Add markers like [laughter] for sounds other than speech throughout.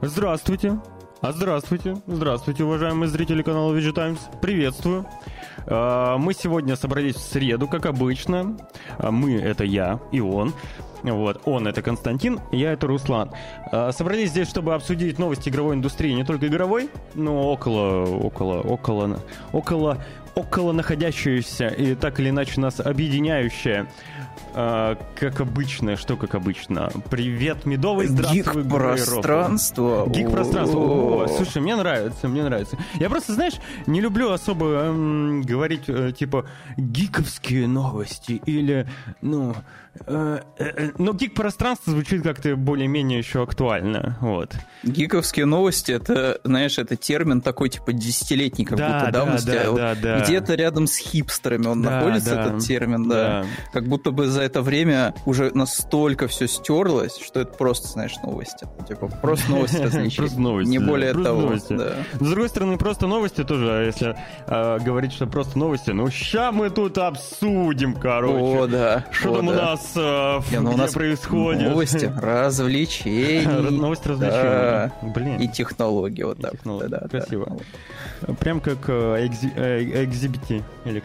Здравствуйте. А здравствуйте, здравствуйте, уважаемые зрители канала VG Times. Приветствую. А, мы сегодня собрались в среду, как обычно. А, мы — это я и он. Вот, он это Константин, я это Руслан. А, собрались здесь, чтобы обсудить новости игровой индустрии, не только игровой, но около, около, около, около, около находящуюся и так или иначе нас объединяющая как обычно, что как обычно? Привет, медовый, здравствуй, Гик-пространство. Гик-пространство. Слушай, мне нравится, мне нравится. Я просто, знаешь, не люблю особо эм, говорить, э, типа, гиковские новости или, ну, э, э, но гик-пространство звучит как-то более-менее еще актуально, вот. Гиковские новости, это, знаешь, это термин такой, типа, десятилетний как Да, будто да, давности. да, а вот да, да. Где-то рядом с хипстерами он Да, находится, да, этот термин, да. да. Как будто бы за это время уже настолько все стерлось, что это просто, знаешь, новости. Типа, просто новости. [laughs] Просто новости, Не более того. с другой стороны, просто новости тоже, а если э, говорить, что просто новости, ну ща мы тут обсудим, короче. О, да. Что там у нас, э, Не, ну, у нас происходит? Новости, развлечений. [laughs] Новости да. развлечений. Блин. И технологии, вот так. Красиво. Прям как э, э, экзибити. Или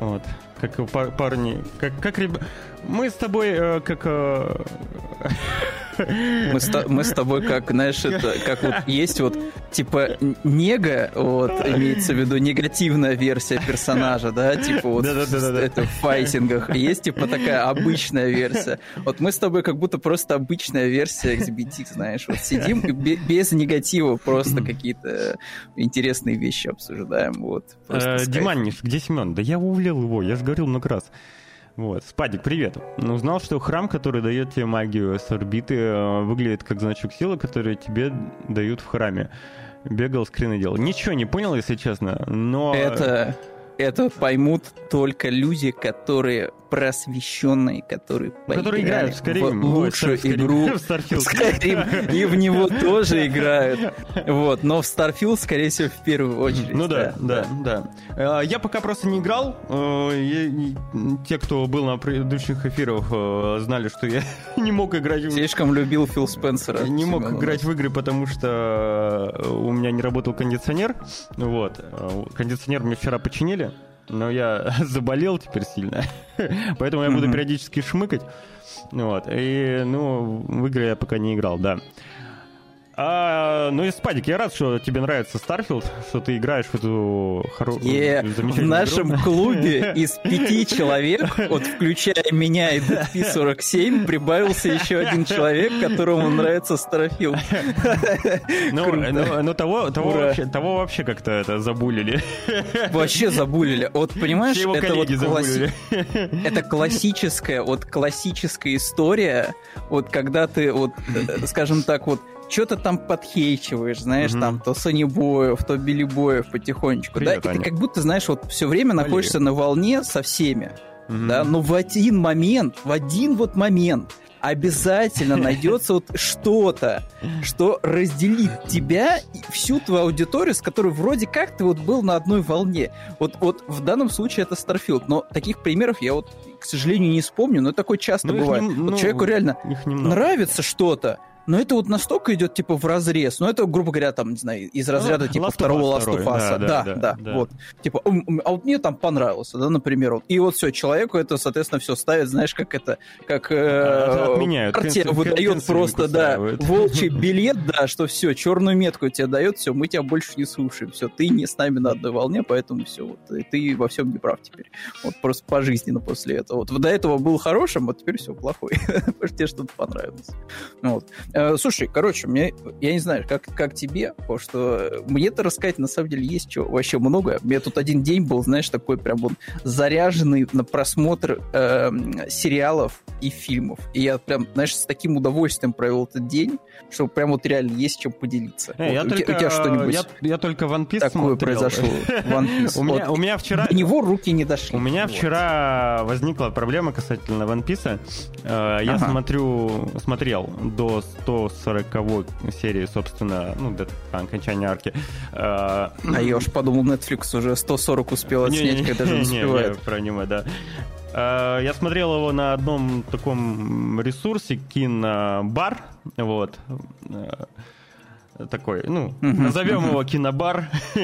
вот. Как пар- парни. Как, как реб- Мы с тобой э, как... э, [laughs] Мы с, мы с тобой как, знаешь, это, как вот есть вот, типа, нега, вот, имеется в виду негативная версия персонажа, да, типа вот Да-да-да-да-да. в, это, в файтингах, есть, типа, такая обычная версия. Вот мы с тобой как будто просто обычная версия XBT, знаешь, вот сидим и бе- без негатива просто какие-то интересные вещи обсуждаем, вот. Э, с кайфом. Диманиш, где Семен? Да я увлел его, я же говорил много раз. Вот. Спадик, привет. Ну, Узнал, что храм, который дает тебе магию с орбиты, э, выглядит как значок силы, который тебе дают в храме. Бегал, скрины делал. Ничего не понял, если честно, но... Это, это поймут только люди, которые просвещенные, которые Которые играют Skyrim. в лучшую Skyrim. игру В Starfield. Skyrim, и в него [laughs] тоже играют. Вот, но в Starfield, скорее всего, в первую очередь. Ну да, да, да. Э, Я пока просто не играл. И- Те, кто был на предыдущих эфирах, э, знали, что я [laughs] не мог играть в Слишком любил Фил Спенсера. Не мог Семен у играть в игры, потому что у меня не работал кондиционер. Вот. Кондиционер мне вчера починили, но я [laughs] заболел теперь сильно. [laughs] Поэтому я буду периодически шмыкать. Вот. И, ну, в игры я пока не играл, да. А, ну и Спадик, я рад, что тебе нравится Starfield, что ты играешь в эту хоро- Е, в нашем игру. клубе [laughs] из пяти человек, вот включая меня и DP47, прибавился еще [laughs] один человек, которому нравится Starfield. [laughs] Ну, ну, ну, того, того, Ура. вообще, того вообще как-то это забулили. Вообще забулили. Вот понимаешь, это вот класси- это классическая, вот классическая история, вот когда ты вот, э, скажем так, вот что-то там подхейчиваешь, знаешь, Мгм. там то Санебоев, то Билибоев потихонечку, Привет, да, и Аня. ты как будто, знаешь, вот все время Привет. находишься на волне со всеми, Мгм. да, но в один момент, в один вот момент обязательно [laughs] найдется вот что-то, что разделит тебя и всю твою аудиторию, с которой вроде как ты вот был на одной волне. Вот, вот в данном случае это Starfield, но таких примеров я вот, к сожалению, не вспомню, но такое часто Ну, бывает. не- Вот ну, человеку реально нравится что-то, но это вот настолько идет типа в разрез. Ну, это, грубо говоря, там, не знаю, из разряда Ну, типа Last второго Last of Us. да, Да, да, да, да, вот. Типа, «М, м, а вот мне там понравился, да, например. вот. И вот все, человеку это, соответственно, все ставит, знаешь, как это, как э, отменяют, кэн- выдает просто, да, волчий [laughs] билет, да, что все, черную метку тебе дает, все, мы тебя больше не слушаем, все, ты не с нами на одной волне, поэтому все, вот, ты во всем не прав теперь. Вот просто пожизненно после этого. Вот до этого был хорошим, вот теперь все плохой, [laughs] потому что тебе что-то понравилось. Вот. Э, Слушай, короче, мне, я не знаю, как, как тебе, потому что мне-то рассказать на самом деле есть что, вообще много. У меня тут один день был, знаешь, такой прям вот заряженный на просмотр эм, сериалов и фильмов. И я прям, знаешь, с таким удовольствием провел этот день, что прям вот реально есть чем поделиться. Э, Вот, я у, только, у тебя что-нибудь Я, я только One Piece такое смотрел. произошло? [laughs] One Piece. У меня, Вот. у меня вчера... До него руки не дошли. У меня Вот. вчера возникла проблема касательно One Piece. Э, Я Ага. смотрю, смотрел до 140 серии, собственно, ну, до окончания арки. Э, А я уж подумал, Netflix уже 140 успел отснять, когда же не успевает. я про аниме, да. Э, Я смотрел его на одном таком ресурсе, кинобар, вот. Э, такой, ну, назовем его кинобар [laughs]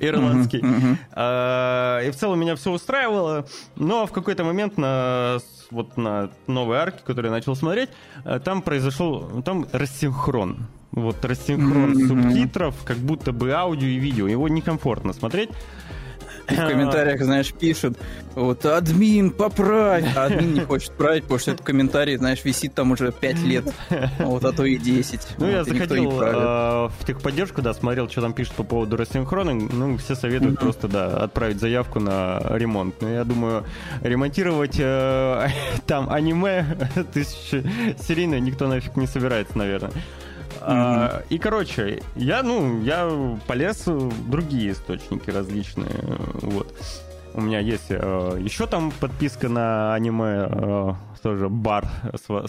ирландский. А, и в целом меня все устраивало, но в какой-то момент на вот на новой арке, которую я начал смотреть, э, там произошел, там рассинхрон. Вот рассинхрон субтитров, как будто бы аудио и видео. Его некомфортно смотреть. И в комментариях, знаешь, пишут, вот, админ, поправь. А админ не хочет править, потому что этот комментарий, знаешь, висит там уже 5 лет, вот, а то и 10. Ну, вот, я заходил э, в техподдержку, да, смотрел, что там пишут по поводу рассинхрона. Ну, все советуют mm-hmm. просто, да, отправить заявку на ремонт. Но я думаю, ремонтировать э, [laughs] там аниме [laughs] тысячи серийно никто нафиг не собирается, наверное. А, и, короче, я, ну, я полез в другие источники различные, вот. У меня есть э, еще там подписка на аниме, э, тоже бар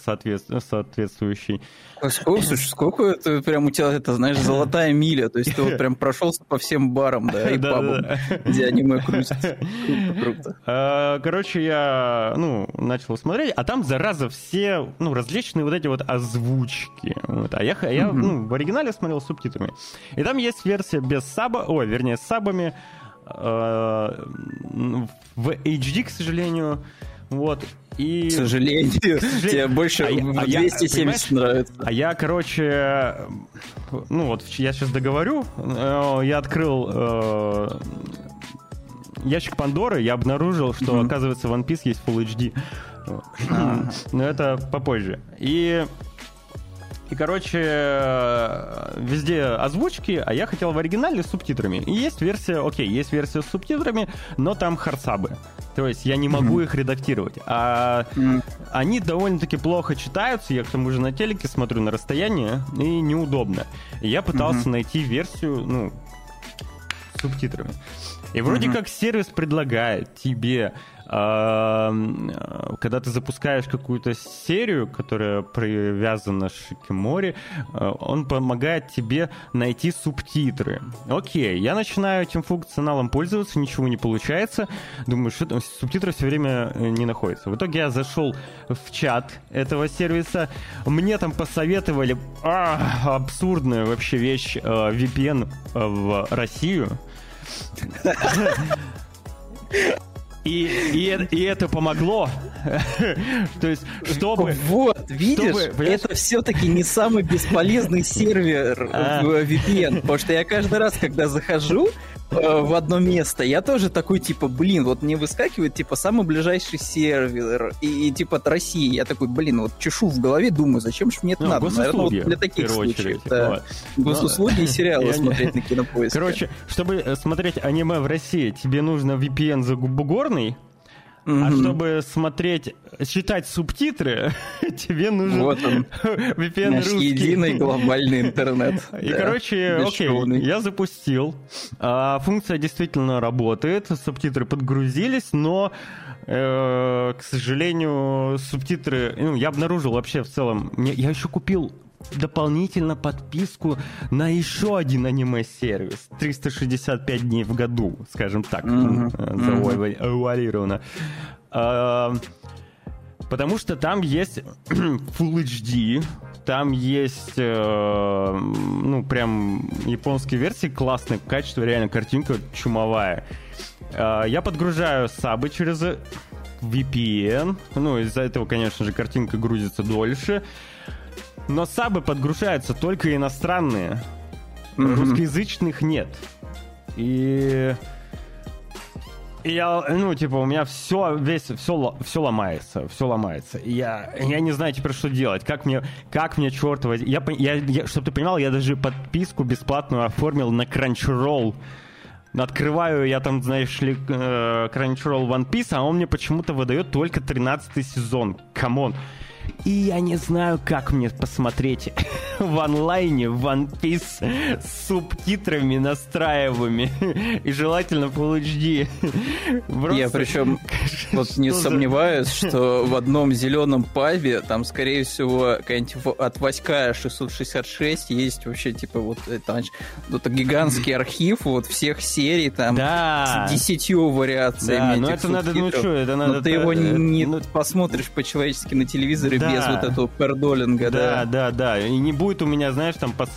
соответ, соответствующий. А сколько, слушай, сколько это прям у тебя, это, знаешь, золотая миля, то есть ты вот прям прошелся по всем барам, да, и [laughs] пабам, где аниме крутится. Круто, а, Короче, я, ну, начал смотреть, а там, зараза, все, ну, различные вот эти вот озвучки. Вот. А я, я ну, в оригинале смотрел с субтитрами. И там есть версия без саба, ой, вернее, с сабами, Э, в HD, к сожалению. Вот. И... К сожалению, тебе больше а 270 а нравится. А я, короче, ну вот, я сейчас договорю. Э, я открыл э, ящик Пандоры, я обнаружил, что, mm-hmm. оказывается, в One Piece есть Full HD. Но это попозже. И и, короче, везде озвучки, а я хотел в оригинале с субтитрами. И есть версия, окей, есть версия с субтитрами, но там харсабы. То есть я не могу mm-hmm. их редактировать. А mm-hmm. они довольно-таки плохо читаются. Я к тому же на телеке смотрю на расстояние, и неудобно. И я пытался mm-hmm. найти версию, ну, с субтитрами. И вроде mm-hmm. как сервис предлагает тебе когда ты запускаешь какую-то серию, которая привязана к Шикимори, э, он помогает тебе найти субтитры. Окей, я начинаю этим функционалом пользоваться, ничего не получается. Думаю, что там субтитры все время э, не находятся. В итоге я зашел в чат этого сервиса. Мне там посоветовали а, абсурдную вообще вещь э, VPN в Россию. [laughs] И, и, и это помогло. [laughs] То есть, чтобы... Вот, видишь, чтобы, это все-таки не самый бесполезный сервер а. в VPN. Потому что я каждый раз, когда захожу, Э, в одно место. Я тоже такой, типа, блин, вот мне выскакивает, типа, самый ближайший сервер, и, и типа, от России. Я такой, блин, вот чешу в голове, думаю, зачем же мне это ну, надо? Наверное, вот для таких случаев. Да. Госуслуги и [laughs] сериалы смотреть на кинопоиске. Короче, чтобы э, смотреть аниме в России, тебе нужно VPN за Бугорный, Mm-hmm. А чтобы смотреть, читать субтитры, [laughs] тебе нужен вот он, VPN наш русский. единый глобальный интернет. [laughs] И, да, короче, окей, я запустил. А, функция действительно работает, субтитры подгрузились, но, э, к сожалению, субтитры... Ну, я обнаружил вообще в целом... Я еще купил дополнительно подписку на еще один аниме-сервис. 365 дней в году, скажем так, завуалировано. А, потому что там есть [clears throat] Full HD, там есть, э, ну, прям японские версии классные, качество, реально картинка чумовая. Э, я подгружаю сабы через VPN, ну, из-за этого, конечно же, картинка грузится дольше. Но сабы подгружаются только иностранные. Mm-hmm. Русскоязычных нет. И... И я, ну, типа, у меня все, весь, все, все ломается, все ломается. И я, я не знаю теперь, что делать. Как мне, как мне, черт возьми. Я, я, я, чтобы ты понимал, я даже подписку бесплатную оформил на Crunchyroll. Открываю я там, знаешь ли, э, Crunchyroll One Piece, а он мне почему-то выдает только 13 сезон. Come on. И я не знаю, как мне посмотреть [laughs] в онлайне One Piece с субтитрами настраиваемыми. [laughs] И желательно Full HD. Просто... Я причем [laughs] вот не сомневаюсь, что в одном зеленом пабе там, скорее всего, от Васька 666 есть вообще, типа, вот это, это гигантский архив вот всех серий там да. с десятью вариациями. Да, но это надо, ну что, это надо... Но ты его не, не ну... посмотришь по-человечески на телевизоре да. без вот этого пердолинга, да. Да, да, да. И не будет у меня, знаешь, там пос...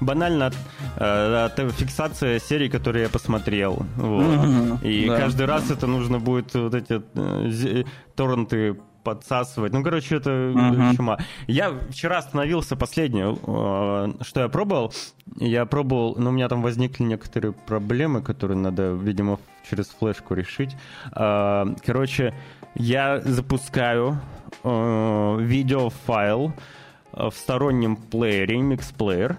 банально э, фиксация серий, которые я посмотрел. Вот. Мгм, И да, каждый раз это нужно будет вот эти э, торренты подсасывать. Ну, короче, это Мгм. чума. Я вчера остановился последнее, э, что я пробовал. Я пробовал, но у меня там возникли некоторые проблемы, которые надо, видимо, через флешку решить. Э, Короче, я запускаю видеофайл в стороннем плеере, MX Player.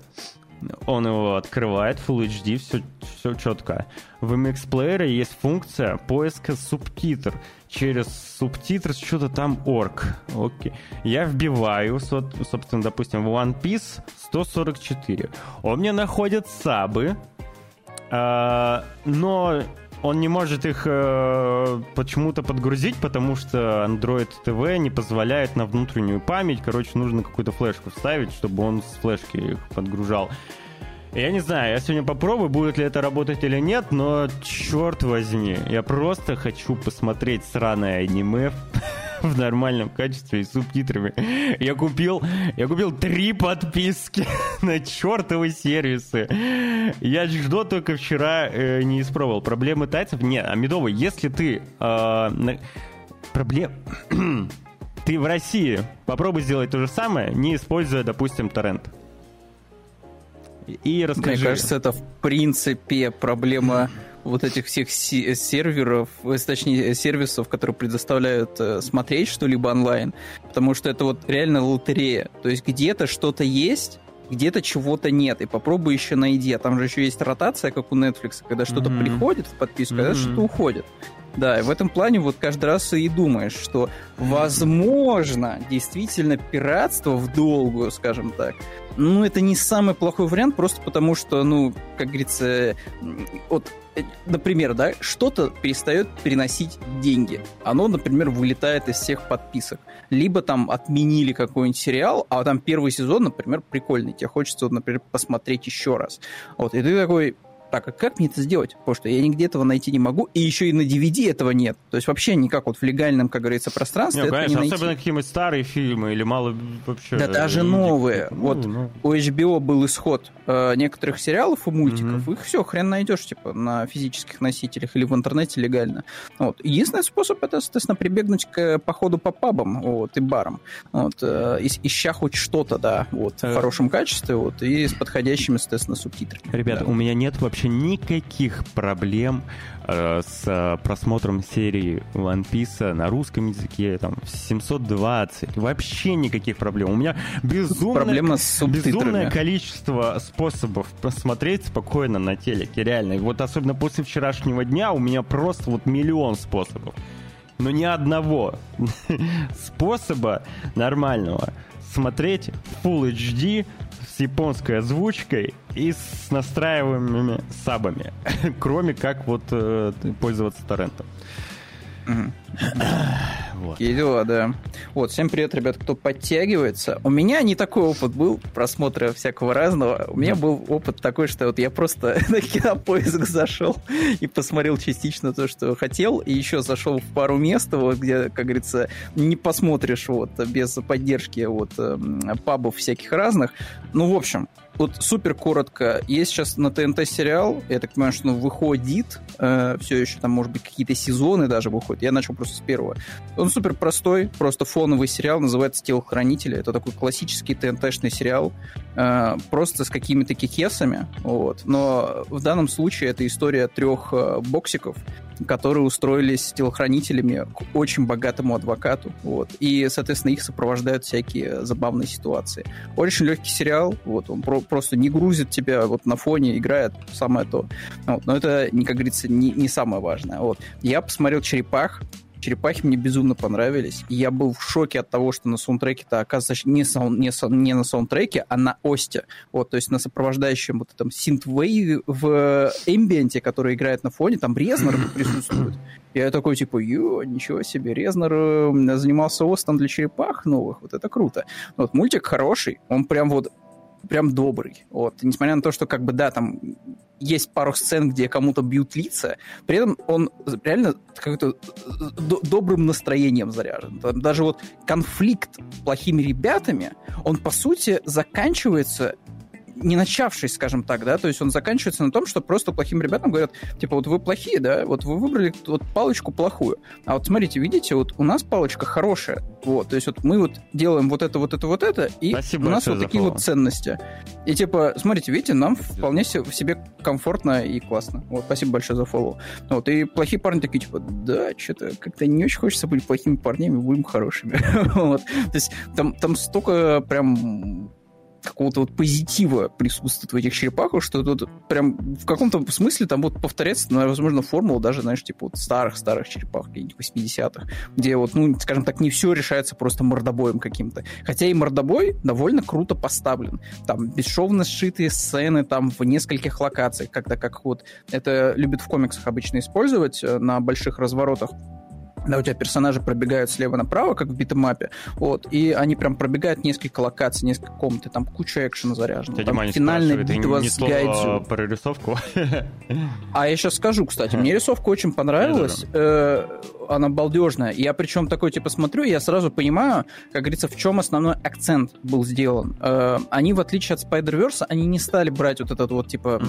Он его открывает, Full HD, все, все четко. В MX Player есть функция поиска субтитр. Через субтитр что-то там орг. Окей. Я вбиваю, со- собственно, допустим, в One Piece 144. Он мне находит сабы, а, но он не может их э, почему-то подгрузить, потому что Android TV не позволяет на внутреннюю память. Короче, нужно какую-то флешку вставить, чтобы он с флешки их подгружал. Я не знаю, я сегодня попробую, будет ли это работать или нет, но черт возьми, я просто хочу посмотреть сраное аниме [laughs] в нормальном качестве и субтитрами. Я купил, я купил три подписки [laughs] на чертовы сервисы. Я жду только вчера э, не испробовал. Проблемы тайцев? Нет, а медовый, если ты... э, на- Проблем... [clears throat] Ты в России попробуй сделать то же самое, не используя, допустим, торрент. И расскажи. Мне кажется, это в принципе проблема вот этих всех серверов, э, точнее сервисов, которые предоставляют э, смотреть что-либо онлайн, потому что это вот реально лотерея. То есть где-то что-то есть, где-то чего-то нет, и попробуй еще найди. А там же еще есть ротация, как у Netflix, когда что-то Мгм. приходит в подписку, когда Мгм. что-то уходит. Да, и в этом плане вот каждый раз и думаешь, что возможно действительно пиратство в долгую, скажем так, ну, это не самый плохой вариант, просто потому что, ну, как говорится, вот, э, например, да, что-то перестает переносить деньги. Оно, например, вылетает из всех подписок. Либо там отменили какой-нибудь сериал, а там первый сезон, например, прикольный, тебе хочется, например, посмотреть еще раз. Вот, и ты такой, так, а как мне это сделать? Потому что я нигде этого найти не могу, и еще и на DVD этого нет. То есть вообще никак вот в легальном, как говорится, пространстве Не, этого конечно, не найти. особенно какие-нибудь старые фильмы или мало вообще... Да даже э, новые. ну, Вот ну. у HBO был исход э, некоторых сериалов и мультиков, Мгм. их все, хрен найдешь, типа, на физических носителях или в интернете легально. Вот. Единственный способ это, соответственно, прибегнуть к походу по пабам вот, и барам. Вот, э, ища хоть что-то, да, вот, в Э. хорошем качестве, вот, и с подходящими, соответственно, субтитрами. Ребята, Да. у меня нет вообще никаких проблем э, с э, просмотром серии One Piece на русском языке, там, в 720. Вообще никаких проблем. У меня безумное, Проблема с безумное количество способов посмотреть спокойно на телеке, реально. И вот особенно после вчерашнего дня у меня просто вот миллион способов. Но ни одного [laughs] способа нормального смотреть Full HD японской озвучкой и с настраиваемыми сабами, [laughs] кроме как вот э, пользоваться торрентом. Мгм. Вот. Такие дела, да. Вот, всем привет, ребят, кто подтягивается. У меня не такой опыт был просмотра всякого разного. У меня был опыт такой, что вот я просто [laughs] на кинопоиск зашел и посмотрел частично то, что хотел, и еще зашел в пару мест, вот, где, как говорится, не посмотришь вот без поддержки вот эм, пабов всяких разных. Ну, в общем, вот супер коротко. Есть сейчас на ТНТ сериал, я так понимаю, что он выходит, все еще там, может быть, какие-то сезоны даже выходят. Я начал просто с первого. Он супер простой, просто фоновый сериал, называется «Телохранители». Это такой классический ТНТшный сериал, э, просто с какими-то кикесами, вот. Но в данном случае это история трех э, боксиков, которые устроились телохранителями к очень богатому адвокату, вот. И, соответственно, их сопровождают всякие забавные ситуации. Очень легкий сериал, вот, он про- просто не грузит тебя вот на фоне, играет самое то. Вот. Но это, как говорится, не, не самое важное. Вот. Я посмотрел «Черепах», Черепахи мне безумно понравились. И я был в шоке от того, что на саундтреке-то оказывается не, саун, не, сау- не на саундтреке, а на осте. Вот, то есть на сопровождающем вот этом синтвейве в эмбиенте, который играет на фоне, там Резнер [coughs] присутствует. Я такой, типа, ё, ничего себе, Резнер э, занимался остом для черепах новых, вот это круто. Вот, мультик хороший, он прям вот прям добрый. Вот. Несмотря на то, что как бы, да, там есть пару сцен, где кому-то бьют лица, при этом он реально какой-то д- добрым настроением заряжен. Там даже вот конфликт с плохими ребятами, он, по сути, заканчивается не начавшись, скажем так, да, то есть он заканчивается на том, что просто плохим ребятам говорят, типа, вот вы плохие, да, вот вы выбрали вот палочку плохую, а вот смотрите, видите, вот у нас палочка хорошая, вот, то есть вот мы вот делаем вот это, вот это, вот это, и Спасибо у нас вот такие вот ценности. И типа, смотрите, видите, нам вполне себе комфортно и классно. Вот, спасибо большое за фоллоу. Вот, и плохие парни такие, типа, да, что-то как-то не очень хочется быть плохими парнями, будем хорошими. [laughs] вот. То есть там, там столько прям какого-то вот позитива присутствует в этих черепахах, что тут прям в каком-то смысле там вот повторяется, ну, возможно, формула даже, знаешь, типа вот старых-старых черепах, каких-нибудь 80-х, где вот, ну, скажем так, не все решается просто мордобоем каким-то. Хотя и мордобой довольно круто поставлен. Там бесшовно сшитые сцены там в нескольких локациях, когда как вот это любят в комиксах обычно использовать э, на больших разворотах да, у тебя персонажи пробегают слева направо, как в битэмапе, вот, и они прям пробегают несколько локаций, несколько комнат, и там куча экшена заряжена. Тебя там финальная битва не с Гайдзю. про рисовку. А я сейчас скажу, кстати, мне рисовка очень понравилась, она балдежная. Я причем такой, типа, смотрю, я сразу понимаю, как говорится, в чем основной акцент был сделан. Э, они, в отличие от Spider-Verse, они не стали брать вот этот вот, типа,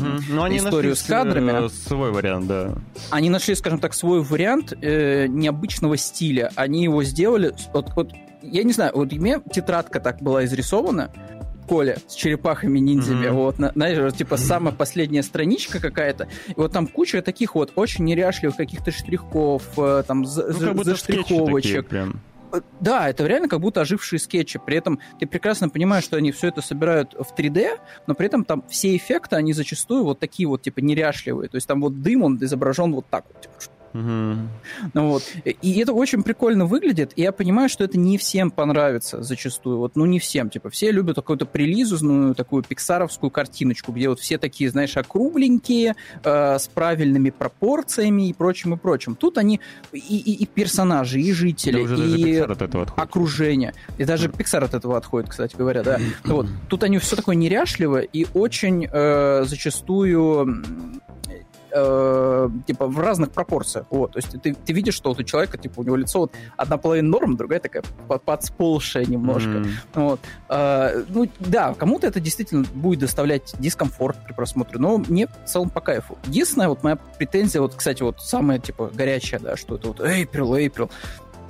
историю с кадрами. Э, свой вариант, да. Они нашли, скажем так, свой вариант, необычный обычного стиля. Они его сделали... Вот, вот, я не знаю, вот у меня тетрадка так была изрисована, Коля с черепахами-ниндзями. Mm-hmm. Вот, знаешь, типа самая последняя страничка какая-то. И вот там куча таких вот очень неряшливых каких-то штрихов, э, там, ну, заштриховочек. Прям. Э, да, это реально как будто ожившие скетчи. При этом ты прекрасно понимаешь, что они все это собирают в 3D, но при этом там все эффекты, они зачастую вот такие вот, типа, неряшливые. То есть там вот дым, он изображен вот так вот. Типа, Угу. Ну, вот. И это очень прикольно выглядит, и я понимаю, что это не всем понравится зачастую. Вот, ну, не всем. Типа, все любят какую-то прилизузную, такую пиксаровскую картиночку, где вот все такие, знаешь, округленькие, э, с правильными пропорциями и прочим, и прочим. Тут они и, и, и персонажи, и жители, да и окружение. И даже Pixar от этого отходит, кстати говоря, да. [clears throat] вот. Тут они все такое неряшливое и очень э, зачастую э, типа в разных пропорциях. Вот, то есть ты, ты видишь, что вот у человека, типа, у него лицо вот одна половина норм, другая такая подсполшая немножко. Mm. Вот. Э, ну, да, кому-то это действительно будет доставлять дискомфорт при просмотре, но мне в целом по кайфу. Единственная вот моя претензия, вот, кстати, вот самая, типа, горячая, да, что это вот Эйприл, Эйприл.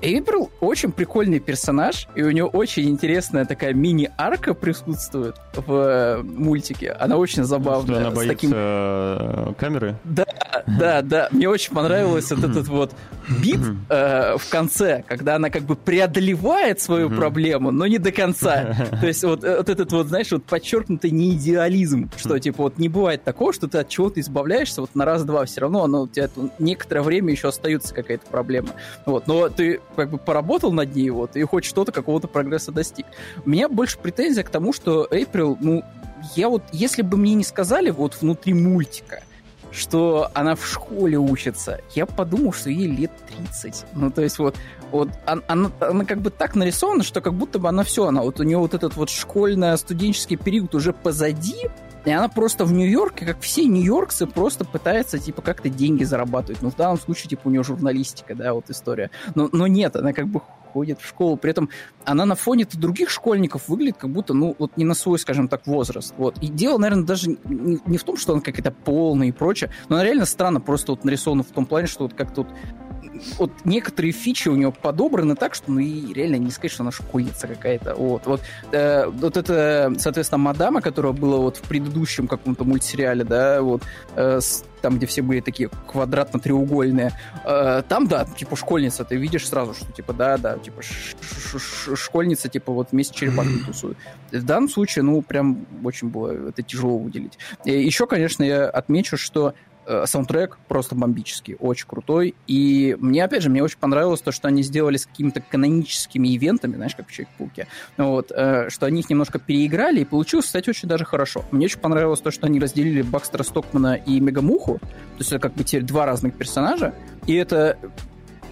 Эйприл очень прикольный персонаж, и у него очень интересная такая мини-арка присутствует в э, мультике. Она очень забавная. Что она боится таким... Э, камеры? Да, да, да. Мне очень понравился вот этот [laughs] вот бит э, в конце, когда она как бы преодолевает свою проблему, но не до конца. [laughs] То есть вот, вот этот вот, знаешь, вот подчеркнутый неидеализм, что типа вот не бывает такого, что ты от чего-то избавляешься вот на раз-два, все равно оно у тебя некоторое время еще остается какая-то проблема. Вот, но ты как бы поработал над ней, вот, и хоть что-то, какого-то прогресса достиг. У меня больше претензия к тому, что Эйприл, ну, я вот, если бы мне не сказали вот внутри мультика, что она в школе учится, я подумал, что ей лет 30. Ну, то есть вот, вот она, она, она как бы так нарисована, что как будто бы она все, она вот у нее вот этот вот школьно-студенческий период уже позади, и она просто в Нью-Йорке, как все нью-йоркцы, просто пытается, типа, как-то деньги зарабатывать. Ну, в данном случае, типа, у нее журналистика, да, вот история. Но, но нет, она как бы ходит в школу. При этом она на фоне других школьников выглядит как будто, ну, вот не на свой, скажем так, возраст. Вот. И дело, наверное, даже не, не в том, что она какая-то полная и прочее, но она реально странно просто вот нарисована в том плане, что вот как-то вот вот некоторые фичи у него подобраны так, что ну и реально не сказать, что она школьница какая-то. Вот, вот, э, вот это, соответственно, мадама, которая была вот в предыдущем каком-то мультсериале, да, вот, э, с, там, где все были такие квадратно-треугольные, э, там, да, типа школьница, ты видишь сразу, что типа, да, да, типа ш -ш -ш школьница, типа вот вместе черепахами тусует. В данном случае, ну, прям очень было это тяжело выделить. И еще, конечно, я отмечу, что саундтрек просто бомбический, очень крутой. И мне, опять же, мне очень понравилось то, что они сделали с какими-то каноническими ивентами, знаешь, как в Человек-пауке, вот, э, что они их немножко переиграли, и получилось, кстати, очень даже хорошо. Мне очень понравилось то, что они разделили Бакстера Стокмана и Мегамуху, то есть это как бы теперь два разных персонажа, и это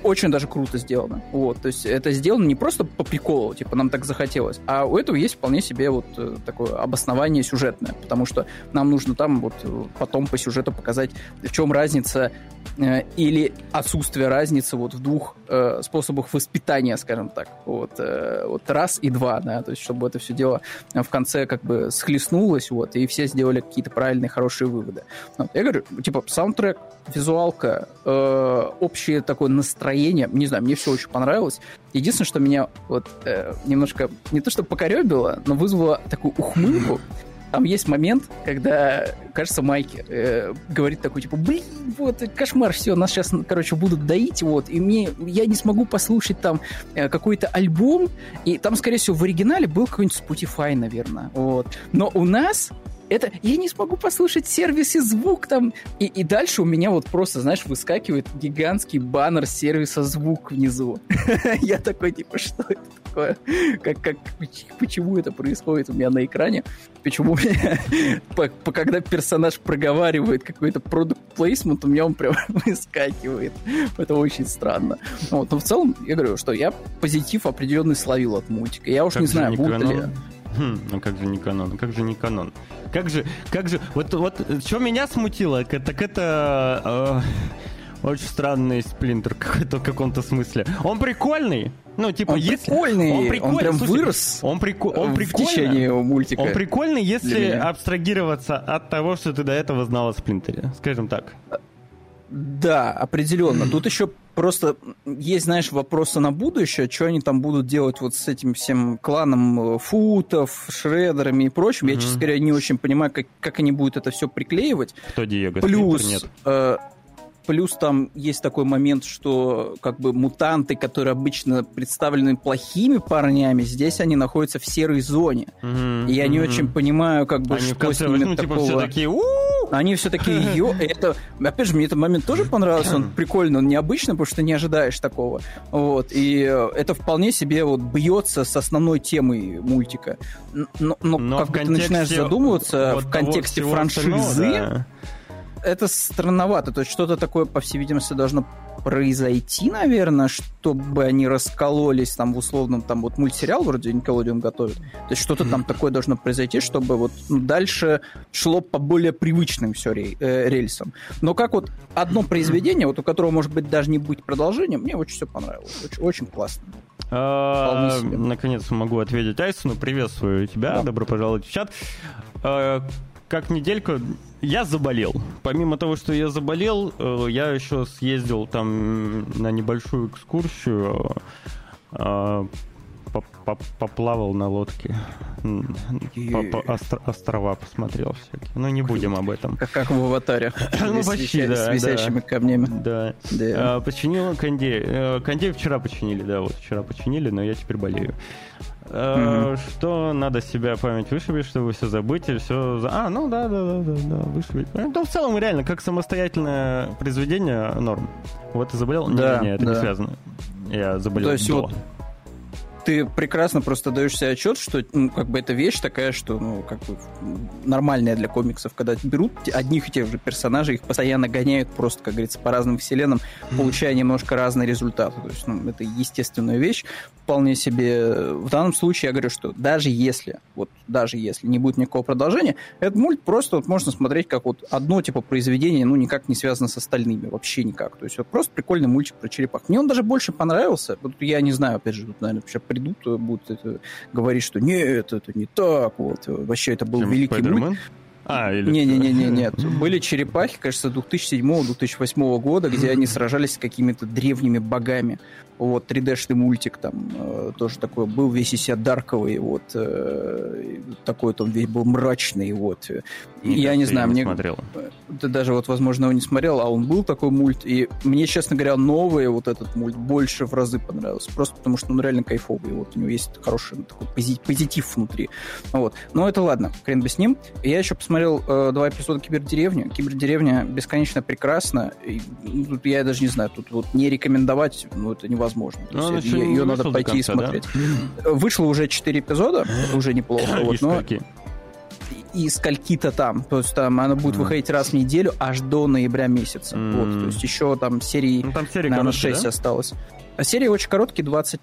очень даже круто сделано. Вот, то есть это сделано не просто по приколу, типа нам так захотелось, а у этого есть вполне себе вот э, такое обоснование сюжетное, потому что нам нужно там вот э, потом по сюжету показать, в чем разница э, или отсутствие разницы вот в двух э, способах воспитания, скажем так. Вот, э, вот раз и два, да, то есть чтобы это все дело в конце как бы схлестнулось, вот, и все сделали какие-то правильные, хорошие выводы. Вот, я говорю, типа, саундтрек, визуалка, э, общее такое настроение, не знаю, мне все очень понравилось. Единственное, что меня вот э, немножко, не то что покоребило, но вызвало такую ухмылку, там есть момент, когда, кажется, Майки э, говорит такой, типа, блин, вот, кошмар, все, нас сейчас, короче, будут доить, вот, и мне, я не смогу послушать там э, какой-то альбом, и там, скорее всего, в оригинале был какой-нибудь Spotify, наверное, вот. Но у нас это я не смогу послушать сервисе звук там. И, и дальше у меня вот просто, знаешь, выскакивает гигантский баннер сервиса звук внизу. [laughs] Я такой, типа, что это такое? Как, как, почему это происходит у меня на экране? Почему у меня, [laughs] когда персонаж проговаривает какой-то продукт плейсмент, у меня он прям [laughs] выскакивает. Это очень странно. Вот. Но в целом, я говорю, что я позитив определенный словил от мультика. Я уж не знаю, будут ли... Хм, ну как же не канон? Как же не канон? Как же, как же, вот, вот, что меня смутило, так это э, очень странный сплинтер какой-то в каком-то смысле. Он прикольный, ну, типа, он если... прикольный, он, прикольный, он прям слушай, вырос он, прико... он в течение мультика. Он прикольный, если абстрагироваться от того, что ты до этого знал о Сплинтере, скажем так. Да, определенно. Тут еще просто есть, знаешь, вопросы на будущее, что они там будут делать вот с этим всем кланом э, футов, шредерами и прочим. Mm-hmm. Я, честно говоря, не очень понимаю, как, как они будут это все приклеивать. Кто Диего? Плюс, нет. Э, плюс там есть такой момент, что как бы мутанты, которые обычно представлены плохими парнями, здесь они находятся в серой зоне. Mm-hmm. И я не mm-hmm. очень понимаю, как бы, они что с ними ну, типа, такого... все такие, они все такие, [laughs] ё... это, опять же, мне этот момент тоже понравился, он прикольный, он необычный, потому что не ожидаешь такого. Вот, и э, это вполне себе вот бьется с основной темой мультика. Но, но, но как бы ты начинаешь задумываться вот в контексте франшизы, да. Это странновато. То есть что-то такое, по всей видимости, должно произойти, наверное, чтобы они раскололись там в условном, там вот мультсериал вроде Никелодион готовит. То есть что-то там такое должно произойти, чтобы вот ну, дальше шло по более привычным все э, рельсам. Но как вот одно произведение, вот у которого может быть даже не быть продолжением, мне очень все понравилось. Очень, очень классно. А, наконец могу ответить Айсону. Приветствую тебя. Добро пожаловать в чат. Как недельку я заболел. Помимо того, что я заболел, э, я еще съездил там на небольшую экскурсию, э, поплавал на лодке, острова посмотрел всякие. Но не будем об этом. Как, как в аватаре. [coughs] ну, почти, да. С висящими камнями. Да. А, починил кондей. Э, кондей вчера починили, да, вот вчера починили, но я теперь болею. Mm-hmm. Что надо себя память вышибить, чтобы все забыть или все... А, ну да, да, да, да, да, вышибить. Ну, в целом, реально, как самостоятельное произведение норм. Вот ты заболел? Да, не, не, это да. не связано. Я заболел То есть до. Вот ты прекрасно просто даешь себе отчет, что ну, как бы эта вещь такая, что ну, как бы нормальная для комиксов, когда берут одних и тех же персонажей, их постоянно гоняют просто, как говорится, по разным вселенным, получая немножко разные результаты. То есть, ну, это естественная вещь, вполне себе. В данном случае я говорю, что даже если, вот даже если не будет никакого продолжения, этот мульт просто вот можно смотреть как вот одно типа произведение, ну, никак не связано с остальными, вообще никак. То есть, вот просто прикольный мультик про черепах. Мне он даже больше понравился. Вот я не знаю, опять же, тут, наверное, вообще придут, э, будут это, говорить, что нет, это не так, вот, вообще это был Чем великий мульт. А, или... Не-не-не, [laughs] нет. Были черепахи, кажется, 2007-2008 года, где они сражались с какими-то древними богами. Вот, 3D-шный мультик там э, тоже такой был, весь из себя дарковый, вот, э, такой он весь был мрачный, вот. И я не знаю, мне... Смотрел. Ты даже вот, возможно, его не смотрел, а он был такой мульт, и мне, честно говоря, новый вот этот мульт больше в разы понравился, просто потому что он реально кайфовый, вот, у него есть хороший такой позитив внутри. Вот. Но это ладно, хрен бы с ним. Я еще посмотрел э, два эпизода Кибердеревни. Кибердеревня бесконечно прекрасна. И, ну, тут я даже не знаю, тут вот не рекомендовать, ну, это невозможно невозможно. Ну, есть, ее, ее надо пойти конца, и смотреть. Да? Вышло уже 4 эпизода, уже неплохо. [laughs] вот, но и скольки-то там. То есть там она будет mm. выходить раз в неделю аж до ноября месяца. Mm. Вот, то есть еще там серии, ну, там серии наверное, 6 да? осталось. А серии очень короткие, 20,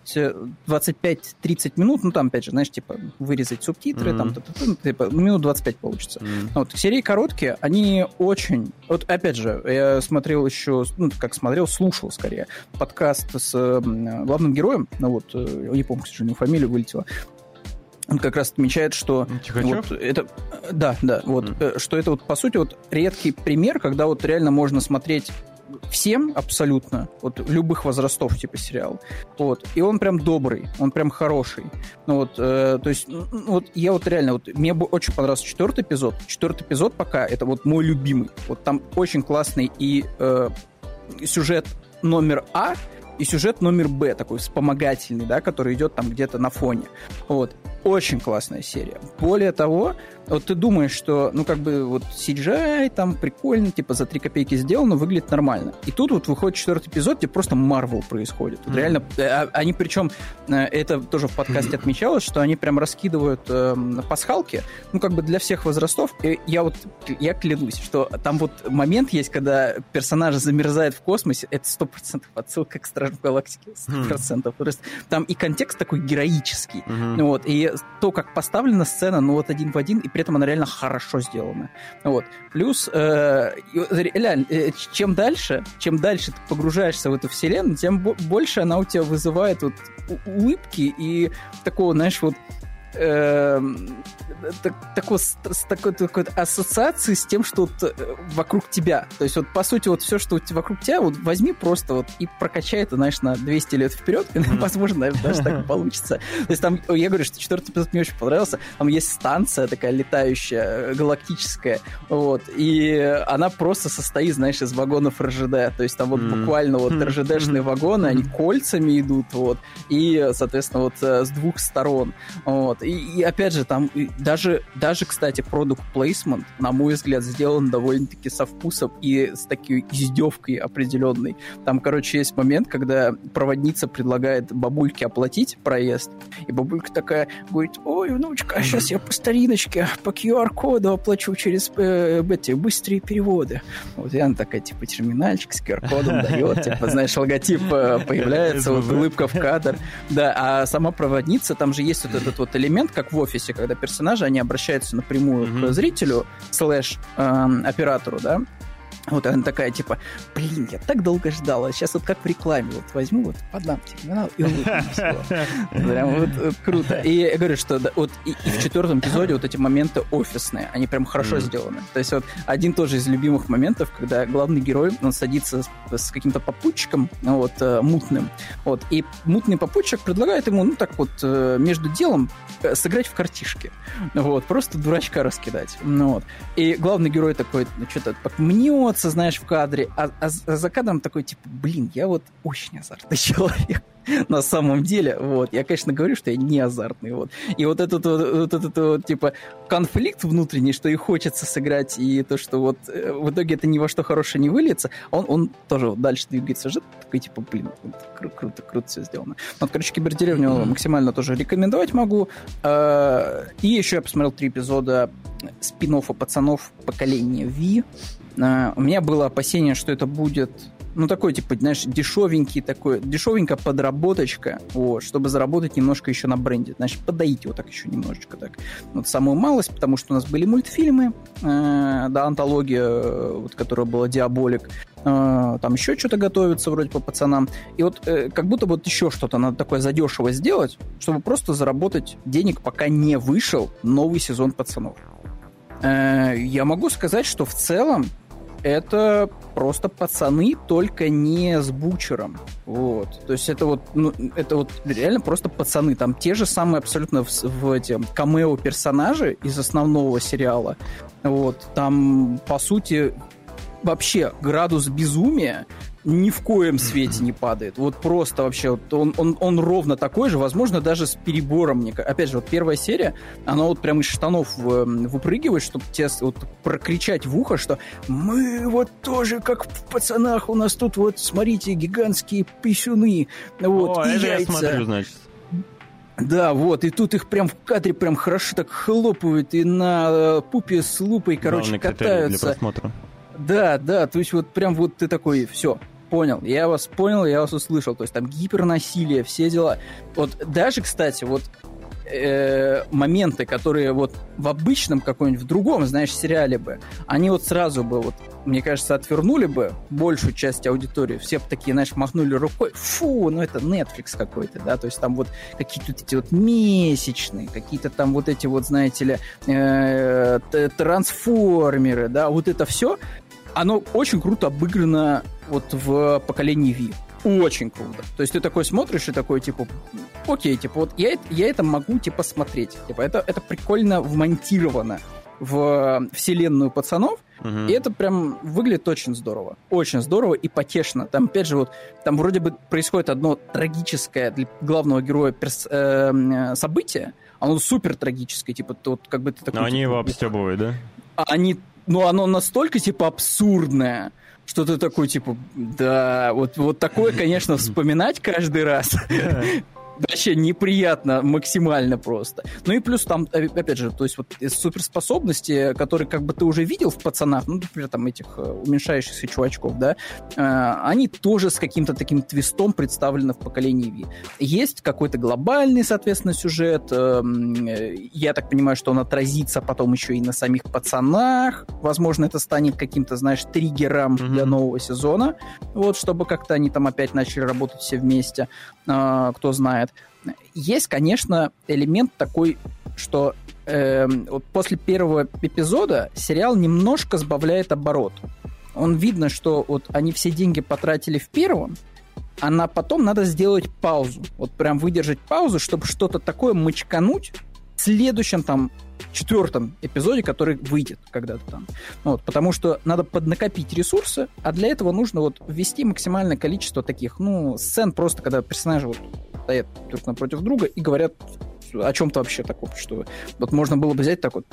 25-30 минут, ну там, опять же, знаешь, типа, вырезать субтитры, mm-hmm. там, т -т -т, ну, типа, минут 25 получится. Mm-hmm. Вот, серии короткие, они очень... Вот, опять же, я смотрел еще, ну, как смотрел, слушал, скорее, подкаст с э, главным героем, ну вот, э, не помню, к сожалению, фамилию вылетела, он как раз отмечает, что вот это, да, да, вот, mm. что это вот по сути вот редкий пример, когда вот реально можно смотреть всем абсолютно, вот любых возрастов типа сериал. Вот. И он прям добрый, он прям хороший. Ну вот, э, то есть, ну, вот я вот реально, вот мне бы очень понравился четвертый эпизод. Четвертый эпизод пока это вот мой любимый. Вот там очень классный и э, сюжет номер А, и сюжет номер Б, такой вспомогательный, да, который идет там где-то на фоне. Вот. Очень классная серия. Более того, вот ты думаешь, что, ну, как бы, вот CGI там прикольно, типа, за 3 копейки сделано, выглядит нормально. И тут вот выходит четвертый эпизод, где просто Марвел происходит. Вот mm-hmm. Реально, э, а, они причем, э, это тоже в подкасте mm-hmm. [clears throat] отмечалось, что они прям раскидывают э, пасхалки, ну, как бы для всех возрастов. И я вот, я клянусь, что там вот момент есть, когда персонаж замерзает в космосе, это сто процентов отсылка к Стражам Галактики, сто процентов. Mm-hmm. Там и контекст такой героический, mm-hmm. вот, и то, как поставлена сцена, ну, вот один в один, и при этом она реально хорошо сделана. Вот. Плюс, э, реально, э, чем дальше, чем дальше ты погружаешься в эту вселенную, тем больше она у тебя вызывает вот улыбки и такого, знаешь, вот э, такой, такой, такой ассоциации с тем, что вот э, вокруг тебя. То есть вот по сути вот все, что вокруг тебя, вот возьми просто вот и прокачай это, знаешь, на 200 лет вперед, и, [laughs] возможно, наверное, даже так получится. То есть там, я говорю, что четвертый эпизод мне очень понравился, там есть станция такая летающая, галактическая, вот, и она просто состоит, знаешь, из вагонов РЖД, то есть там вот буквально вот РЖДшные вагоны, они кольцами идут, вот, и, соответственно, вот э, с двух сторон, вот, и, и опять же, там даже, даже, кстати, продукт placement, на мой взгляд, сделан довольно-таки со вкусом и с такой издевкой определенной. Там, короче, есть момент, когда проводница предлагает бабульке оплатить проезд, и бабулька такая говорит, ой, внучка, а сейчас я по стариночке, по QR-коду оплачу через э, эти быстрые переводы. Вот и она такая, типа, терминальчик с QR-кодом [laughs] дает, типа, знаешь, логотип э, появляется, вот улыбка в кадр. Да, а сама проводница, там же есть вот этот вот элемент, как в офисе, когда персонажи, они обращаются напрямую mm-hmm. к зрителю, слэш э, оператору, да, вот она такая, типа, блин, я так долго ждала, сейчас вот как в рекламе, вот возьму, вот подам терминал и. Прям вот, вот круто. И я говорю, что вот и, в четвертом эпизоде вот эти моменты офисные, они прям хорошо сделаны. То есть вот один тоже из любимых моментов, когда главный герой, он садится с, каким-то попутчиком, ну, вот, э, мутным, вот, и мутный попутчик предлагает ему, ну, так вот, э, между делом э, сыграть в картишки. Вот, просто дурачка раскидать. Ну, вот. И главный герой такой, ну, что-то мнет, смеется, знаешь, в кадре, а, а, а за кадром такой, типа, блин, я вот очень азартный [laughs] человек на самом деле, вот, я, конечно, говорю, что я не азартный, вот, и вот этот вот, вот этот вот, типа, конфликт внутренний, что и хочется сыграть, и то, что вот э, в итоге это ни во что хорошее не выльется, он, он тоже вот дальше двигается же, такой, типа, блин, вот, кру- круто, круто все сделано. Вот, короче, Кибердеревню mm-hmm. максимально тоже рекомендовать могу, а, и еще я посмотрел три эпизода спин пацанов поколения V, а, у меня было опасение, что это будет ну, такой, типа, знаешь, дешевенький такой, дешевенькая подработочка, вот, чтобы заработать немножко еще на бренде. Значит, подоить его так еще немножечко так. Вот самую малость, потому что у нас были мультфильмы, э, да, антология, вот, которая была «Диаболик», э, там еще что-то готовится вроде по пацанам. И вот э, как будто вот еще что-то надо такое задешево сделать, чтобы просто заработать денег, пока не вышел новый сезон «Пацанов». Э, я могу сказать, что в целом это просто пацаны, только не с бучером. Вот. То есть это вот, ну, это вот реально просто пацаны. Там те же самые абсолютно в, в эти камео персонажи из основного сериала. Вот. Там, по сути, вообще градус безумия ни в коем свете не падает. Вот просто вообще, вот он, он, он ровно такой же, возможно, даже с перебором. Мне, опять же, вот первая серия, она вот прям из штанов выпрыгивает, чтобы тебе вот прокричать в ухо, что мы вот тоже, как в пацанах, у нас тут вот, смотрите, гигантские писюны, вот, О, и это яйца. я смотрю, значит. Да, вот, и тут их прям в кадре прям хорошо так хлопают, и на э, пупе с лупой, короче, Главный критерий для катаются. просмотра. Да, да, то есть вот прям вот ты такой, все, понял, я вас понял, я вас услышал. То есть там гипернасилие, все дела. Вот даже, кстати, вот э, моменты, которые вот в обычном каком-нибудь, в другом, знаешь, сериале бы, они вот сразу бы, вот, мне кажется, отвернули бы большую часть аудитории. Все бы такие, знаешь, махнули рукой. Фу, ну это Netflix какой-то, да, то есть там вот какие-то вот эти вот месячные, какие-то там вот эти вот, знаете ли, э, трансформеры, да, вот это все, оно очень круто обыграно вот в поколении Ви. Очень круто. То есть ты такой смотришь и такой, типа, окей, типа, вот я, я это могу, типа, смотреть. Типа, это, это прикольно вмонтировано в вселенную пацанов, Мгм. и это прям выглядит очень здорово. Очень здорово и потешно. Там, опять же, вот, там вроде бы происходит одно трагическое для главного героя перс- э, событие, оно супер трагическое, типа, вот как бы ты такой... Но они типа, его обстебывают, да? а они, ну, оно настолько, типа, абсурдное, что ты такой, типа, да, вот, вот такое, конечно, вспоминать каждый раз. Вообще неприятно максимально просто. Ну и плюс там, э, опять же, то есть вот суперспособности, которые как бы ты уже видел в пацанах, ну, например, там этих э, уменьшающихся чувачков, да, э, они тоже с каким-то таким твистом представлены в поколении Ви. Есть какой-то глобальный, соответственно, сюжет. Я так понимаю, что он отразится потом еще и на самих пацанах. Возможно, это станет каким-то, знаешь, триггером Мгм. для нового сезона. Вот, чтобы как-то они там опять начали работать все вместе. Кто знает. Есть, конечно, элемент такой, что вот после первого эпизода сериал немножко сбавляет оборот. Он видно, что вот они все деньги потратили в первом, а на потом надо сделать паузу. Вот прям выдержать паузу, чтобы что-то такое мочкануть в следующем там четвертом эпизоде, который выйдет когда-то там. Вот, потому что надо поднакопить ресурсы, а для этого нужно вот ввести максимальное количество таких, ну, сцен просто, когда персонажи вот стоят друг напротив друга и говорят о чем-то вообще таком, что вот можно было бы взять так вот,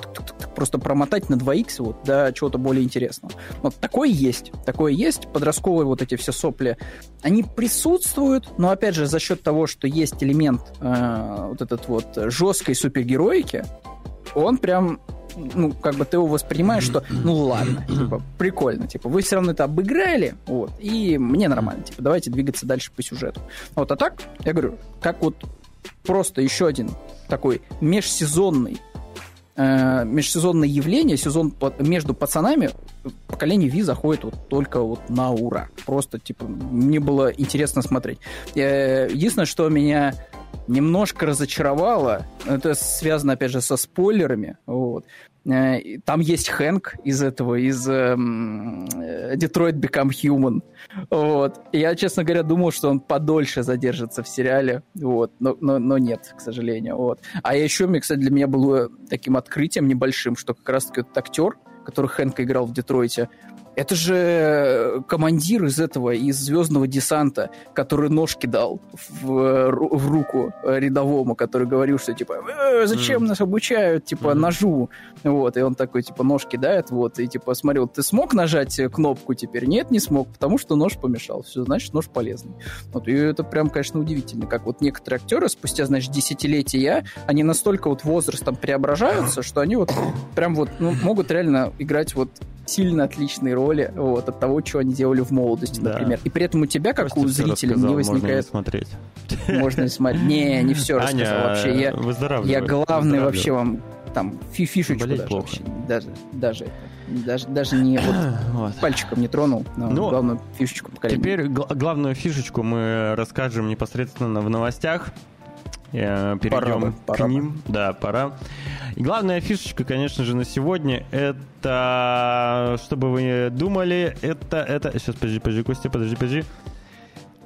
просто промотать на 2х вот до чего-то более интересного. Вот такое есть, такое есть, подростковые вот эти все сопли, они присутствуют, но опять же за счет того, что есть элемент э, вот этот вот жесткой супергероики, он прям ну, как бы ты его воспринимаешь, что, ну ладно, типа, прикольно, типа, вы все равно это обыграли, вот, и мне нормально, типа, давайте двигаться дальше по сюжету. Вот, а так, я говорю, как вот просто еще один такой межсезонный э, межсезонное явление, сезон между пацанами, поколение Ви заходит вот только вот на ура. Просто, типа, мне было интересно смотреть. Э, Единственное, что меня немножко разочаровало, это связано, опять же, со спойлерами, вот. Э, Там есть Хэнк из этого, из эм, э, Detroit Become Human. Вот. Я, честно говоря, думал, что он подольше задержится в сериале, вот. но, но, но нет, к сожалению. Вот. А еще, мне, кстати, для меня было таким открытием небольшим, что как раз-таки этот актер, который Хэнка играл в Детройте, это же командир из этого, из Звездного десанта, который ножки дал в, ру- в руку рядовому, который говорил, что типа, «Э, зачем Мгм. нас обучают, типа, Мгм. ножу. Вот, и он такой, типа, ножки дает, вот, и типа, смотрел, ты смог нажать э, кнопку теперь? Нет, не смог, потому что нож помешал. Все, значит, нож полезный. Вот, и это прям, конечно, удивительно, как вот некоторые актеры спустя, значит, десятилетия, они настолько вот возрастом преображаются, что они вот прям вот ну, могут реально играть вот сильно отличные роли вот, от того, что они делали в молодости, Да. например. И при этом у тебя, как Костя у зрителя, рассказал, не можно возникает... смотреть. Можно не смотреть. Не, не все рассказал вообще. Я, я главный вообще вам там фи- фишечку Болеть даже плохо. вообще. Даже, даже, даже, даже не вот [clears throat] Вот. пальчиком не тронул, но Ну, главную фишечку поколения. Теперь гла- главную фишечку мы расскажем непосредственно в новостях. Э, Перейдем Пора бы, к пора бы. ним. Да, пора. И главная фишечка, конечно же, на сегодня это, чтобы вы думали, это, это... Сейчас, подожди, подожди, Костя, подожди, подожди.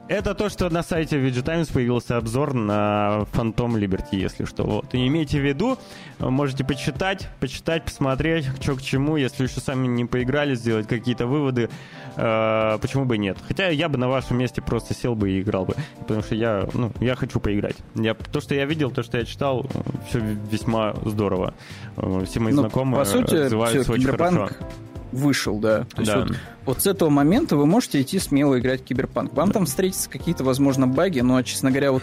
Это то, что на сайте VG Times появился обзор на Phantom Liberty, если что. Вот. И имейте в виду, можете почитать, почитать, посмотреть, что к чему. Если еще сами не поиграли, сделать какие-то выводы, э, почему бы и нет. Хотя я бы на вашем месте просто сел бы и играл бы. Потому что я, ну, я хочу поиграть. Я, то, что я видел, то, что я читал, все весьма здорово. Э, Все мои Ну, знакомые по сути, отзываются всё, очень Киберпанк хорошо. Вышел, да. То есть Да. вот, вот с этого момента вы можете идти смело играть в Киберпанк. Вам там встретятся какие-то, возможно, баги, но, честно говоря, вот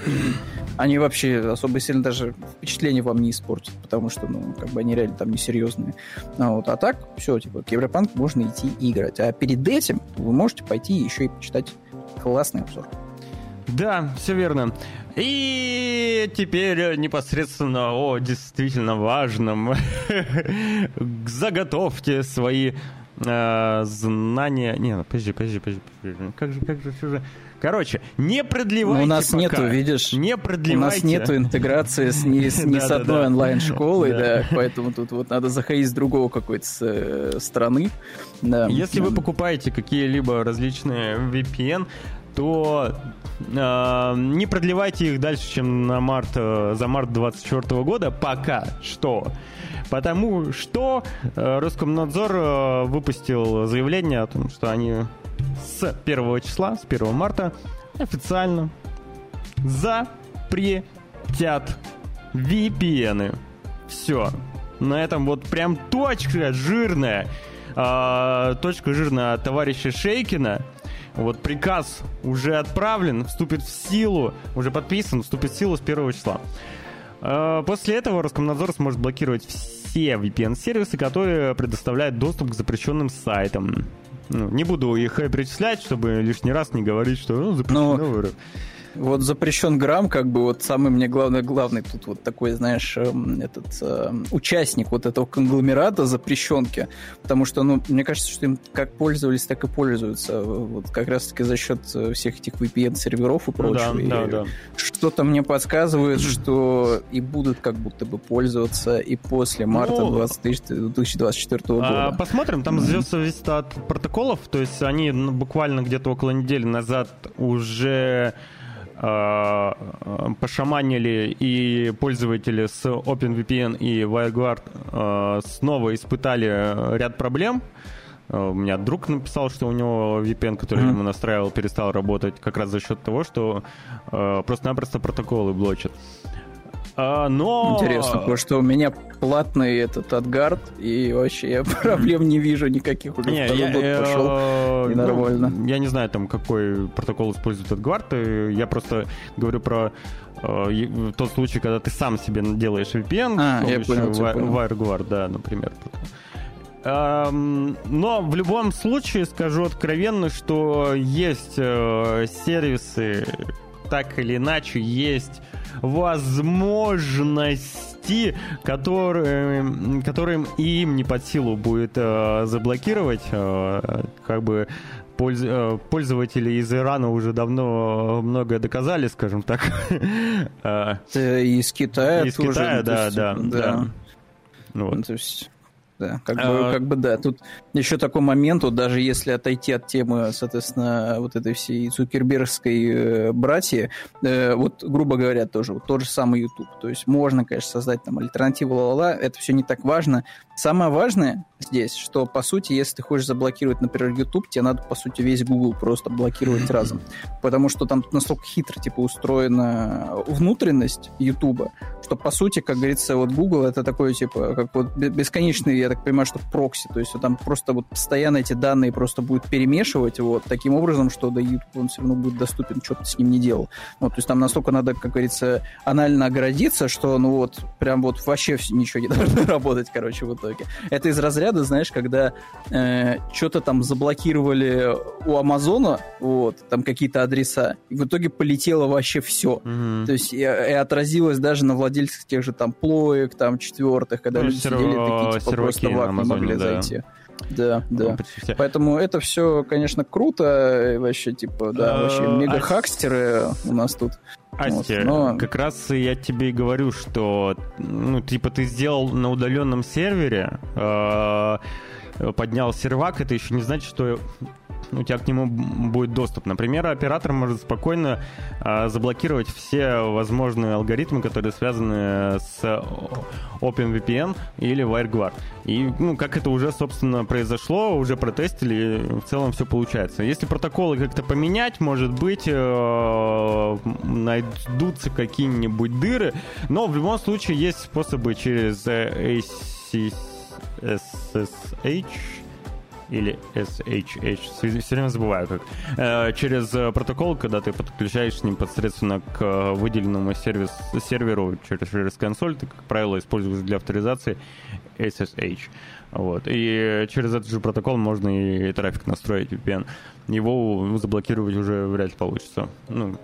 они вообще особо сильно даже впечатление вам не испортят, потому что, ну, как бы они реально там несерьезные. А, вот, а так, все, типа, Киберпанк можно идти и играть. А перед этим вы можете пойти еще и почитать классный обзор. Да, все верно. И теперь э, непосредственно о действительно важном. [laughs] Заготовьте свои э, знания. Не, ну, подожди, подожди, подожди, подожди. Как же, как же все же. Короче, не продлевайте. Ну, у нас пока. нету, видишь, Не У продлевайте. нас нету интеграции с, ни, с, ни с [laughs] одной онлайн-школой, Да. да. поэтому тут вот надо заходить с другого какой-то э, страны. Да. Если вы покупаете какие-либо различные VPN, то не продлевайте их дальше, чем на март, э, за март 2024 года, пока что. Потому что э, Роскомнадзор э, выпустил заявление о том, что они с 1 числа, с 1 марта официально запретят VPN. Все. На этом вот прям точка жирная. а, точка жирная товарища Шейкина. Вот приказ уже отправлен, вступит в силу, уже подписан, вступит в силу с 1 числа. А, После этого Роскомнадзор сможет блокировать все VPN-сервисы, которые предоставляют доступ к запрещенным сайтам. Ну, не буду их э, перечислять, чтобы лишний раз не говорить, что ну, запрещено. Ну, в РФ. Вот запрещен грамм, как бы вот самый мне главный, главный тут вот такой, знаешь, эм, этот э, участник вот этого конгломерата запрещенки, потому что, ну, мне кажется, что им как пользовались, так и пользуются, вот как раз-таки за счет э, всех этих VPN-серверов и Ну да, прочего. И да, да. Что-то мне подсказывает, что и будут как будто бы пользоваться и после марта Ну, 20 2024 А, года. посмотрим, там все зависит от протоколов, то есть они ну, буквально где-то около недели назад уже а, а, пошаманили и пользователи с OpenVPN и WireGuard а, снова испытали ряд проблем. А, У меня друг написал, что у него VPN, который Мгм. ему настраивал, перестал работать как раз за счет того, что а, просто-напросто протоколы блочат. А, но... Интересно, потому что у меня платный этот отгард, и вообще я [laughs] проблем не вижу никаких уже Не, второй я, год э, пошел. ну, и нормально. я не знаю, там, какой протокол использует э, Я просто говорю про э, е- тот случай, когда ты сам себе делаешь VPN А, я понял, Wi- понял. WireGuard, да, например. Эм, Но в любом случае скажу откровенно, что есть э, сервисы, так или иначе, есть возможности, которые, которым и им не под силу будет э, заблокировать. э, как бы польз- э, пользователи из Ирана уже давно многое доказали, скажем так. [laughs] Э, Э, Из Китая Из. Китая, да, да, да. Вот. то есть, да, как, А- бы, как бы да. Тут еще такой момент, вот даже если отойти от темы, соответственно, вот этой всей цукербергской э, братьи, э, вот, грубо говоря, тоже вот тот же самый YouTube. То есть можно, конечно, создать там альтернативу ла-ла, это все не так важно. Самое важное здесь, что, по сути, если ты хочешь заблокировать, например, YouTube, тебе надо, по сути, весь Google просто блокировать разом. Потому что там настолько хитро, типа, устроена внутренность YouTube, что, по сути, как говорится, вот Google это такой, типа, как вот бе- бесконечный, я так понимаю, что прокси, то есть там просто вот постоянно эти данные просто будет перемешивать, вот, таким образом, что до YouTube он все равно будет доступен, что ты с ним не делал. Вот, то есть там настолько надо, как говорится, анально оградиться, что, ну вот, прям вот вообще ничего не [laughs] должно работать, короче, в итоге. Это из разряда, знаешь, когда что-то там заблокировали у Амазона, вот, там какие-то адреса, и в итоге полетело вообще все. Мгм. То есть и, и отразилось даже на владельцах тех же там плоек, там четвертых, когда Ну, люди серва- сидели такие, типа, просто в не могли да. зайти. Да, да. Почти все. Поэтому это все, конечно, круто, и вообще, типа, да, Э, вообще а мега-хакстеры у нас тут. Асти, Вот, но- как раз я тебе и говорю, что, ну, типа, ты сделал на удаленном сервере, э, поднял сервак, это еще не значит, что у тебя к нему будет доступ. Например, оператор может спокойно э, заблокировать все возможные алгоритмы, которые связаны с OpenVPN или WireGuard. И, ну, как это уже, собственно, произошло, уже протестили, и в целом все получается. Если протоколы как-то поменять, может быть, э, найдутся какие-нибудь дыры, но в любом случае есть способы через AC SSH или SHH, все, время забываю как, э, через э, протокол, когда ты подключаешь непосредственно к э, выделенному сервис, серверу через, через консоль, ты, как правило, используешь для авторизации SSH. Вот. И через этот же протокол можно и трафик настроить VPN. Его заблокировать уже вряд ли получится. Ну,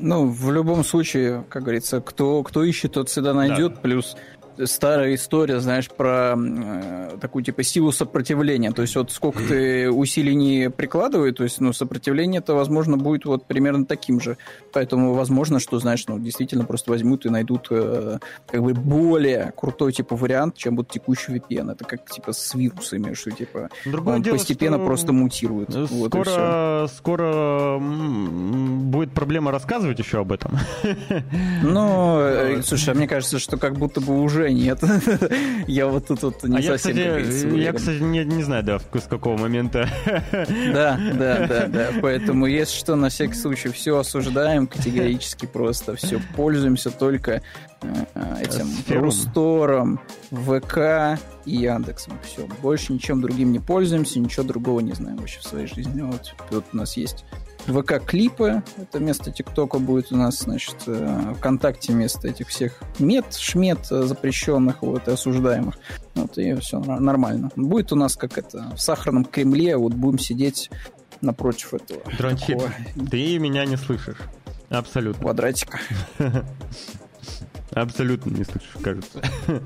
ну, в любом случае, как говорится, кто, кто ищет, тот всегда найдет. Да. Плюс старая история, знаешь, про э, такую типа силу сопротивления. То есть вот сколько ты усилий не прикладывай, то есть, ну, сопротивление это, возможно, будет вот примерно таким же. Поэтому возможно, что, знаешь, ну, действительно просто возьмут и найдут э, как бы более крутой типа вариант, чем вот текущий VPN. Это как типа с вирусами, что типа Другое он дело, постепенно что просто мутирует. Скоро, вот скоро будет проблема рассказывать еще об этом. Ну, [laughs] э, слушай, а мне кажется, что как будто бы уже нет. [laughs] я вот тут вот не а совсем я, кстати, я, кстати, не, не знаю, да, с какого момента. [laughs] да, да, да, да. Поэтому, если что, на всякий случай все осуждаем категорически просто. Все, пользуемся только э, этим Рустором, ВК и Яндексом. Все, больше ничем другим не пользуемся, ничего другого не знаем вообще в своей жизни. Вот тут у нас есть ВК-клипы, это место ТикТока будет у нас, значит, э, ВКонтакте вместо этих всех мет, шмет э, запрещенных, вот, и осуждаемых. Вот, и все нормально. Будет у нас, как это, в сахарном Кремле, вот будем сидеть напротив этого. Дрончик, ты меня не слышишь. Абсолютно. Квадратика. [laughs] Абсолютно не слышишь, кажется. [laughs]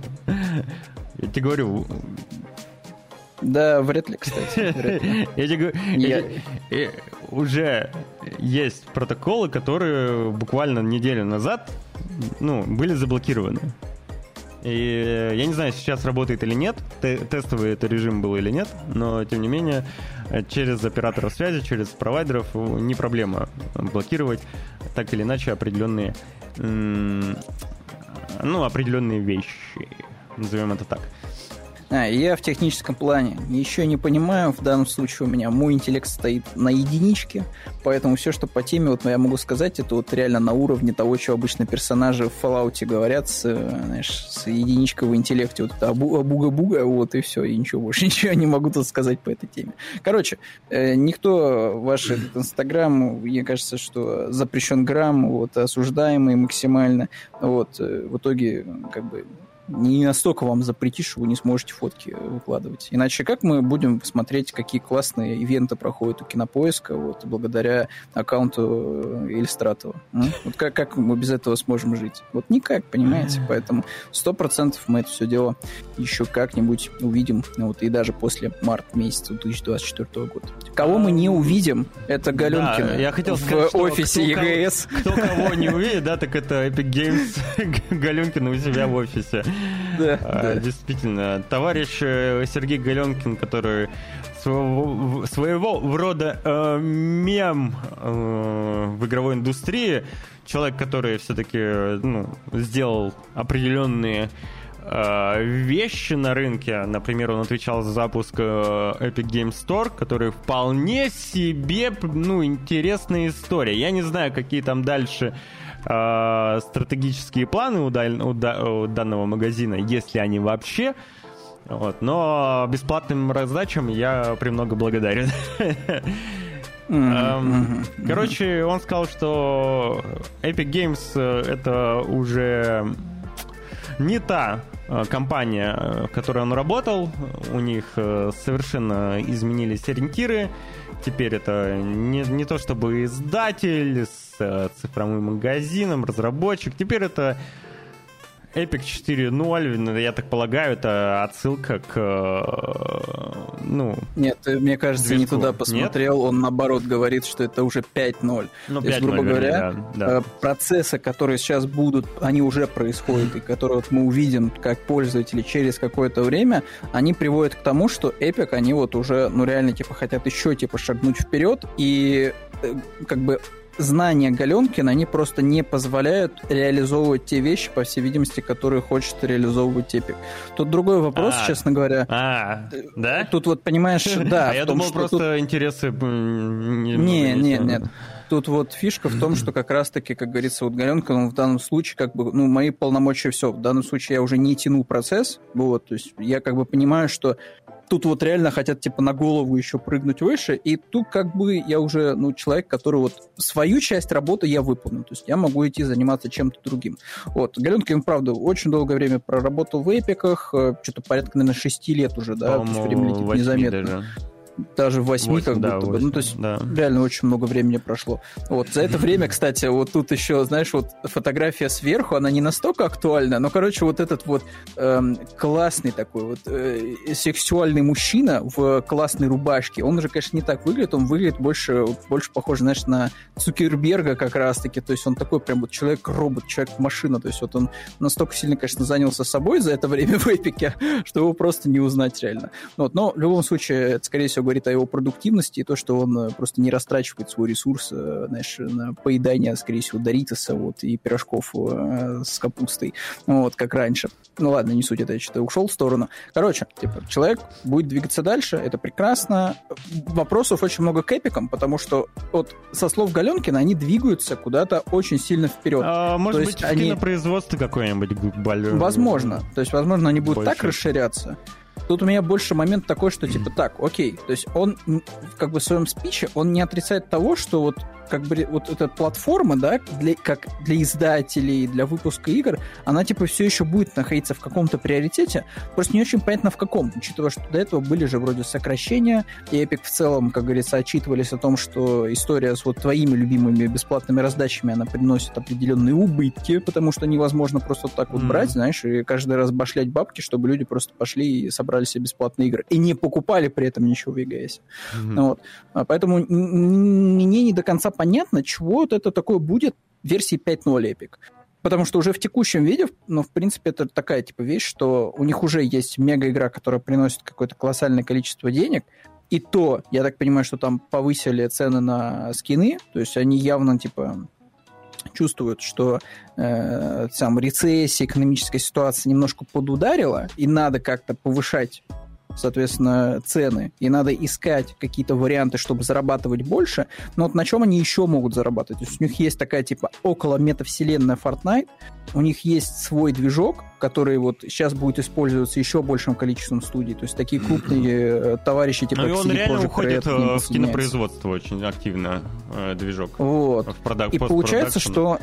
Я тебе говорю, да, вряд ли, кстати. [laughs] Я тебе говорю, уже есть протоколы, которые буквально неделю назад ну, были заблокированы. И я не знаю, сейчас работает или нет, тестовый это режим был или нет, но тем не менее через операторов связи, через провайдеров не проблема блокировать так или иначе определенные, ну, определенные вещи, назовем это так. А, я в техническом плане еще не понимаю. В данном случае у меня мой интеллект стоит на единичке, поэтому все, что по теме, вот я могу сказать, это вот реально на уровне того, что обычно персонажи в Fallout говорят с, знаешь, с единичкой в интеллекте. Вот это абуга-буга, вот и все, и ничего больше, [laughs] ничего не могу тут сказать по этой теме. Короче, э, никто ваш этот Инстаграм, мне кажется, что запрещен грамм, вот, осуждаемый максимально, вот, э, в итоге, как бы, не настолько вам запретишь, что вы не сможете фотки выкладывать. Иначе как мы будем смотреть, какие классные ивенты проходят у Кинопоиска вот, благодаря аккаунту Иллюстратова? Вот как, как мы без этого сможем жить? Вот никак, понимаете? Поэтому сто процентов мы это все дело еще как-нибудь увидим, вот, и даже после марта месяца 2024 года. Кого мы не увидим, это Галенкин да, я хотел сказать, в офисе кто, ЕГС. Кто, кто кого не увидит, да, так это Epic Games [laughs] Галенкин у себя в офисе. Да, а, да. Действительно. Товарищ э, Сергей Галенкин, который своего, своего рода э, мем э, в игровой индустрии, человек, который все-таки ну, сделал определенные вещи на рынке. Например, он отвечал за запуск Epic Game Store, который вполне себе ну, интересная история. Я не знаю, какие там дальше э, стратегические планы у, даль, у, да, у данного магазина, если они вообще. Вот. Но бесплатным раздачам я премного благодарен. Короче, он сказал, что Epic Games э, это уже не та э, компания, в которой он работал. У них э, совершенно изменились ориентиры. Теперь это не, не то чтобы издатель с э, цифровым магазином, разработчик. Теперь это Epic 4.0, я так полагаю, это отсылка к, э, ну... Нет, мне кажется, движку. не туда посмотрел, Нет? он наоборот говорит, что это уже 5.0. Ну, То есть, грубо говоря, да, да. Э, процессы, которые сейчас будут, они уже происходят, и которые вот мы увидим как пользователи через какое-то время, они приводят к тому, что Epic, они вот уже, ну реально, типа, хотят еще, типа, шагнуть вперед, и э, как бы знания Галенкина, они просто не позволяют реализовывать те вещи, по всей видимости, которые хочет реализовывать Эпик. Тут другой вопрос, а, честно говоря. А, да? Тут вот, понимаешь, [laughs] да. А я думал, просто интересы... Не, не, нет. тут вот фишка в том, что как раз-таки, как говорится, вот Галенка, ну, в данном случае, как бы, ну, мои полномочия все. В данном случае я уже не тяну процесс, вот, то есть я как бы понимаю, что тут вот реально хотят типа на голову еще прыгнуть выше, и тут как бы я уже, ну, человек, который вот свою часть работы я выполнил, то есть я могу идти заниматься чем-то другим. Вот, Галенкин, правда, очень долгое время проработал в эпиках, э, что-то порядка, наверное, 6 лет уже, да, то есть времени типа, незаметно. Даже даже в восьми как да, будто 8, бы. Ну, то есть да. реально очень много времени прошло. Вот за это время, кстати, вот тут еще, знаешь, вот фотография сверху, она не настолько актуальна, но, короче, вот этот вот эм, классный такой вот э, сексуальный мужчина в классной рубашке, он уже, конечно, не так выглядит, он выглядит больше, больше похож, знаешь, на Цукерберга как раз-таки, то есть он такой прям вот человек-робот, человек-машина, то есть вот он настолько сильно, конечно, занялся собой за это время в эпике, [laughs] что его просто не узнать реально. Вот, но в любом случае, это, скорее всего, говорит о его продуктивности и то, что он э, просто не растрачивает свой ресурс, э, знаешь, на поедание, скорее всего, Доритоса вот, и пирожков э, с капустой, вот, как раньше. Ну ладно, не суть, это я что-то ушел в сторону. Короче, типа, человек будет двигаться дальше, это прекрасно. Вопросов очень много к эпикам, потому что вот со слов Галенкина они двигаются куда-то очень сильно вперед. А, может то быть, есть они... кинопроизводство какое-нибудь? Возможно. То есть, возможно, они будут Больше. так расширяться, Тут у меня больше момент такой, что типа так, окей, то есть он как бы в своем спиче, он не отрицает того, что вот как бы вот эта платформа, да, для, как для издателей, для выпуска игр, она типа все еще будет находиться в каком-то приоритете, просто не очень понятно в каком, учитывая, что до этого были же вроде сокращения, и Epic в целом, как говорится, отчитывались о том, что история с вот твоими любимыми бесплатными раздачами, она приносит определенные убытки, потому что невозможно просто так вот mm-hmm. брать, знаешь, и каждый раз башлять бабки, чтобы люди просто пошли и собрали себе бесплатные игры, и не покупали при этом ничего в EGS. Mm-hmm. Вот. А поэтому мне не до конца понятно, чего вот это такое будет в версии 5.0 Epic. Потому что уже в текущем виде, ну, в принципе, это такая типа вещь, что у них уже есть мега-игра, которая приносит какое-то колоссальное количество денег, и то, я так понимаю, что там повысили цены на скины, то есть они явно, типа, чувствуют, что э, сам рецессия, экономическая ситуация немножко подударила, и надо как-то повышать соответственно, цены, и надо искать какие-то варианты, чтобы зарабатывать больше. Но вот на чем они еще могут зарабатывать? То есть у них есть такая типа около метавселенная Fortnite, у них есть свой движок, который вот сейчас будет использоваться еще большим количеством студий. То есть такие крупные э, товарищи типа Ну и он реально уходит Red, в кинопроизводство очень активно, э, движок. Вот. И получается, что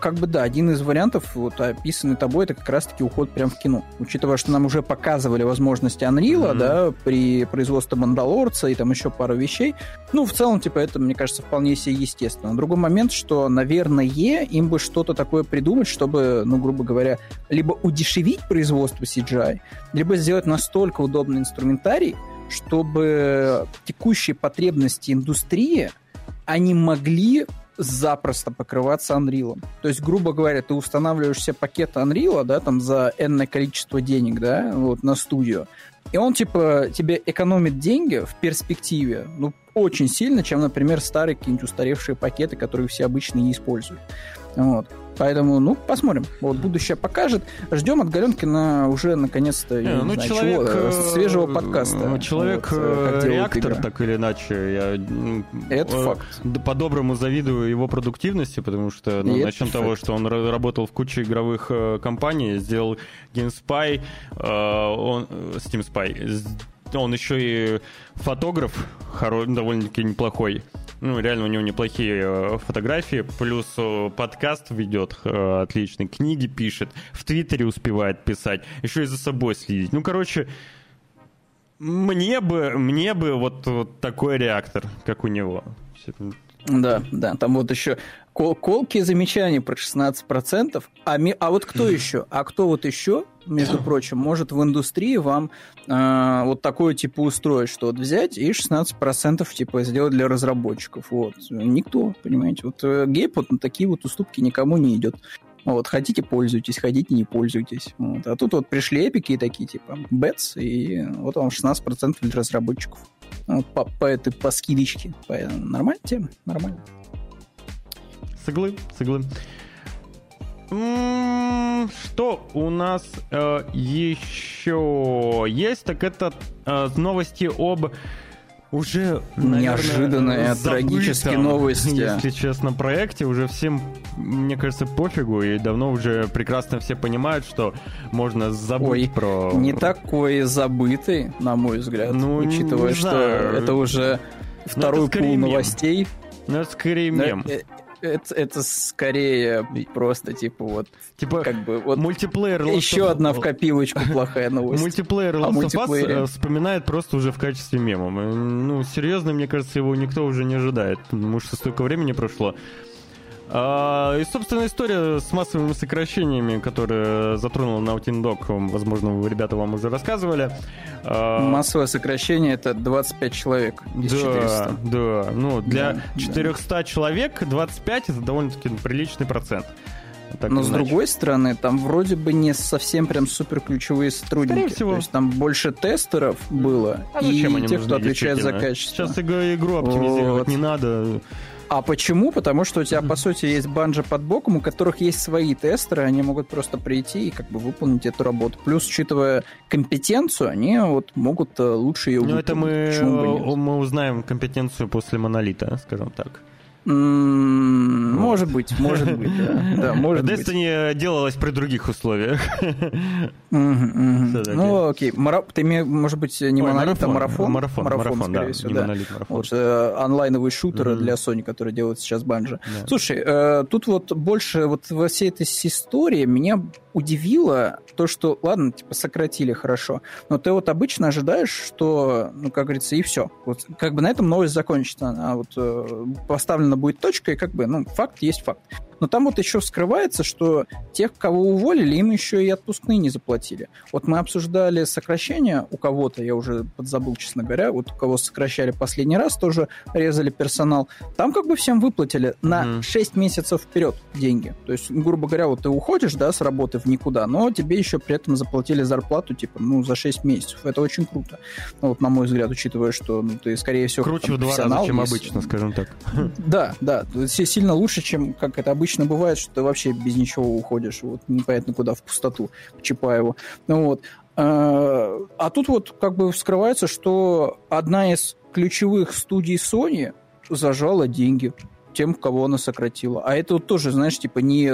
как бы да, один из вариантов, вот описанный тобой, это как раз-таки уход прямо в кино. Учитывая, что нам уже показывали возможности Unreal, mm-hmm. да, при производстве Мандалорца и там еще пару вещей. Ну, в целом, типа, это, мне кажется, вполне себе естественно. Другой момент, что, наверное, им бы что-то такое придумать, чтобы, ну, грубо говоря, либо удешевить производство CGI, либо сделать настолько удобный инструментарий, чтобы текущие потребности индустрии они могли запросто покрываться Unreal. То есть, грубо говоря, ты устанавливаешь себе пакет Unreal, да, там за энное количество денег, да, вот на студию, и он, типа, тебе экономит деньги в перспективе, ну, очень сильно, чем, например, старые какие-нибудь устаревшие пакеты, которые все обычно не используют. Вот. Поэтому, ну, посмотрим. Вот будущее покажет. Ждем от Галенкина уже, наконец-то, не, ну, знаю, человек, чего, э, свежего подкаста. Человек вот, э, реактор, так или иначе. Я, Это э, факт. По-доброму завидую его продуктивности, потому что, ну, начнем с того, что он работал в куче игровых компаний, сделал GameSpy, он, Steam Spy, он еще и фотограф, довольно-таки неплохой. Ну, реально у него неплохие э, фотографии, плюс э, подкаст ведет э, отличный, книги пишет, в Твиттере успевает писать, еще и за собой следить. Ну, короче, мне бы, мне бы вот, вот такой реактор, как у него. Да, да, там вот еще кол колкие замечания про 16%, а, ми а вот кто еще? А кто вот еще, между [coughs] прочим, может в индустрии вам э, вот такое типа устроить, что вот взять и 16% типа сделать для разработчиков? Вот. Никто, понимаете. Вот э, Гейп вот на такие вот уступки никому не идет. Вот, хотите, пользуйтесь, хотите, не пользуйтесь. Вот. А тут вот пришли эпики такие, типа, бетс, и вот вам 16% для разработчиков. Вот по, по этой, по скидочке. По, нормальная тема? Нормально. Соглы, соглы. Что у нас э, еще есть? Так это э, новости об уже неожиданные трагические новости. Если честно, проекте уже всем, мне кажется, пофигу, и давно уже прекрасно все понимают, что можно забыть Ой, про... не такой забытый, на мой взгляд, ну, учитывая, что это уже ну, второй это пул новостей. Ну, это скорее мем. Э, это, это скорее просто типа вот типа как бы вот мультиплеер еще of... одна в копилочку плохая новость. Мультиплеер Last of Us э, вспоминает просто уже в качестве мема. Ну серьезно, мне кажется, его никто уже не ожидает, потому что столько времени прошло. А, и, собственно, история с массовыми сокращениями, которые затронула Naughty Dog, возможно, вы, ребята, вам уже рассказывали. А, Массовое сокращение — это 25 человек из да, 400. Да, ну, для да, 400 да. человек 25 — это довольно-таки приличный процент. Так Но с другой стороны, там вроде бы не совсем прям супер ключевые сотрудники. Скорее всего. То есть там больше тестеров было а и тех, кто отвечает за качество. Сейчас игру оптимизировать вот. не надо. А почему? Потому что у тебя, по сути, есть банжа под боком, у которых есть свои тестеры, они могут просто прийти и как бы выполнить эту работу. Плюс, учитывая компетенцию, они вот могут э, лучше ее выполнить. Ну, это мы, мы узнаем компетенцию после монолита, скажем так. Может быть, может быть, да. [laughs] да может Destiny быть. делалось при других условиях. Ну, окей. Ты, может быть, не монолит, а марафон? Марафон, марафон, скорее всего, да. Вот э, онлайновые шутеры для Sony, которые делают сейчас Банжи. Слушай, э, тут вот больше вот во всей этой истории меня удивило то, что, ладно, типа, сократили хорошо, но ты вот обычно ожидаешь, что, ну, как говорится, и все. Вот как бы на этом новость закончится. А вот э, поставлена будет точка, и как бы, ну, факт есть факт. Но там вот еще вскрывается, что тех, кого уволили, им еще и отпускные не заплатили. Вот мы обсуждали сокращение у кого-то, я уже подзабыл, честно говоря, вот у кого сокращали последний раз, тоже резали персонал. Там как бы всем выплатили на mm-hmm. 6 месяцев вперед деньги. То есть, грубо говоря, вот ты уходишь, да, с работы в никуда, но тебе еще при этом заплатили зарплату, типа, ну, за 6 месяцев. Это очень круто. Ну, вот, на мой взгляд, учитывая, что ну, ты, скорее всего, Круче в два раза, чем обычно, скажем так. Да, да. Сильно лучше, чем как это обычно обычно бывает, что ты вообще без ничего уходишь, вот непонятно куда, в пустоту, к Чапаеву. Ну вот. А, а тут вот как бы вскрывается, что одна из ключевых студий Sony зажала деньги тем, кого она сократила. А это вот тоже, знаешь, типа не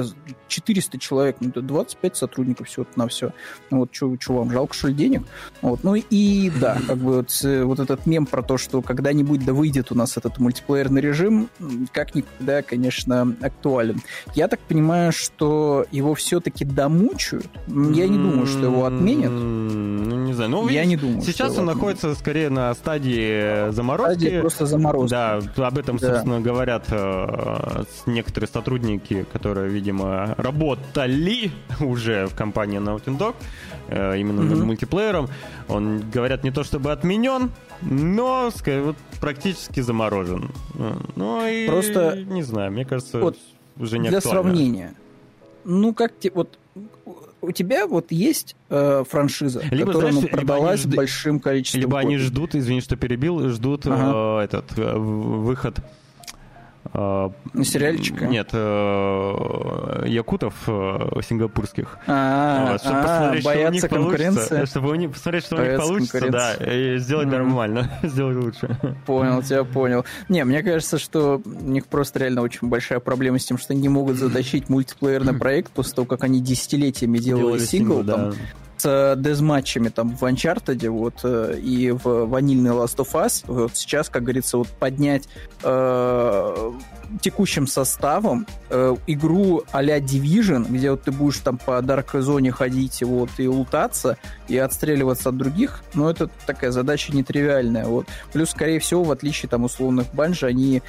400 человек, ну, это 25 сотрудников всего на все. Ну, вот что вам, жалко, что ли, денег? Вот. Ну и да, как бы вот, вот этот мем про то, что когда-нибудь да выйдет у нас этот мультиплеерный режим, как никогда, конечно, актуален. Я так понимаю, что его все-таки домучают. Я не думаю, что его отменят. Ну, не знаю. Ну, я не думаю. Сейчас он находится скорее на стадии заморозки. Стадии просто заморозки. Да, об этом, собственно, говорят э, некоторые сотрудники, которые, видимо, работали [laughs] уже в компании Naughty Dog, э, именно mm-hmm. над мультиплеером. Он, говорят, не то чтобы отменен, но вот, практически заморожен. Ну и Просто не знаю, мне кажется, вот уже не Для актуально. сравнения. Ну, как тебе, вот у тебя вот есть э, франшиза, либо, которая знаешь, ну, продалась жд... большим количеством. Либо копий. они ждут, извини, что перебил, ждут ага. э, этот э, выход сериальчика? Нет, э, якутов э, сингапурских. А, чтобы а, посмотреть, что у них конкуренции. Чтобы посмотреть, что у них получится, да, и сделать нормально, [laughs] сделать лучше. Понял, тебя понял. Не, мне кажется, что у них просто реально очень большая проблема с тем, что они не могут затащить мультиплеерный проект после того, как они десятилетиями делали, сингл, там, с дезматчами там в Uncharted вот, э, и в ванильный Last of Us. Вот сейчас, как говорится, вот поднять э, текущим составом э, игру а-ля Division, где вот ты будешь там по Dark зоне ходить вот, и лутаться, и отстреливаться от других, но это такая задача нетривиальная. Вот. Плюс, скорее всего, в отличие там условных банжи, они,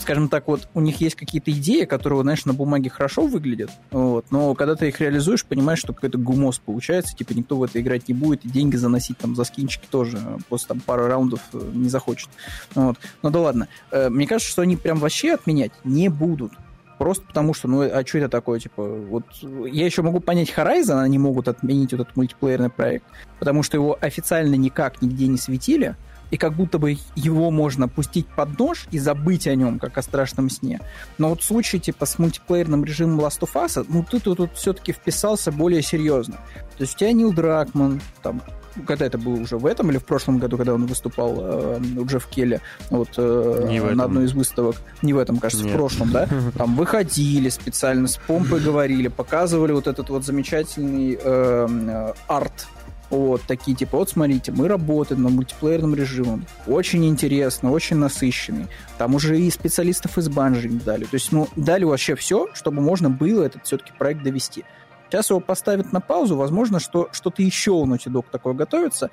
скажем так, вот у них есть какие-то идеи, которые, знаешь, на бумаге хорошо выглядят, вот, но когда ты их реализуешь, понимаешь, что какой-то гумос получается, типа никто в это играть не будет, и деньги заносить там за скинчики тоже после там пары раундов э, не захочет. Вот. Ну да ладно. Э, мне кажется, что они прям вообще отменять не будут. Просто потому что, ну, а что это такое, типа, вот, я еще могу понять Horizon, они могут отменить этот мультиплеерный проект, потому что его официально никак нигде не светили, и как будто бы его можно пустить под нож и забыть о нем, как о страшном сне. Но вот в случае типа с мультиплеерным режимом Last of Us, ну ты тут, тут все-таки вписался более серьезно. То есть у тебя Нил Дракман, там, когда это было уже в этом или в прошлом году, когда он выступал э, у Джефф Келли вот, э, на одной из выставок. Не в этом, кажется, Нет. в прошлом, да? [laughs] Там выходили специально, с помпой говорили, показывали вот этот вот замечательный э, э арт вот, такие типа, вот смотрите, мы работаем на мультиплеерном режиме. Очень интересно, очень насыщенный. Там уже и специалистов из Банжи дали. То есть, ну, дали вообще все, чтобы можно было этот все-таки проект довести. Сейчас его поставят на паузу, возможно, что что-то еще у Naughty Dog такое готовится,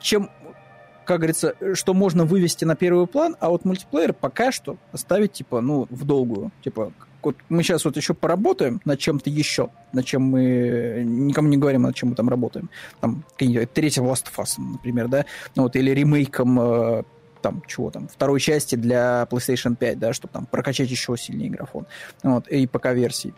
чем, как говорится, что можно вывести на первый план, а вот мультиплеер пока что оставить, типа, ну, в долгую. Типа, вот мы сейчас вот еще поработаем над чем-то еще, над чем мы никому не говорим, над чем мы там работаем. Там какие-нибудь третья Last of Us, например, да, вот, или ремейком э, там, чего там, второй части для PlayStation 5, да, чтобы там прокачать еще сильнее графон, вот, и ПК-версии.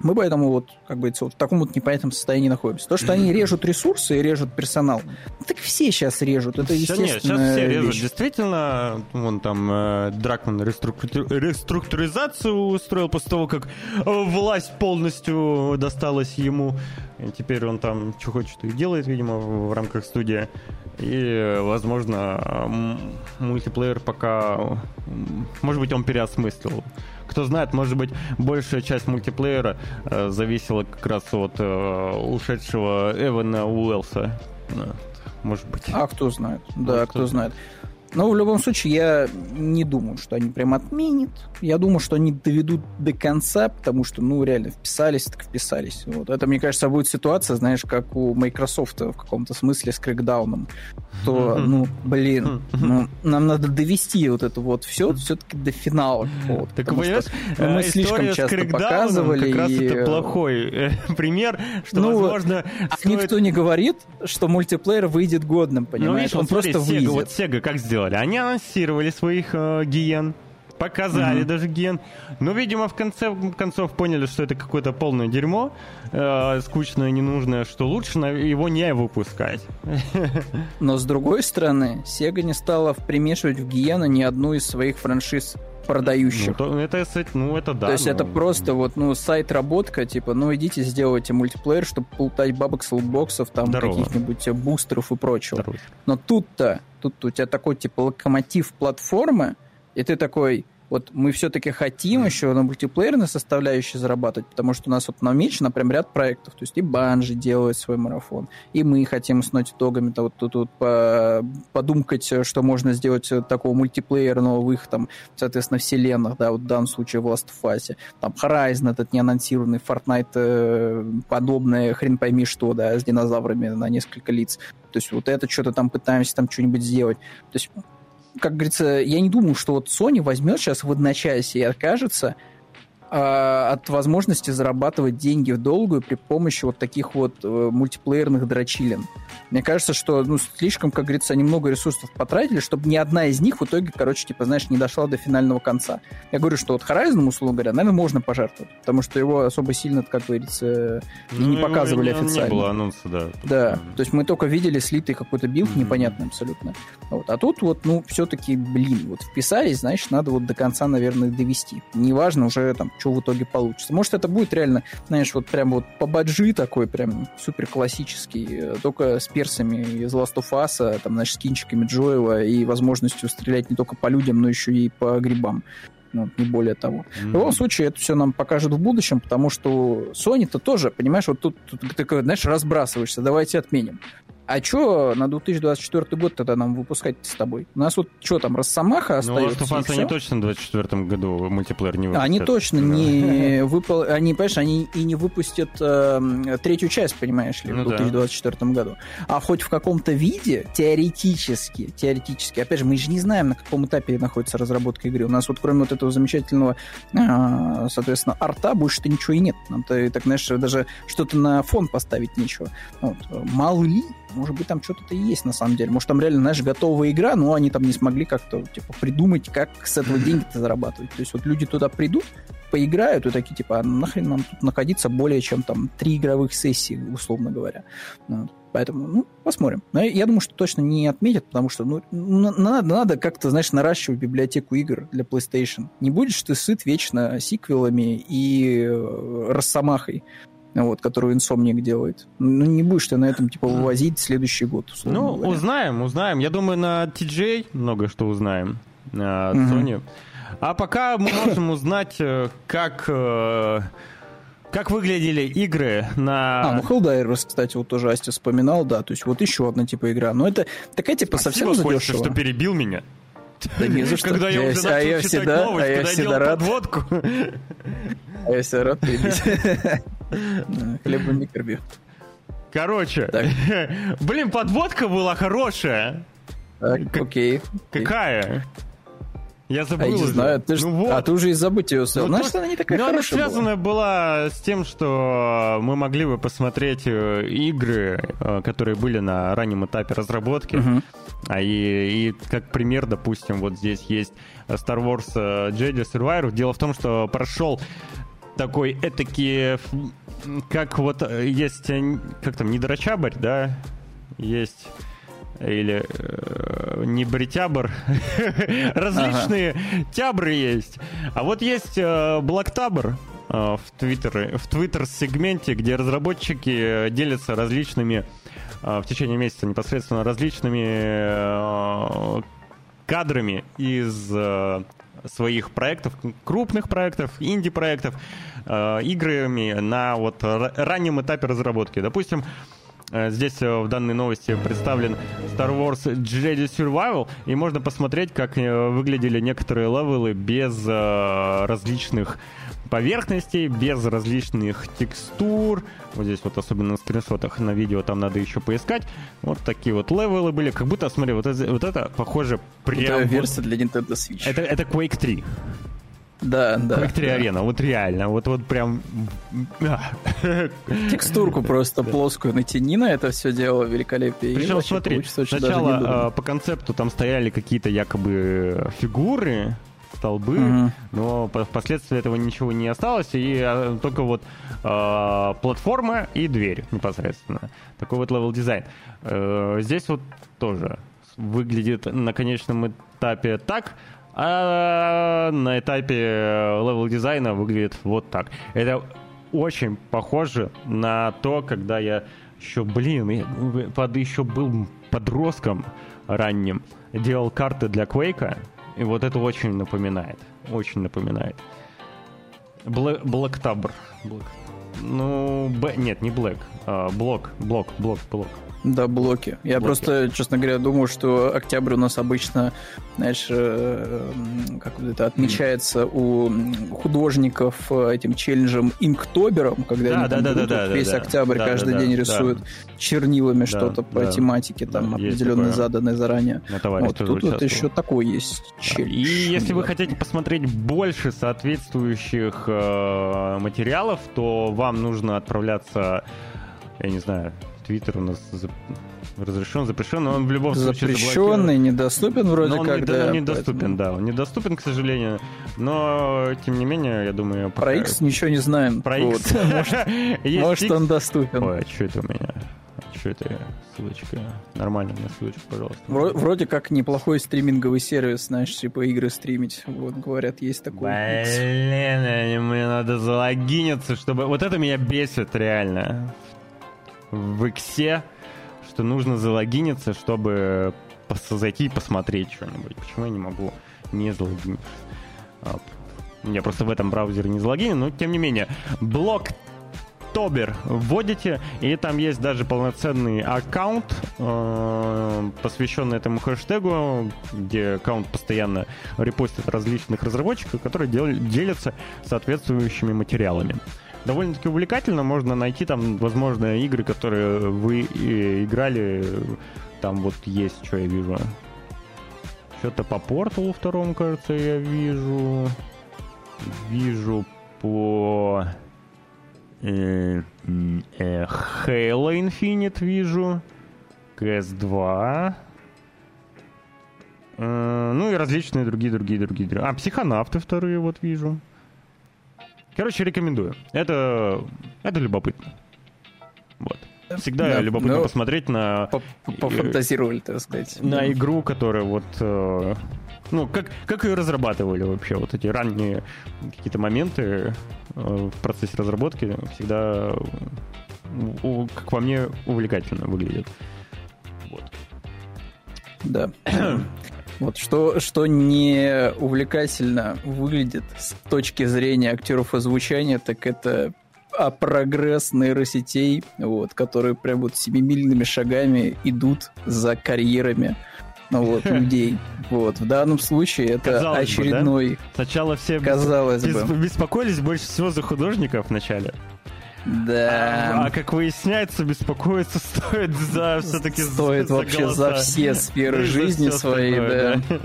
Мы поэтому вот, как бы, вот в таком вот непонятном состоянии находимся. То, что они режут ресурсы и режут персонал, так все сейчас режут. Это естественно. Нет, сейчас все режут. Действительно, вон там э, Дракман реструктури... реструктуризацию устроил после того, как э, власть полностью досталась ему. И теперь он там что хочет и делает, видимо, в, в рамках студии. И, возможно, мультиплеер пока... Может быть, он переосмыслил кто знает, может быть, большая часть мультиплеера э, зависела как раз от э, ушедшего Эвана Уэлса. Может быть. А кто знает? Да, ну, кто знает. Но в любом случае я не думаю, что они прям отменят. Я думаю, что они доведут до конца, потому что, ну, реально, вписались, так вписались. Вот. Это, мне кажется, будет ситуация, знаешь, как у Microsoft в каком-то смысле с Крэкдауном. То, ну, блин, ну, нам надо довести вот это вот все все-таки до финала. Вот, так понимаешь, что, мы слишком часто показывали. Как раз и... это плохой э, пример, что, ну, возможно... А стоит... никто не говорит, что мультиплеер выйдет годным, понимаешь? Ну, видишь, Он вот, просто смотри, выйдет. Sega, вот Sega как сделал? Сделали? Они анонсировали своих э, гиен, показали mm-hmm. даже ген. Но, видимо, в конце концов поняли, что это какое-то полное дерьмо, э, скучное, ненужное, что лучше его не выпускать. Но, с другой стороны, Sega не стала примешивать в гиена ни одну из своих франшиз продающих. Ну, то, это, ну, это да. То есть но... это просто вот, ну, сайт-работка, типа, ну, идите сделайте мультиплеер, чтобы полутать бабок с лутбоксов, там, каких-нибудь бустеров и прочего. Здорово. Но тут-то, тут у тебя такой, типа, локомотив платформы, и ты такой, вот мы все-таки хотим еще на мультиплеерной составляющей зарабатывать, потому что у нас вот намечено прям ряд проектов. То есть и Банжи делает свой марафон, и мы хотим с Naughty Dog'ами вот тут вот, по, подумкать, что можно сделать такого мультиплеерного в их там, соответственно, вселенных, да, вот в данном случае в Last of Us. Там Horizon этот неанонсированный, Fortnite э, подобное, хрен пойми что, да, с динозаврами на несколько лиц. То есть вот это что-то там пытаемся там что-нибудь сделать. То есть как говорится, я не думаю, что вот Sony возьмет сейчас в одночасье и откажется а, от возможности зарабатывать деньги в долгую при помощи вот таких вот э, мультиплеерных дрочилин. Мне кажется, что ну, слишком, как говорится, они много ресурсов потратили, чтобы ни одна из них в итоге, короче, типа, знаешь, не дошла до финального конца. Я говорю, что вот Horizon, условно говоря, наверное, можно пожертвовать, потому что его особо сильно, как говорится, ну, и не показывали не, официально. Не было анонса, да. Да, то есть мы только видели слитый какой-то билд mm-hmm. непонятный абсолютно. Вот. А тут вот, ну, все-таки, блин, вот вписались, значит, надо вот до конца, наверное, довести. Неважно уже там, что в итоге получится. Может, это будет реально, знаешь, вот прям вот по баджи такой, прям супер классический, э, только с персами из Last of Us, а, там, знаешь, скинчиками Джоэла и возможностью стрелять не только по людям, но еще и по грибам. Ну, не более того. Mm-hmm. В любом случае, это все нам покажет в будущем, потому что Sony-то тоже, понимаешь, вот тут, тут ты, знаешь, разбрасываешься, давайте отменим. А что на 2024 год тогда нам выпускать с тобой? У нас вот что там, Росомаха остается? Ну, Last of они точно в 2024 году мультиплеер не выпустят. Они точно не [laughs] выпал... Они, понимаешь, они и не выпустят э, третью часть, понимаешь ли, ну, в 2024 да. году. А хоть в каком-то виде, теоретически, теоретически, опять же, мы же не знаем, на каком этапе находится разработка игры. У нас вот кроме вот этого замечательного, э, соответственно, арта больше-то ничего и нет. Нам-то, так, знаешь, даже что-то на фон поставить нечего. Вот. Мало ли, может быть, там что-то и есть на самом деле. Может, там реально, знаешь, готовая игра, но они там не смогли как-то, типа, придумать, как с этого деньги-то зарабатывать. То есть вот люди туда придут, поиграют и такие, типа, а нахрен нам тут находиться более чем там три игровых сессии, условно говоря. Вот. Поэтому, ну, посмотрим. Но я думаю, что точно не отметят, потому что, ну, надо, надо как-то, знаешь, наращивать библиотеку игр для PlayStation. Не будешь ты сыт вечно сиквелами и э, росомахой вот, которую Insomniac делает. Ну, не будешь ты на этом, типа, вывозить следующий год, Ну, говоря. узнаем, узнаем. Я думаю, на TJ много что узнаем от угу. Sony. А пока мы можем узнать, э, как э, как выглядели игры на... А, ну Helldivers, кстати, вот тоже Асти вспоминал, да, то есть вот еще одна типа игра. Но это такая типа Спасибо, совсем задешево. Костя, что перебил меня. Да не за [laughs] что. Когда я, я уже начал а я читать всегда, новость, а я когда всегда я делал рад. подводку. А [laughs] я всегда рад [laughs] Хлебом микробью. Короче, блин, подводка была хорошая. Так, окей. Какая? Я забыл. А я не знаю, ты ж... ну, вот. а ты уже из забытия успел. Ну, Знаешь, она не такая ну, она связана была. была с тем, что мы могли бы посмотреть э, игры, э, которые были на раннем этапе разработки. Угу. А и, и как пример, допустим, вот здесь есть Star Wars э, Jedi Survivor. Дело в том, что прошел такой этакий, как вот есть, как там, недорочабарь, да, есть или э, не бритябр, [laughs] различные ага. тябры есть. А вот есть э, блоктабр э, в Твиттере, в Твиттер-сегменте, где разработчики делятся различными э, в течение месяца непосредственно различными э, кадрами из э, своих проектов, крупных проектов, инди-проектов, э, играми на вот раннем этапе разработки. Допустим, Э, здесь э, в данной новости представлен Star Wars Jedi Survival, и можно посмотреть, как э, выглядели некоторые левелы без различных поверхностей, без различных текстур. Вот здесь вот особенно на скриншотах на видео там надо еще поискать. Вот такие вот левелы были. Как будто, смотри, вот это, вот это похоже прям... Это версия для Nintendo Switch. Это, это Quake 3. Да, да. Quake 3 да. арена, вот реально, вот вот прям... [laughs] Текстурку просто плоскую натяни на это все дело великолепие. Причем, смотри, сначала по концепту там стояли какие-то якобы фигуры, столбы, но впоследствии этого ничего не осталось, и а, только вот э, платформа и дверь непосредственно. Такой вот level design. Э, здесь вот тоже выглядит на конечном этапе так, а на этапе level design а выглядит вот так. Это очень похоже на то, когда я еще, блин, я под, еще был подростком ранним, делал карты для Quake, и вот это очень напоминает. Очень напоминает. Black, Блэктабр. Блэк. Ну, Б... нет, не Блэк. А, блок, блок, блок, блок. Да, блоки. Я блоки. просто, честно говоря, думаю, что октябрь у нас обычно, знаешь, э, как это отмечается mm. у художников э, этим челленджем инктобером, когда да, они да, там да, да, весь да, октябрь да, каждый да, день да, рисуют да. чернилами да, что-то да, по да, тематике, там да, определенно заданной заранее. Вот тут вот еще такой есть челлендж. И если да. вы хотите посмотреть больше соответствующих э, материалов, то вам нужно отправляться, я не знаю, Твиттер у нас зап... разрешен, запрещен, но он в любом случае Запрещенный, недоступен вроде но он как, не, да. Он недоступен, поэтому... да, он недоступен, к сожалению, но, тем не менее, я думаю... Пока... Про X ничего не знаем. Про X. [laughs] Может, он доступен. Ой, а что это у меня? А что это ссылочка? Нормально мне ссылочку, пожалуйста. Вроде как неплохой стриминговый сервис, знаешь, типа игры стримить. Вот, говорят, есть такой. Блин, мне надо залогиниться, чтобы... Вот это меня бесит реально в Иксе, что нужно залогиниться, чтобы зайти и посмотреть что-нибудь. Почему я не могу не залогиниться? А, я просто в этом браузере не залогинен, но тем не менее. Блок Тобер вводите, и там есть даже полноценный аккаунт, э, посвященный этому хэштегу, где аккаунт постоянно репостит различных разработчиков, которые дел- делятся соответствующими материалами довольно-таки увлекательно. Можно найти там, возможно, игры, которые вы э, играли. Там вот есть, что я вижу. Что-то по порталу второму, кажется, я вижу. Вижу по... Э, э, Halo Infinite вижу. CS2. Э, ну и различные другие, другие, другие. А, психонавты вторые вот вижу. Короче, рекомендую. Это, это любопытно. Вот. всегда да, любопытно ну, посмотреть на... Пофантазировали, так сказать. На игру, которая вот... Э, ну, как, как ее разрабатывали вообще, вот эти ранние какие-то моменты э, в процессе разработки всегда, как по мне, увлекательно выглядят. Вот. Да. [clears throat] Вот что, что не увлекательно выглядит с точки зрения актеров озвучания, так это а прогресс нейросетей, вот, которые прям вот семимильными шагами идут за карьерами ну, вот, [laughs] людей. Вот. В данном случае это Казалось очередной... Бы, да? Сначала все Казалось бы. беспокоились больше всего за художников вначале. Да. А, а как выясняется, беспокоиться стоит за все-таки Стоит за, вообще за, за все сферы жизни своей, да. да.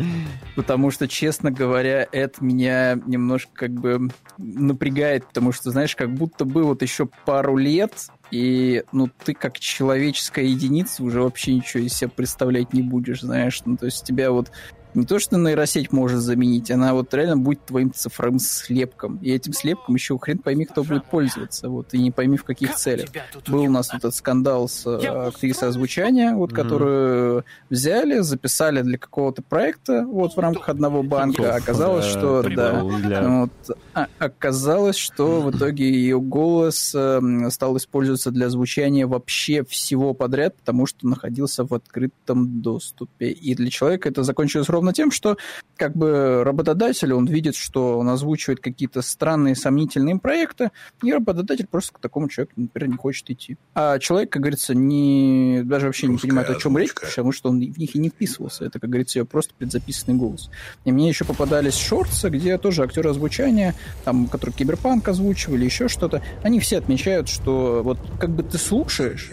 Потому что, честно говоря, это меня немножко как бы напрягает, потому что, знаешь, как будто бы вот еще пару лет, и, ну, ты как человеческая единица уже вообще ничего из себя представлять не будешь, знаешь. Ну, то есть тебя вот не то, что нейросеть может заменить, она вот реально будет твоим цифровым слепком. И этим слепком еще хрен пойми, кто будет пользоваться. Вот, и не пойми, в каких целях. Был у нас вот этот скандал с э, актрисой озвучания, вот, mm-hmm. которую взяли, записали для какого-то проекта вот в рамках одного банка. Оказалось, что да, вот, а, оказалось, что в итоге ее голос э, стал использоваться для озвучания вообще всего подряд, потому что находился в открытом доступе. И для человека это закончилось ровно ровно тем, что как бы работодатель, он видит, что он озвучивает какие-то странные, сомнительные проекты, и работодатель просто к такому человеку, например, не хочет идти. А человек, как говорится, не, даже вообще Русская не понимает, о чем речь, потому что он в них и не вписывался. Это, как говорится, ее просто предзаписанный голос. И мне еще попадались шорты, где тоже актеры озвучания, там, которые киберпанк озвучивали, еще что-то, они все отмечают, что вот как бы ты слушаешь,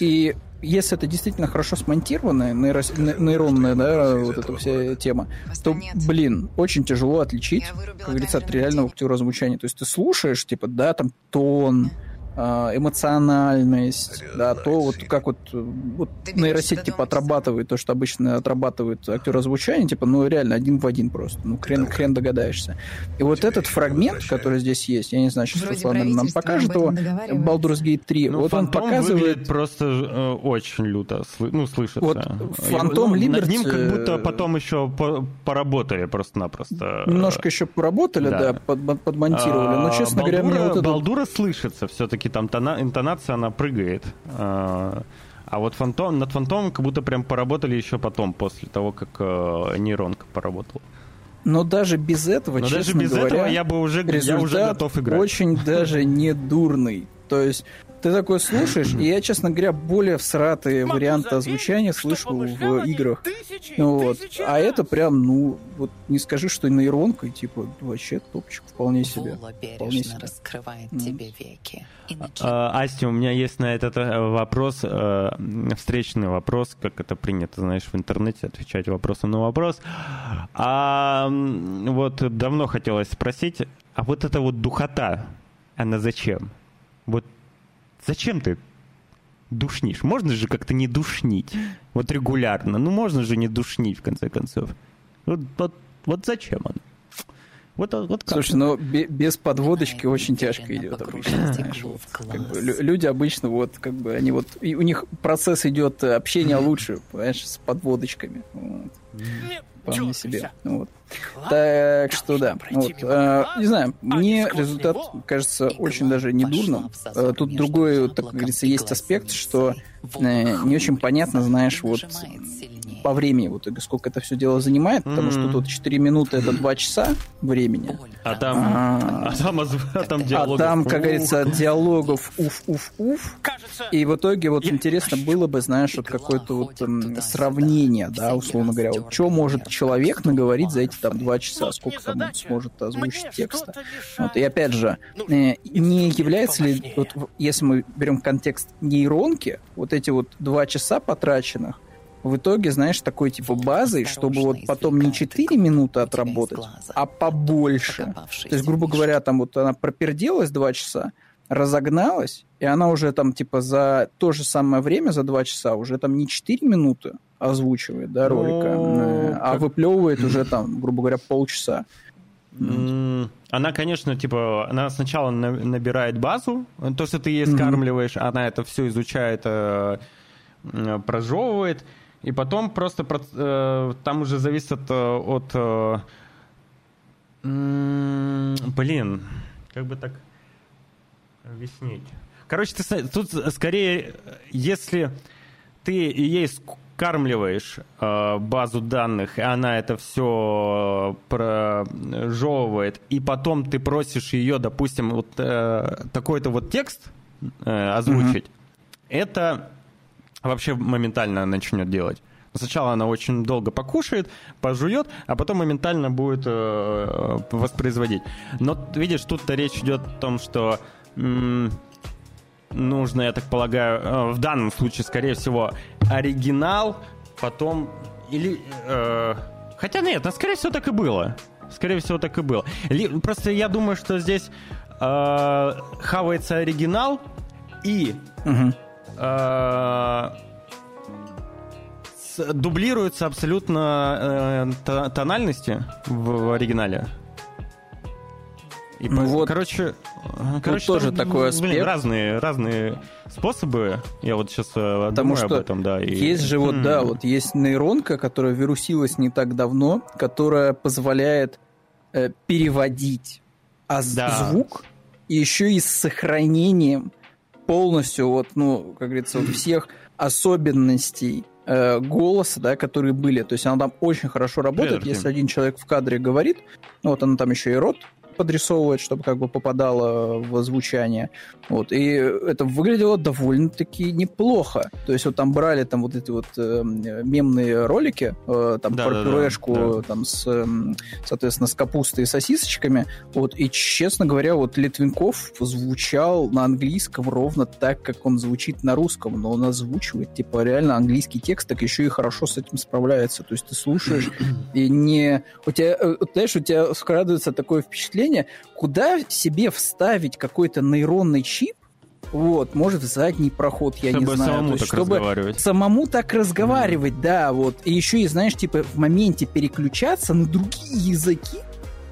и если это действительно хорошо смонтированная нейро, нейронная, да, вот эта вся тема, то, блин, очень тяжело отличить, как говорится, от реального актера озвучания. То есть ты слушаешь, типа, да, там тон, а, эмоциональность, да, то вот как вот, вот нейросеть типа отрабатывает то, что обычно отрабатывает актер озвучания, типа, ну реально один в один просто, ну хрен, хрен догадаешься. И вот этот фрагмент, который здесь есть, я не знаю, сейчас Руслан нам покажет его, Baldur's Gate 3, ну, вот он показывает... просто э, очень люто, ну, слышится. Вот Фантом Liberty... Над ним как будто потом еще поработали просто-напросто. Немножко еще поработали, да, да под, подмонтировали, но, честно Балдура, говоря, мне вот это... Балдура слышится все-таки все-таки там тона, интонация, она прыгает. А, а вот фантом, над фантомом как будто прям поработали еще потом, после того, как э, нейронка поработала. Но даже без этого, Но честно даже без говоря, этого я бы уже, я уже готов играть. очень даже не дурный. То есть ты такой слушаешь, и я, честно говоря, более всратые варианты озвучания слышу в играх. Ну, вот. А это прям, ну, вот не скажи, что нейронкой, типа, вообще топчик вполне себе. Вполне себе. раскрывает mm. тебе веки. А, Асти, у меня есть на этот э, вопрос, э, встречный вопрос, как это принято, знаешь, в интернете, отвечать вопросом на вопрос. А вот давно хотелось спросить, а вот эта вот духота, она зачем? Вот Зачем ты душнишь? Можно же как-то не душнить. Вот регулярно. Ну, можно же не душнить, в конце концов. Вот, вот, вот зачем оно? Вот, вот как? Слушай, ну без подводочки очень тяжко идет обычно. Знаешь, вот, как бы, люди обычно вот как бы они вот и у них процесс идет общения лучше, понимаешь, с подводочками. Вот вполне себе. Вот. Так что да. Вот. А, не знаю, мне результат кажется очень даже недурным. А, тут другой, так говорится, есть аспект, что э, не очень понятно, знаешь, вот по времени в итоге, сколько это все дело занимает, потому что тут 4 минуты это 2 часа времени. А там, а, а там, а там диалогов. А там, как говорится, диалогов уф-уф-уф. И в итоге вот интересно было бы, знаешь, вот какое-то вот м, сравнение, да, условно говоря, вот что может человек наговорить за эти там 2 часа, сколько там он сможет озвучить текста. Вот, и опять же, э, не является ли, вот, если мы берем контекст нейронки, вот эти вот 2 часа потраченных, в итоге, знаешь, такой типа базой, чтобы вот потом не 4 минуты отработать, а побольше. То есть, грубо говоря, там вот она проперделась 2 часа, разогналась, и она уже там типа за то же самое время, за 2 часа, уже там не 4 минуты озвучивает, да, ролика, э, а выплевывает уже там, грубо говоря, полчаса. Она, конечно, типа, она сначала набирает базу, то, что ты ей скармливаешь, mm-hmm. она это все изучает, э, прожевывает, и потом просто э, там уже зависит от, от блин, как бы так объяснить. Короче, ты, тут скорее, если ты ей скармливаешь э, базу данных, и она это все прожевывает, и потом ты просишь ее, допустим, вот э, такой-то вот текст э, озвучить, mm-hmm. это вообще моментально начнет делать. Сначала она очень долго покушает, пожует, а потом моментально будет э, воспроизводить. Но видишь, тут-то речь идет о том, что м- нужно, я так полагаю, э, в данном случае, скорее всего, оригинал, потом или... Э, хотя нет, а скорее всего так и было. Скорее всего так и было. Ли, просто я думаю, что здесь э, хавается оригинал и... Угу. Э, дублируются абсолютно э, тональности в, в оригинале. И, ну вот, короче, короче тоже там, такой аспект. Блин, разные, разные способы. Я вот сейчас э, Потому думаю что об этом, да. И... Есть же вот, да, вот есть нейронка, которая вирусилась не так давно, которая позволяет э, переводить а да. звук еще и с сохранением полностью вот, ну, как говорится, вот всех особенностей э, голоса, да, которые были. То есть она там очень хорошо работает. Привет, Если один человек в кадре говорит, ну, вот она там еще и рот подрисовывать, чтобы как бы попадало в звучание. Вот. И это выглядело довольно-таки неплохо. То есть вот там брали там вот эти вот э, мемные ролики, э, там да, про да, пюрешку да. там с, э, соответственно, с капустой и сосисочками. Вот. И, честно говоря, вот Литвинков звучал на английском ровно так, как он звучит на русском, но он озвучивает, типа, реально английский текст, так еще и хорошо с этим справляется. То есть ты слушаешь и не... У тебя, э, знаешь, у тебя скрадывается такое впечатление, зрения, куда себе вставить какой-то нейронный чип, вот, может, в задний проход, я чтобы не знаю. Самому есть, так чтобы разговаривать. самому так разговаривать, mm. да, вот. И еще и, знаешь, типа в моменте переключаться на другие языки,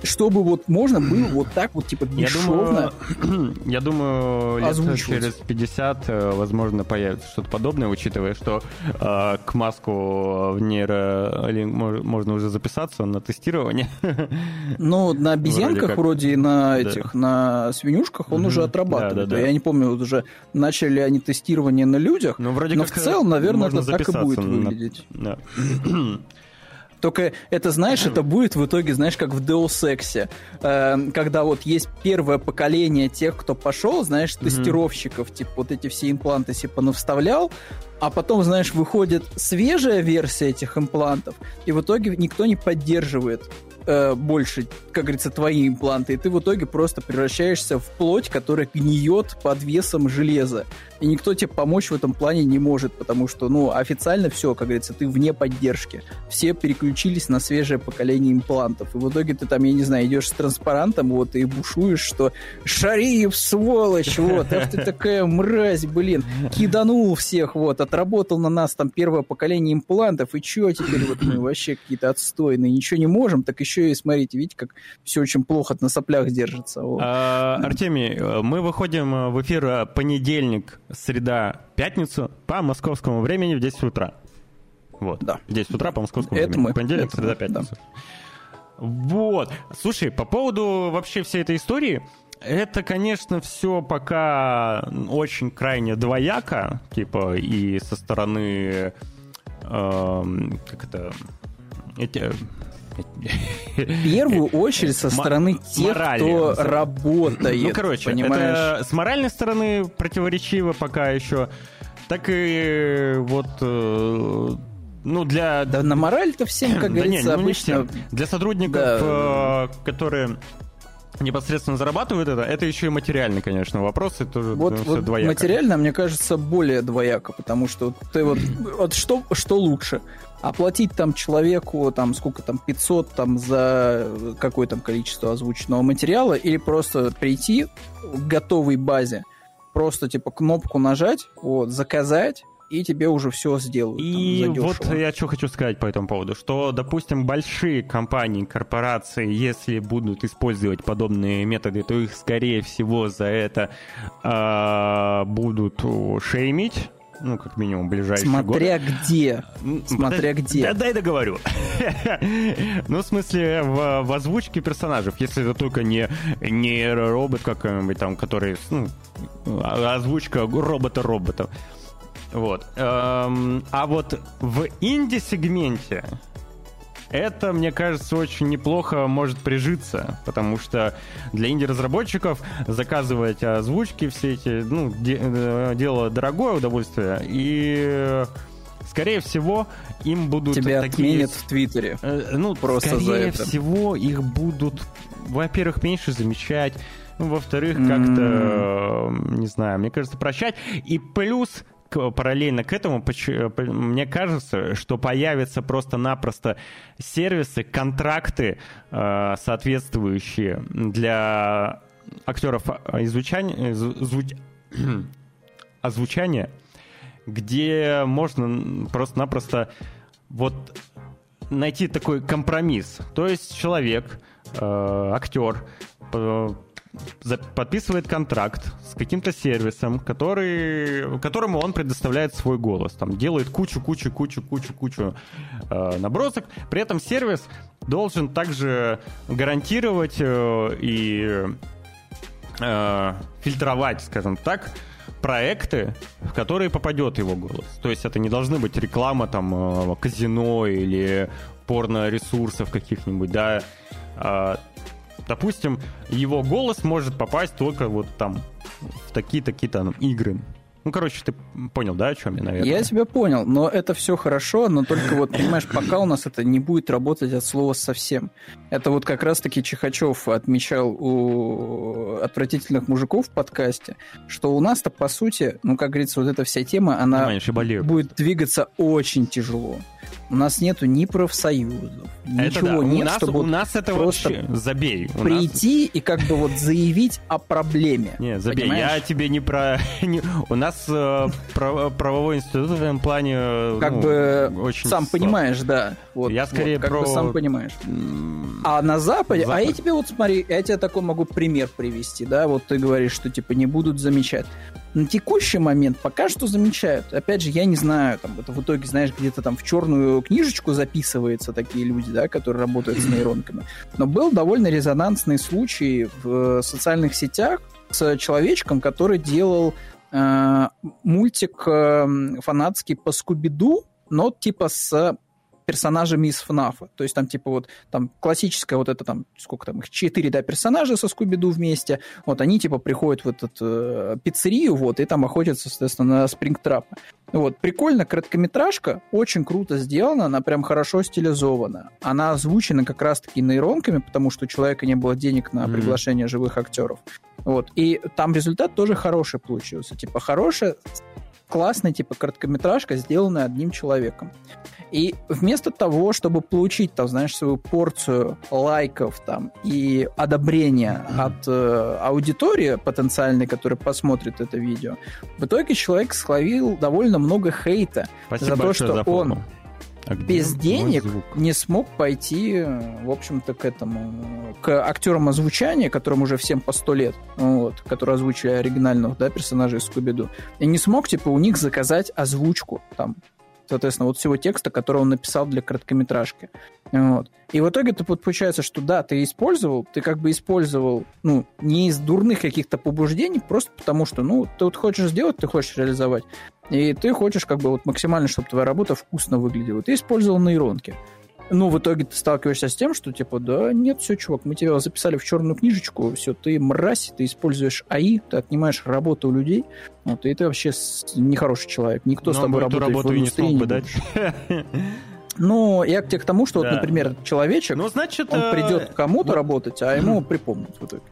чтобы вот можно было вот так вот, типа, бесшовно Я думаю, [clears throat] я думаю лет через 50, э, возможно, появится что-то подобное, учитывая, что э, к маску в нейро можно уже записаться на тестирование. [laughs] Ну, на обезьянках вроде, вроде и на этих, да. на свинюшках он угу. уже отрабатывает. Да, да, да. Я не помню, вот уже начали они тестирование на людях, ну, вроде но как в целом, наверное, это так и будет выглядеть. [clears throat] [clears throat] Только это, знаешь, это будет в итоге, знаешь, как в Deus Ex, э, когда вот есть первое поколение тех, кто пошел, знаешь, тестировщиков, типа вот эти все импланты себе понавставлял, а потом, знаешь, выходит свежая версия этих имплантов, и в итоге никто не поддерживает э, больше, как говорится, твои импланты, и ты в итоге просто превращаешься в плоть, которая гниет под весом железа. И никто тебе помочь в этом плане не может, потому что, ну, официально все, как говорится, ты вне поддержки. Все переключились на свежее поколение имплантов. И в итоге ты там, я не знаю, идешь с транспарантом, вот, и бушуешь, что Шариев, сволочь, вот, ах ты такая мразь, блин, киданул всех, вот, отработал на нас там первое поколение имплантов, и что теперь вот мы вообще какие-то отстойные, ничего не можем, так еще и смотрите, видите, как все очень плохо на соплях держится. Вот. А, Артемий, мы выходим в эфир понедельник среда, пятницу по московскому времени в 10 утра. Вот. Да. В 10 утра по московскому это времени. Мы. Понедельник, это среда, мы. пятница. Да. Вот. Слушай, по поводу вообще всей этой истории, это, конечно, все пока очень крайне двояко, типа и со стороны, э, как это, эти, в первую очередь со стороны тех, кто работает. Ну, короче, понимаешь? это с моральной стороны противоречиво пока еще, так и вот э, ну, для... Да на мораль-то всем, как [coughs] да говорится, ну, обычно... Для сотрудников, да. э, которые непосредственно зарабатывают это, это еще и материальный, конечно, вопрос. Это тоже вот, вот двояко. Материально, мне кажется, более двояко, потому что ты вот, вот что, что лучше? Оплатить там человеку там сколько там 500 там за какое там количество озвученного материала или просто прийти к готовой базе, просто типа кнопку нажать, вот, заказать, и тебе уже все сделают. И там, вот я что хочу сказать по этому поводу, что, допустим, большие компании, корпорации, если будут использовать подобные методы, то их, скорее всего, за это э, будут шеймить, ну, как минимум, ближайшие Смотря годы. где. Смотря Подожди, где. Да, дай договорю. [laughs] ну, в смысле, в, в озвучке персонажей, если это только не, не робот какой-нибудь там, который, ну, озвучка робота-робота. Вот. Эм, а вот в инди-сегменте это, мне кажется, очень неплохо может прижиться, потому что для инди-разработчиков заказывать озвучки все эти, ну, де- э, дело дорогое удовольствие, и скорее всего, им будут Тебя такие... отменят в Твиттере. Э, ну, Просто скорее всего, их будут, во-первых, меньше замечать, ну, во-вторых, как-то, mm. не знаю, мне кажется, прощать. И плюс параллельно к этому, мне кажется, что появятся просто-напросто сервисы, контракты э, соответствующие для актеров изучания, звуч... [clears throat] озвучания, где можно просто-напросто вот найти такой компромисс. То есть человек, э, актер, подписывает контракт с каким-то сервисом, который, которому он предоставляет свой голос. Там делает кучу, кучу, кучу, кучу, кучу э, набросок. При этом сервис должен также гарантировать э, и э, фильтровать, скажем так, проекты, в которые попадет его голос. То есть это не должны быть реклама там э, казино или порно-ресурсов каких-нибудь, да. Допустим, его голос может попасть только вот там в такие-такие там игры. Ну, короче, ты понял, да, о чем я, наверное? Я тебя понял, но это все хорошо, но только вот, понимаешь, пока у нас это не будет работать от слова совсем. Это вот как раз-таки Чихачев отмечал у отвратительных мужиков в подкасте, что у нас-то, по сути, ну, как говорится, вот эта вся тема, она будет двигаться очень тяжело. У нас нету ни профсоюзов, ничего да. нет, у нас, чтобы у нас это просто вообще забей. У прийти нас... и как бы вот заявить о проблеме. Не, забей, понимаешь? я тебе не про... [laughs] У нас э, правовой институт в этом плане э, Как ну, бы очень сам слаб. понимаешь, да. Вот, я скорее вот, как про... бы сам понимаешь. А на Западе... Запад. А я тебе вот смотри, я тебе такой могу пример привести, да, вот ты говоришь, что типа не будут замечать на текущий момент пока что замечают. Опять же, я не знаю, там, это в итоге, знаешь, где-то там в черную книжечку записываются такие люди, да, которые работают с нейронками. Но был довольно резонансный случай в социальных сетях с человечком, который делал э, мультик э, фанатский по Скуби-Ду, но типа с персонажами из ФНАФа. То есть там типа вот там классическая вот это там, сколько там их, четыре, да, персонажа со Скуби-Ду вместе. Вот они типа приходят в эту э, пиццерию, вот, и там охотятся, соответственно, на спрингтрапа. Вот, прикольно, короткометражка, очень круто сделана, она прям хорошо стилизована. Она озвучена как раз-таки нейронками, потому что у человека не было денег на приглашение mm-hmm. живых актеров. Вот, и там результат тоже хороший получился. Типа, хорошая, классная, типа, короткометражка, сделанная одним человеком. И вместо того, чтобы получить, там, знаешь, свою порцию лайков там и одобрения от э, аудитории потенциальной, которая посмотрит это видео, в итоге человек словил довольно много хейта Спасибо за то, что за он а без денег не смог пойти, в общем-то, к этому, к актерам озвучания, которым уже всем по сто лет, вот, которые озвучили оригинальных, да, персонажей Скуби-Ду, и не смог, типа, у них заказать озвучку, там, соответственно, вот всего текста, который он написал для короткометражки. Вот. И в итоге это вот получается, что да, ты использовал, ты как бы использовал, ну, не из дурных каких-то побуждений, просто потому что, ну, ты вот хочешь сделать, ты хочешь реализовать, и ты хочешь как бы вот максимально, чтобы твоя работа вкусно выглядела. Ты использовал нейронки ну, в итоге ты сталкиваешься с тем, что, типа, да, нет, все, чувак, мы тебя записали в черную книжечку, все, ты мразь, ты используешь АИ, ты отнимаешь работу у людей, вот, и ты вообще нехороший человек, никто Но с тобой работает в индустрии не бы дать. [laughs] Ну, я к тебе к тому, что, да. вот, например, человечек, ну, значит, он придет к кому-то вот, работать, а ему припомнят в итоге.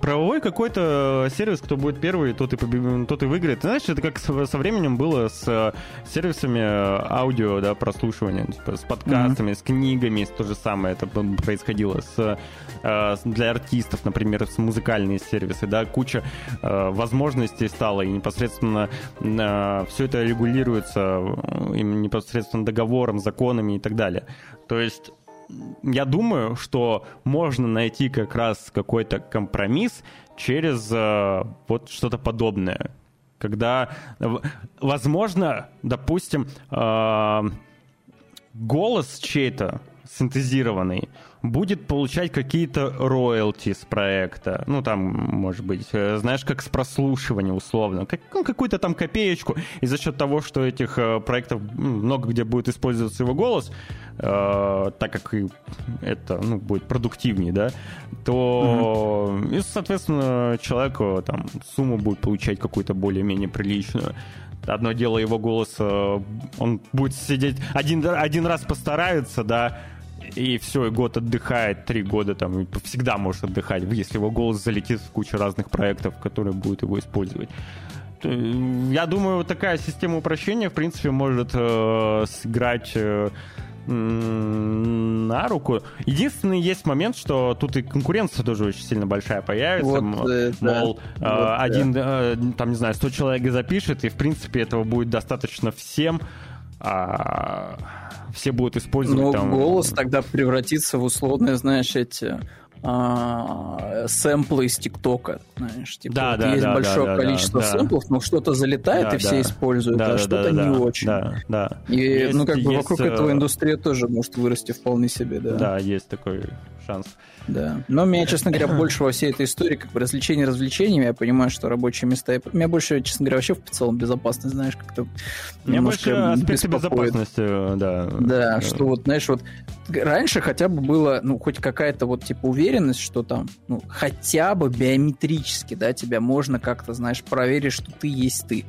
Правовой какой-то сервис, кто будет первый, тот и, тот и выиграет. Знаешь, это как со временем было с э, сервисами аудио, да, прослушивания, типа, с подкастами, mm-hmm. с книгами, то же самое это происходило с э, для артистов, например, с музыкальные сервисы, да, куча э, возможностей стало, и непосредственно все это регулируется им непосредственно договором, законами и так далее. То есть я думаю, что можно найти как раз какой-то компромисс через э, вот что-то подобное. Когда, возможно, допустим, э, голос чей-то синтезированный будет получать какие-то роялти с проекта. Ну, там, может быть, э, знаешь, как с прослушивания условно. Как, ну, какую-то там копеечку. И за счет того, что этих э, проектов много где будет использоваться его голос, э, так как это ну, будет продуктивнее, да, то, угу. и, соответственно, человеку там сумму будет получать какую-то более-менее приличную. Одно дело его голос, э, он будет сидеть один, один раз постарается, да, и все, и год отдыхает, три года там, всегда может отдыхать, если его голос залетит в кучу разных проектов, которые будут его использовать. Я думаю, вот такая система упрощения, в принципе, может э, сыграть э, на руку. Единственный есть момент, что тут и конкуренция тоже очень сильно большая появится. Вот, э, Мол, да. э, вот, один, да. э, там, не знаю, 100 человек запишет, и, в принципе, этого будет достаточно всем. А все будут использовать Но там... голос тогда превратится в условные, знаешь, эти а, сэмплы из ТикТока, знаешь, типа да, вот да, есть да, большое да, количество да, сэмплов, но что-то залетает да, и все используют, да, а да, что-то да, не да, очень. Да, да. И есть, ну как бы есть, вокруг этого э, индустрия тоже может вырасти вполне себе, да. Да, есть такой шанс. Да. Но меня, честно говоря, больше во всей этой истории, как бы развлечения развлечениями, я понимаю, что рабочие места... Меня больше, честно говоря, вообще в целом безопасность, знаешь, как-то Меня больше аспекты безопасности, да. Да, что вот, знаешь, вот раньше хотя бы было, ну, хоть какая-то вот, типа, уверенность, что там, ну, хотя бы биометрически, да, тебя можно как-то, знаешь, проверить, что ты есть ты.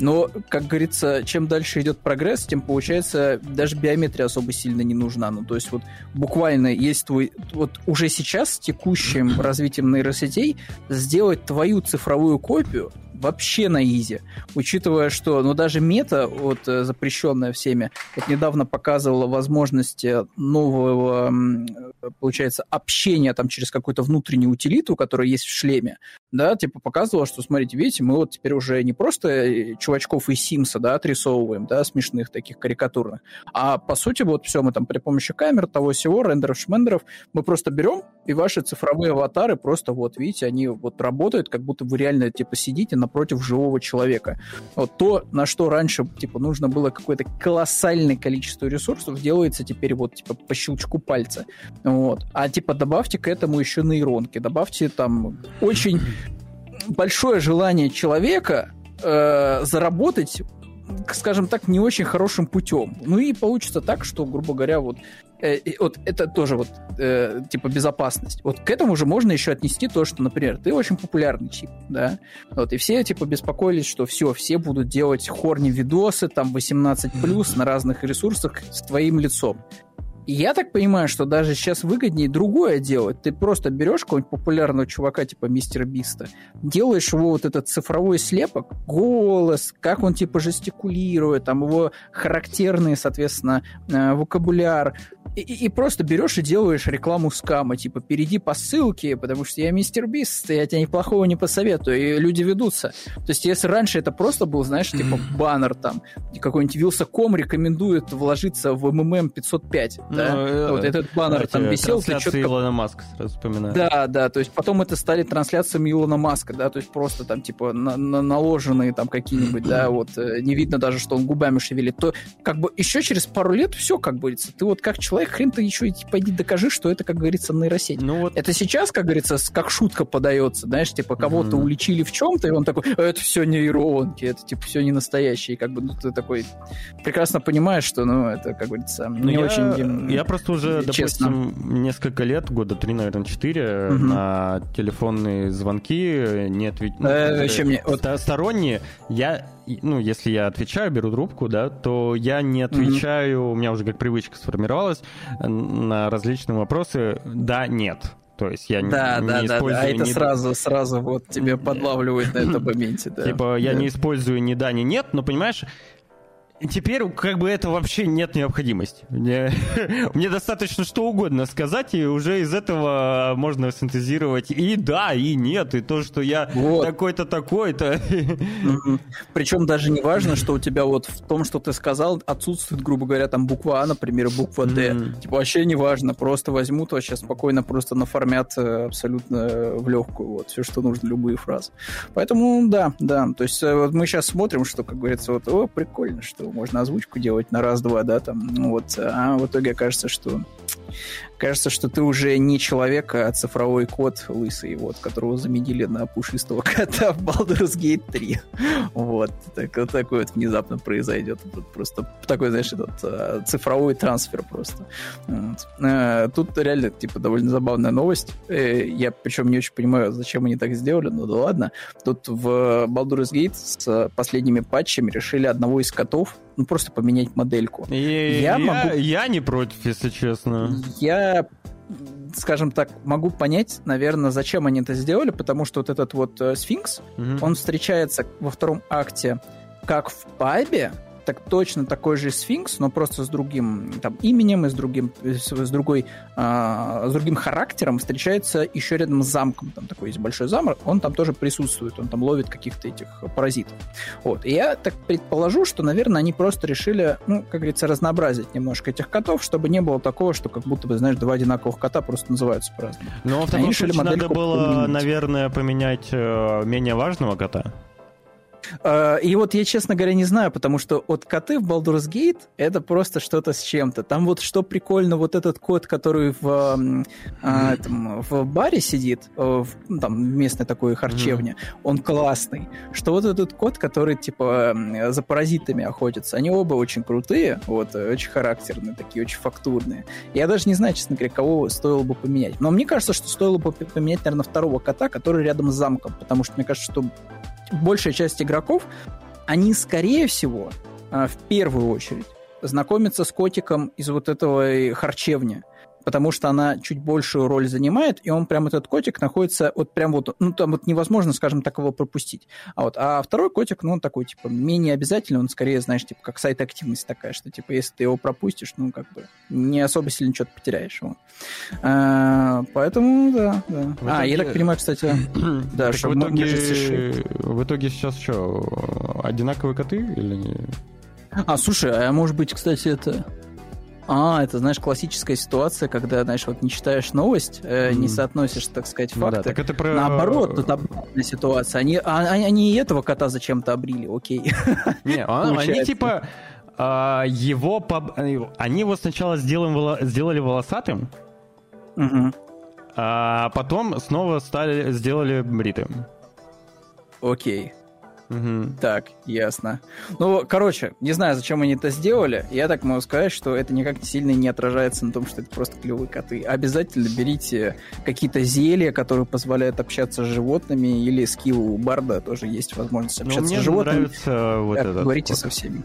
Но, как говорится, чем дальше идет прогресс, тем, получается, даже биометрия особо сильно не нужна. Ну, то есть вот буквально есть твой... Вот уже сейчас с текущим [clears throat] развитием нейросетей сделать твою цифровую копию вообще на изи. Учитывая, что, ну, даже мета, вот, э, запрещенная всеми, вот недавно показывала возможности нового, получается, общения там через какую-то внутреннюю утилиту, которая есть в шлеме, да, типа показывала, что, смотрите, видите, мы вот теперь уже не просто э, чувачков из Симса, да, отрисовываем, да, смешных таких карикатурных, а по сути вот все мы там при помощи камер, того всего, рендеров, шмендеров, мы просто берем и ваши цифровые аватары просто вот, видите, они вот работают, как будто вы реально, типа, сидите напротив живого человека. Вот то, на что раньше, типа, нужно было какое-то колоссальное количество ресурсов, делается теперь вот, типа, по щелчку пальца. Вот. А, типа, добавьте к этому еще нейронки, добавьте там очень большое желание человека э, заработать скажем так, не очень хорошим путем. Ну и получится так, что, грубо говоря, вот, э, вот это тоже вот э, типа безопасность. Вот к этому же можно еще отнести то, что, например, ты очень популярный чип, да, вот, и все типа беспокоились, что все, все будут делать хорни видосы, там 18+, на разных ресурсах с твоим лицом. Я так понимаю, что даже сейчас выгоднее другое делать. Ты просто берешь какого-нибудь популярного чувака типа Мистера Биста, делаешь его вот этот цифровой слепок, голос, как он типа жестикулирует, там его характерный, соответственно, э, вокабуляр, и, и просто берешь и делаешь рекламу скама, типа, перейди по ссылке, потому что я мистер Бист, я тебе неплохого не посоветую, и люди ведутся. То есть, если раньше это просто был, знаешь, типа, баннер там, какой-нибудь Вилсаком рекомендует вложиться в МММ 505, ну, да, э, вот этот баннер там висел. Трансляции Илона Маска сразу вспоминаю. Да, да, то есть потом это стали трансляциями Илона Маска, да, то есть просто там, типа, на, на наложенные там какие-нибудь, да, вот, э, не видно даже, что он губами шевелит, то как бы еще через пару лет все как будет. Ты вот как человек человек, хрен ты еще и пойди докажи, что это, как говорится, нейросеть. Ну, вот... Это сейчас, как говорится, как шутка подается, знаешь, типа кого-то mm-hmm. уличили в чем-то, и он такой, это все нейронки, это типа все не настоящее. И как бы ну, ты такой прекрасно понимаешь, что, ну, это, как говорится, ну, не я, очень Я просто уже, честно. допустим, несколько лет, года три, наверное, четыре, mm-hmm. на телефонные звонки не отвечаю. Ну, э, мне... Сторонние, я ну, если я отвечаю, беру трубку, да, то я не отвечаю, mm-hmm. у меня уже как привычка сформировалась на различные вопросы «да», «нет». То есть я да, не, да, не да, использую... Да, а это ни... сразу, сразу вот тебе подлавливает на этом моменте, [laughs] да. Типа я не использую ни да, ни нет, но понимаешь, теперь как бы это вообще нет необходимости. Мне, [laughs] мне достаточно что угодно сказать, и уже из этого можно синтезировать и да, и нет, и то, что я вот. такой-то, такой-то. Причем даже не важно, что у тебя вот в том, что ты сказал, отсутствует, грубо говоря, там буква А, например, буква Д. Типа вообще не важно, просто возьмут вообще спокойно просто наформят э, абсолютно в легкую, вот, все, что нужно, любые фразы. Поэтому да, да, то есть э, вот мы сейчас смотрим, что, как говорится, вот, о, прикольно, что можно озвучку делать на раз-два, да, там, ну вот, а в итоге окажется, что кажется, что ты уже не человек, а цифровой кот лысый, вот, которого заменили на пушистого кота в Baldur's Gate 3. Вот, так, вот такой вот внезапно произойдет. Просто такой, знаешь, этот а, цифровой трансфер просто. Вот. А, тут реально, типа, довольно забавная новость. Э, я причем не очень понимаю, зачем они так сделали, но да ладно. Тут в Baldur's Gate с последними патчами решили одного из котов ну, просто поменять модельку. И, я, я, могу... я не против, если честно. Я скажем так, могу понять, наверное, зачем они это сделали, потому что вот этот вот э, сфинкс, угу. он встречается во втором акте как в пабе, так точно такой же сфинкс, но просто с другим там именем и с другим с, другой а, с другим характером встречается еще рядом с замком. Там такой есть большой замок, он там тоже присутствует, он там ловит каких-то этих паразитов. Вот. И я так предположу, что, наверное, они просто решили, ну, как говорится, разнообразить немножко этих котов, чтобы не было такого, что как будто бы, знаешь, два одинаковых кота просто называются по-разному. Но в таком случае надо было, поменять. наверное, поменять э, менее важного кота. А, и вот я, честно говоря, не знаю, потому что вот коты в Baldur's Gate это просто что-то с чем-то. Там вот что прикольно, вот этот кот, который в, а, там, в баре сидит, э, в, ну, там местной такой харчевне, mm-hmm. он классный. Что вот этот кот, который типа за паразитами охотится, они оба очень крутые, вот, очень характерные, такие очень фактурные. Я даже не знаю, честно говоря, кого стоило бы поменять. Но мне кажется, что стоило бы поменять, наверное, второго кота, который рядом с замком, потому что мне кажется, что большая часть игроков, они, скорее всего, а, в первую очередь, знакомятся с котиком из вот этого харчевни потому что она чуть большую роль занимает, и он прям этот котик находится вот прям вот, ну там вот невозможно, скажем так, его пропустить. А вот, а второй котик, ну он такой, типа, менее обязательный, он скорее, знаешь, типа, как сайт-активность такая, что, типа, если ты его пропустишь, ну, как бы, не особо сильно что-то потеряешь его. А, поэтому, да, да. В а, итоге... я так понимаю, кстати, [clears throat] да, что в итоге... В итоге сейчас что, одинаковые коты или не? А, слушай, а может быть, кстати, это а, это, знаешь, классическая ситуация, когда, знаешь, вот не читаешь новость, э, не соотносишь, так сказать, факты. Ну, да, так это про... Наоборот, тут обратная ситуация. Они, а, они, они этого кота зачем-то обрили, окей. [laughs] Не, он, они типа а, его... Поб... Они его сначала сделали, сделали волосатым, угу. а потом снова стали, сделали бритым. Окей. Угу. Так, ясно. Ну, короче, не знаю, зачем они это сделали. Я так могу сказать, что это никак сильно не отражается на том, что это просто клевые коты. Обязательно берите какие-то зелья, которые позволяют общаться с животными, или скилл у Барда тоже есть возможность ну, общаться с животными. Мне нравится вот это. Говорите вот. со всеми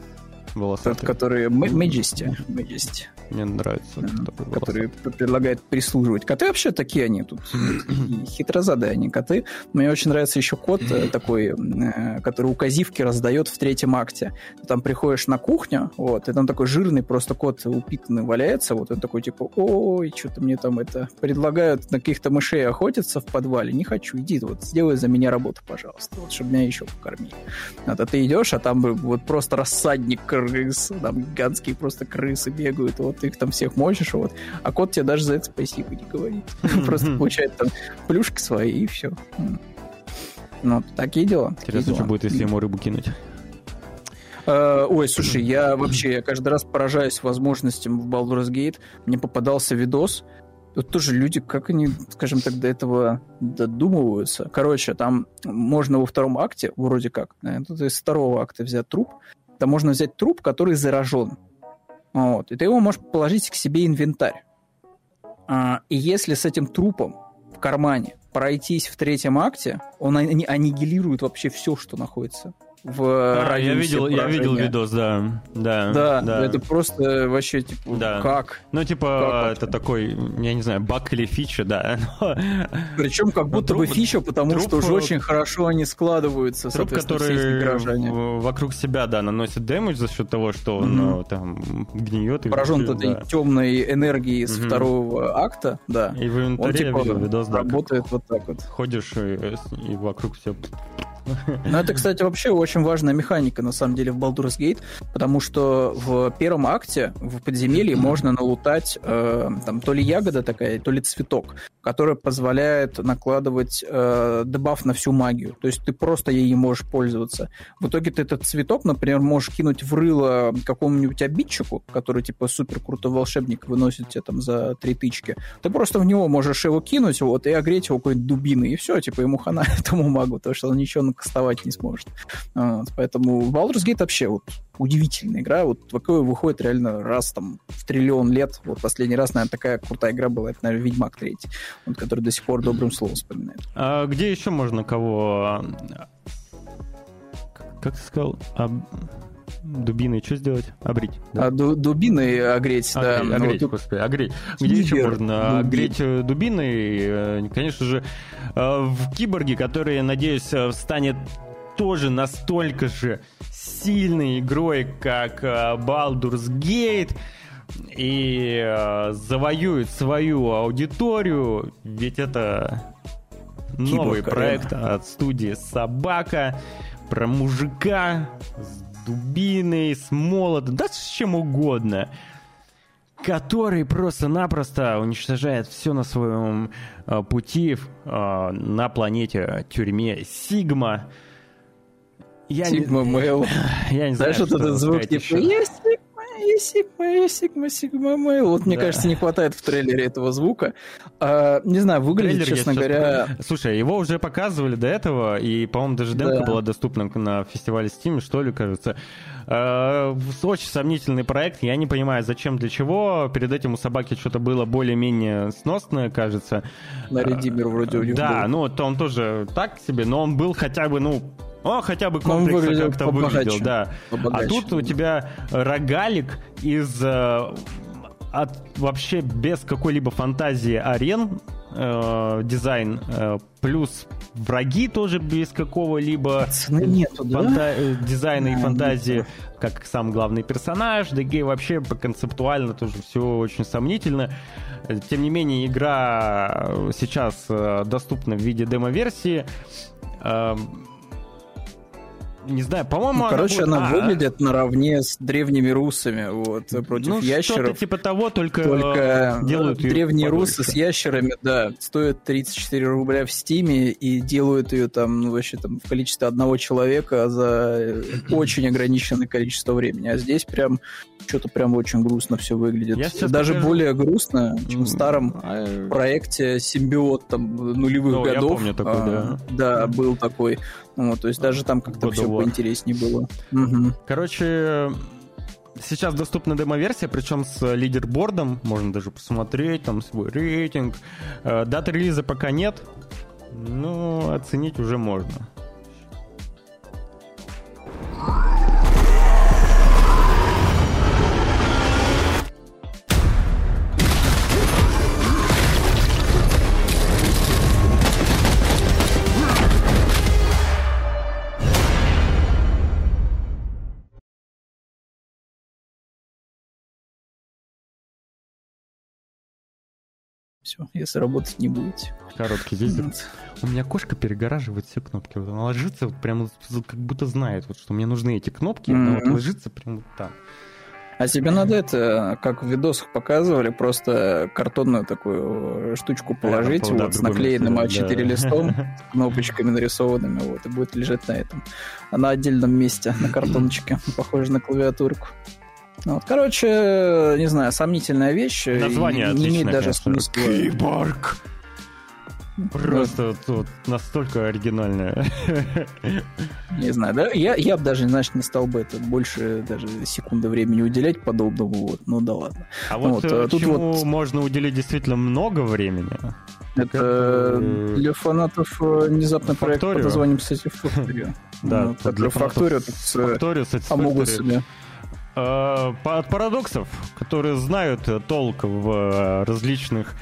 волосатый. Тот, который Majesty. Majesty. Мне нравится. Mm-hmm. Который предлагает прислуживать. Коты вообще такие они тут. [clears throat] Хитрозадые они коты. Мне очень нравится еще кот э, такой, э, который указивки раздает в третьем акте. Ты там приходишь на кухню, вот, и там такой жирный просто кот упитанный валяется, вот он такой типа, ой, что-то мне там это... Предлагают на каких-то мышей охотиться в подвале. Не хочу, иди, вот, сделай за меня работу, пожалуйста, вот, чтобы меня еще покормили. А ты идешь, а там вот просто рассадник крыс, там гигантские просто крысы бегают, вот их там всех мочишь, вот, а кот тебе даже за это спасибо не говорит. [laughs] Просто получает там плюшки свои и все. Ну, такие дела. Интересно, что будет, если ему рыбу кинуть. Э, ой, слушай, я вообще я каждый раз поражаюсь возможностям в Baldur's Gate. Мне попадался видос, Тут тоже люди, как они, скажем так, до этого додумываются. Короче, там можно во втором акте, вроде как, тут из второго акта взять труп, там можно взять труп, который заражен. Вот. И ты его можешь положить к себе инвентарь. А, и если с этим трупом в кармане пройтись в третьем акте, он аннигилирует вообще все, что находится в а, я видел, я видел видос, да, да, да, да. Это просто вообще типа да. как? Ну типа как это такой, я не знаю, баг или фича, да. [laughs] Причем как будто труп, бы фича, потому труп, что уже очень хорошо они складываются. Труп, который вокруг себя, да, наносит дэмэдж за счет того, что он mm-hmm. там гниет. И Поражен вообще, этой да. темной энергией mm-hmm. второго акта, да. И в инвентаре он, типа, видос, да, работает вот так вот. Ходишь и, и вокруг все ну, это, кстати, вообще очень важная механика, на самом деле, в Baldur's Gate, потому что в первом акте в подземелье можно налутать э, там то ли ягода такая, то ли цветок, которая позволяет накладывать э, дебаф на всю магию. То есть ты просто ей можешь пользоваться. В итоге ты этот цветок, например, можешь кинуть в рыло какому-нибудь обидчику, который, типа, супер крутой волшебник, выносит тебе там за три тычки. Ты просто в него можешь его кинуть, вот, и огреть его какой-нибудь дубиной, и все, типа, ему хана [laughs] этому магу, потому что он ничего кастовать не сможет. Вот, поэтому Baldur's Gate вообще вот удивительная игра. Вот такое выходит реально раз там в триллион лет. Вот последний раз, наверное, такая крутая игра была, это, наверное, Ведьмак 3, вот, который до сих пор добрым словом вспоминает. А где еще можно кого... Как ты сказал? Об... Дубиной что сделать? Обрить. Да? А, ду- дубиной огреть, огреть да. Огреть, ну, господи, огреть. Где еще можно дубин. огреть э, дубиной? Э, конечно же, э, в Киборге, который, надеюсь, станет тоже настолько же сильной игрой, как Baldur's Gate, и завоюет свою аудиторию, ведь это новый Киборг, проект от студии Собака про мужика с дубиной, с молотом, да с чем угодно, который просто-напросто уничтожает все на своем э, пути э, на планете тюрьме Сигма. Я Сигма не... Мейл. [laughs] Я не знаю, Знаешь, что этот звук типа «Есть и Sigma, и Sigma, Sigma Male. Вот, да. мне кажется, не хватает в трейлере этого звука. А, не знаю, выглядит, Трейлер честно говоря... Слушай, его уже показывали до этого, и, по-моему, даже демка да. была доступна на фестивале Steam, что ли, кажется. А, очень сомнительный проект. Я не понимаю, зачем, для чего. Перед этим у собаки что-то было более-менее сносное, кажется. На Redeemer вроде у него Да, был. ну, то он тоже так себе, но он был хотя бы, ну, о, хотя бы комплексно как-то выглядел, да. Побогаче. А тут у тебя рогалик из э, от вообще без какой-либо фантазии арен э, дизайн, э, плюс враги тоже без какого-либо нету, фанта- да? Э, дизайна да, и фантазии, нет. как сам главный персонаж, да и вообще концептуально тоже все очень сомнительно. Тем не менее, игра сейчас э, доступна в виде демо-версии. Не знаю, по-моему, ну, короче, она, будет... она а, выглядит наравне с древними русами, вот, против ну, ящеров. что-то типа того, только, только делают древние русы с ящерами, да, стоят 34 рубля в Стиме и делают ее там, ну, вообще там в количестве одного человека за очень ограниченное количество времени. А здесь прям что-то прям очень грустно все выглядит. Даже покажу. более грустно, чем в старом а... проекте Симбиот там нулевых ну, годов. Я помню такой, а, да. Да, был такой. Вот, то есть даже там как-то все поинтереснее было. Угу. Короче, сейчас доступна демо-версия, причем с лидербордом, можно даже посмотреть, там свой рейтинг. Э, даты релиза пока нет, но оценить уже можно. Все, если работать не будете. Короткий визит. У меня кошка перегораживает все кнопки. Вот она ложится вот прям как будто знает, вот, что мне нужны эти кнопки. Mm-hmm. Она вот ложится прям вот там. А тебе надо это, как в видосах показывали, просто картонную такую штучку положить, вот, с наклеенным А4 да. листом, [laughs] с кнопочками нарисованными, вот, и будет лежать на этом. А на отдельном месте, на картоночке, похоже на клавиатурку. Ну, вот, короче, не знаю, сомнительная вещь. Название не имеет даже смысла. Киборг! Просто вот, вот настолько оригинальное. Не знаю, да? Я, я бы даже, знаешь, не стал бы это больше даже секунды времени уделять подобному. Вот. Ну да ладно. А вот, вот а тут чему вот... можно уделить действительно много времени? Это э, для фанатов э, внезапно проект под названием Satisfactory. Да, ну, для Factorio, Satisfactory. От парадоксов, которые знают толк в различных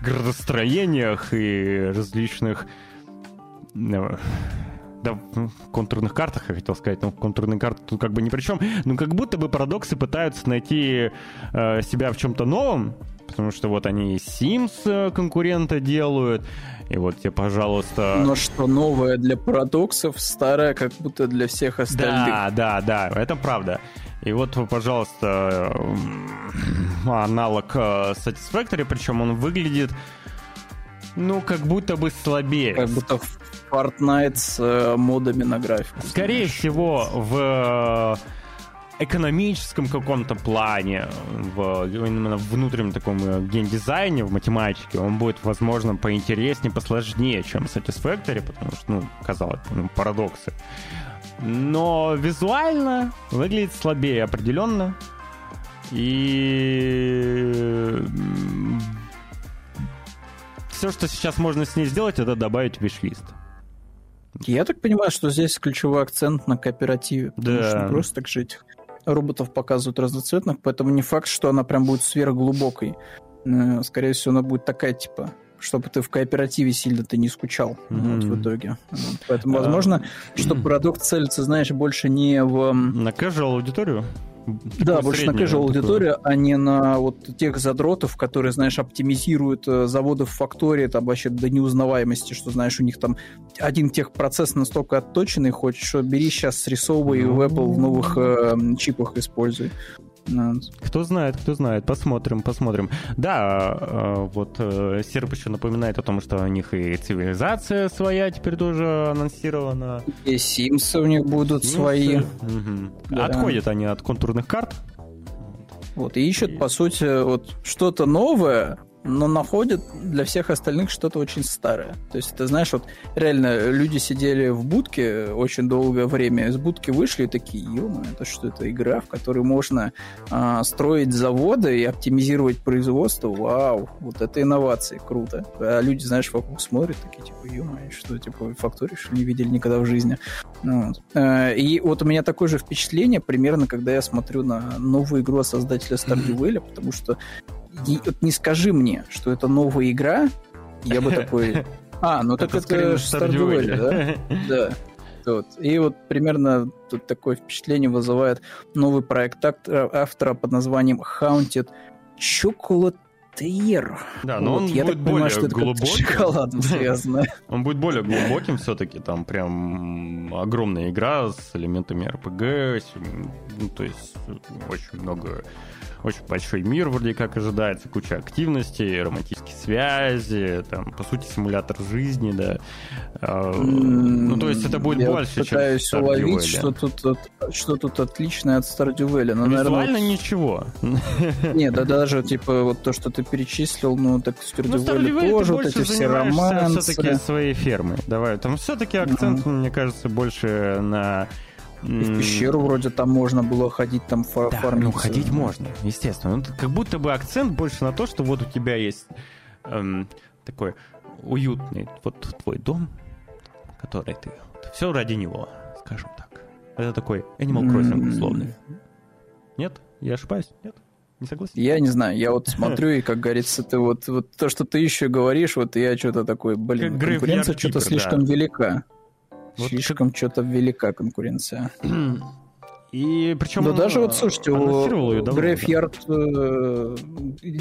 градостроениях и различных э, да, в контурных картах, я хотел сказать, но контурные карты тут как бы ни при чем. Но как будто бы парадоксы пытаются найти э, себя в чем-то новом, потому что вот они и Sims э, конкурента делают, и вот тебе, пожалуйста... Но что новое для парадоксов, старое как будто для всех остальных. Да, да, да, это правда. И вот, пожалуйста, аналог э, Satisfactory, причем он выглядит, ну, как будто бы слабее. Как будто Fortnite с э, модами на графику. Скорее знаешь. всего, в экономическом каком-то плане, в именно внутреннем таком геймдизайне, в математике, он будет, возможно, поинтереснее, посложнее, чем Satisfactory, потому что, ну, казалось, ну, парадоксы. Но визуально выглядит слабее определенно. И все, что сейчас можно с ней сделать, это добавить виш-лист. Я так понимаю, что здесь ключевой акцент на кооперативе. Потому да. что просто так жить. Роботов показывают разноцветных, поэтому не факт, что она прям будет сверхглубокой. Э, скорее всего, она будет такая, типа, чтобы ты в кооперативе сильно ты не скучал mm-hmm. вот, в итоге. Вот. Поэтому, возможно, mm-hmm. что [clears throat] продукт целится, знаешь, больше не в... На casual аудиторию? Да, больше на casual аудиторию, а не на вот тех задротов, которые, знаешь, оптимизируют э, заводы в фактории, там вообще до неузнаваемости, что, знаешь, у них там один техпроцесс настолько отточенный, хочешь, что бери сейчас срисовывай в Apple в новых э, чипах используй. Кто знает, кто знает. Посмотрим, посмотрим. Да, э, вот э, Серб еще напоминает о том, что у них и цивилизация своя теперь тоже анонсирована. И Симсы у них будут Симсы. свои. Угу. Да. Отходят они от контурных карт. Вот, и ищут, и... по сути, вот что-то новое, но находят для всех остальных что-то очень старое. То есть, ты знаешь, вот реально люди сидели в будке очень долгое время, из будки вышли и такие, ё это что, это игра, в которой можно а, строить заводы и оптимизировать производство? Вау, вот это инновации, круто. А люди, знаешь, вокруг смотрят, такие, типа, ё что, типа, фактории, что не видели никогда в жизни. Ну, вот. А, и вот у меня такое же впечатление примерно, когда я смотрю на новую игру создателя Stardew Valley, потому что и, вот не скажи мне, что это новая игра, я бы такой... [laughs] А, ну так это Stardew да? [laughs] Да. Вот. И вот примерно тут такое впечатление вызывает новый проект автора под названием Haunted Chocolatier. Да, но вот, он я будет так более понимаю, что глубоким. Это шоколадом [laughs] связано. Он будет более глубоким все-таки, там прям огромная игра с элементами RPG, ну, то есть очень много очень большой мир, вроде как ожидается, куча активности, романтические связи, там, по сути, симулятор жизни, да. А, ну, то есть это будет Я больше, пытаюсь чем уловить, что тут, что тут отличное от Stardew Valley. Но, Визуально наверное, ничего. Нет, да даже, типа, вот то, что ты перечислил, ну, так Stardew, ну, Valley тоже, вот эти все романсы. все-таки своей фермы. Давай, там все-таки акцент, мне кажется, больше на и в пещеру вроде там можно было ходить, там фар да, фармиться. ну ходить можно, естественно. Ну, как будто бы акцент больше на то, что вот у тебя есть эм, такой уютный вот твой дом, который ты... Все ради него, скажем так. Это такой Animal Crossing условный. Нет? Я ошибаюсь? Нет? Не согласен? Я не знаю, я вот смотрю, и, как говорится, ты вот, вот то, что ты еще говоришь, вот я что-то такой, блин, конкуренция что-то слишком да. велика. Вот Слишком что-то велика конкуренция. [clears throat] И причем да даже вот, слушайте, у Грейфьярд э,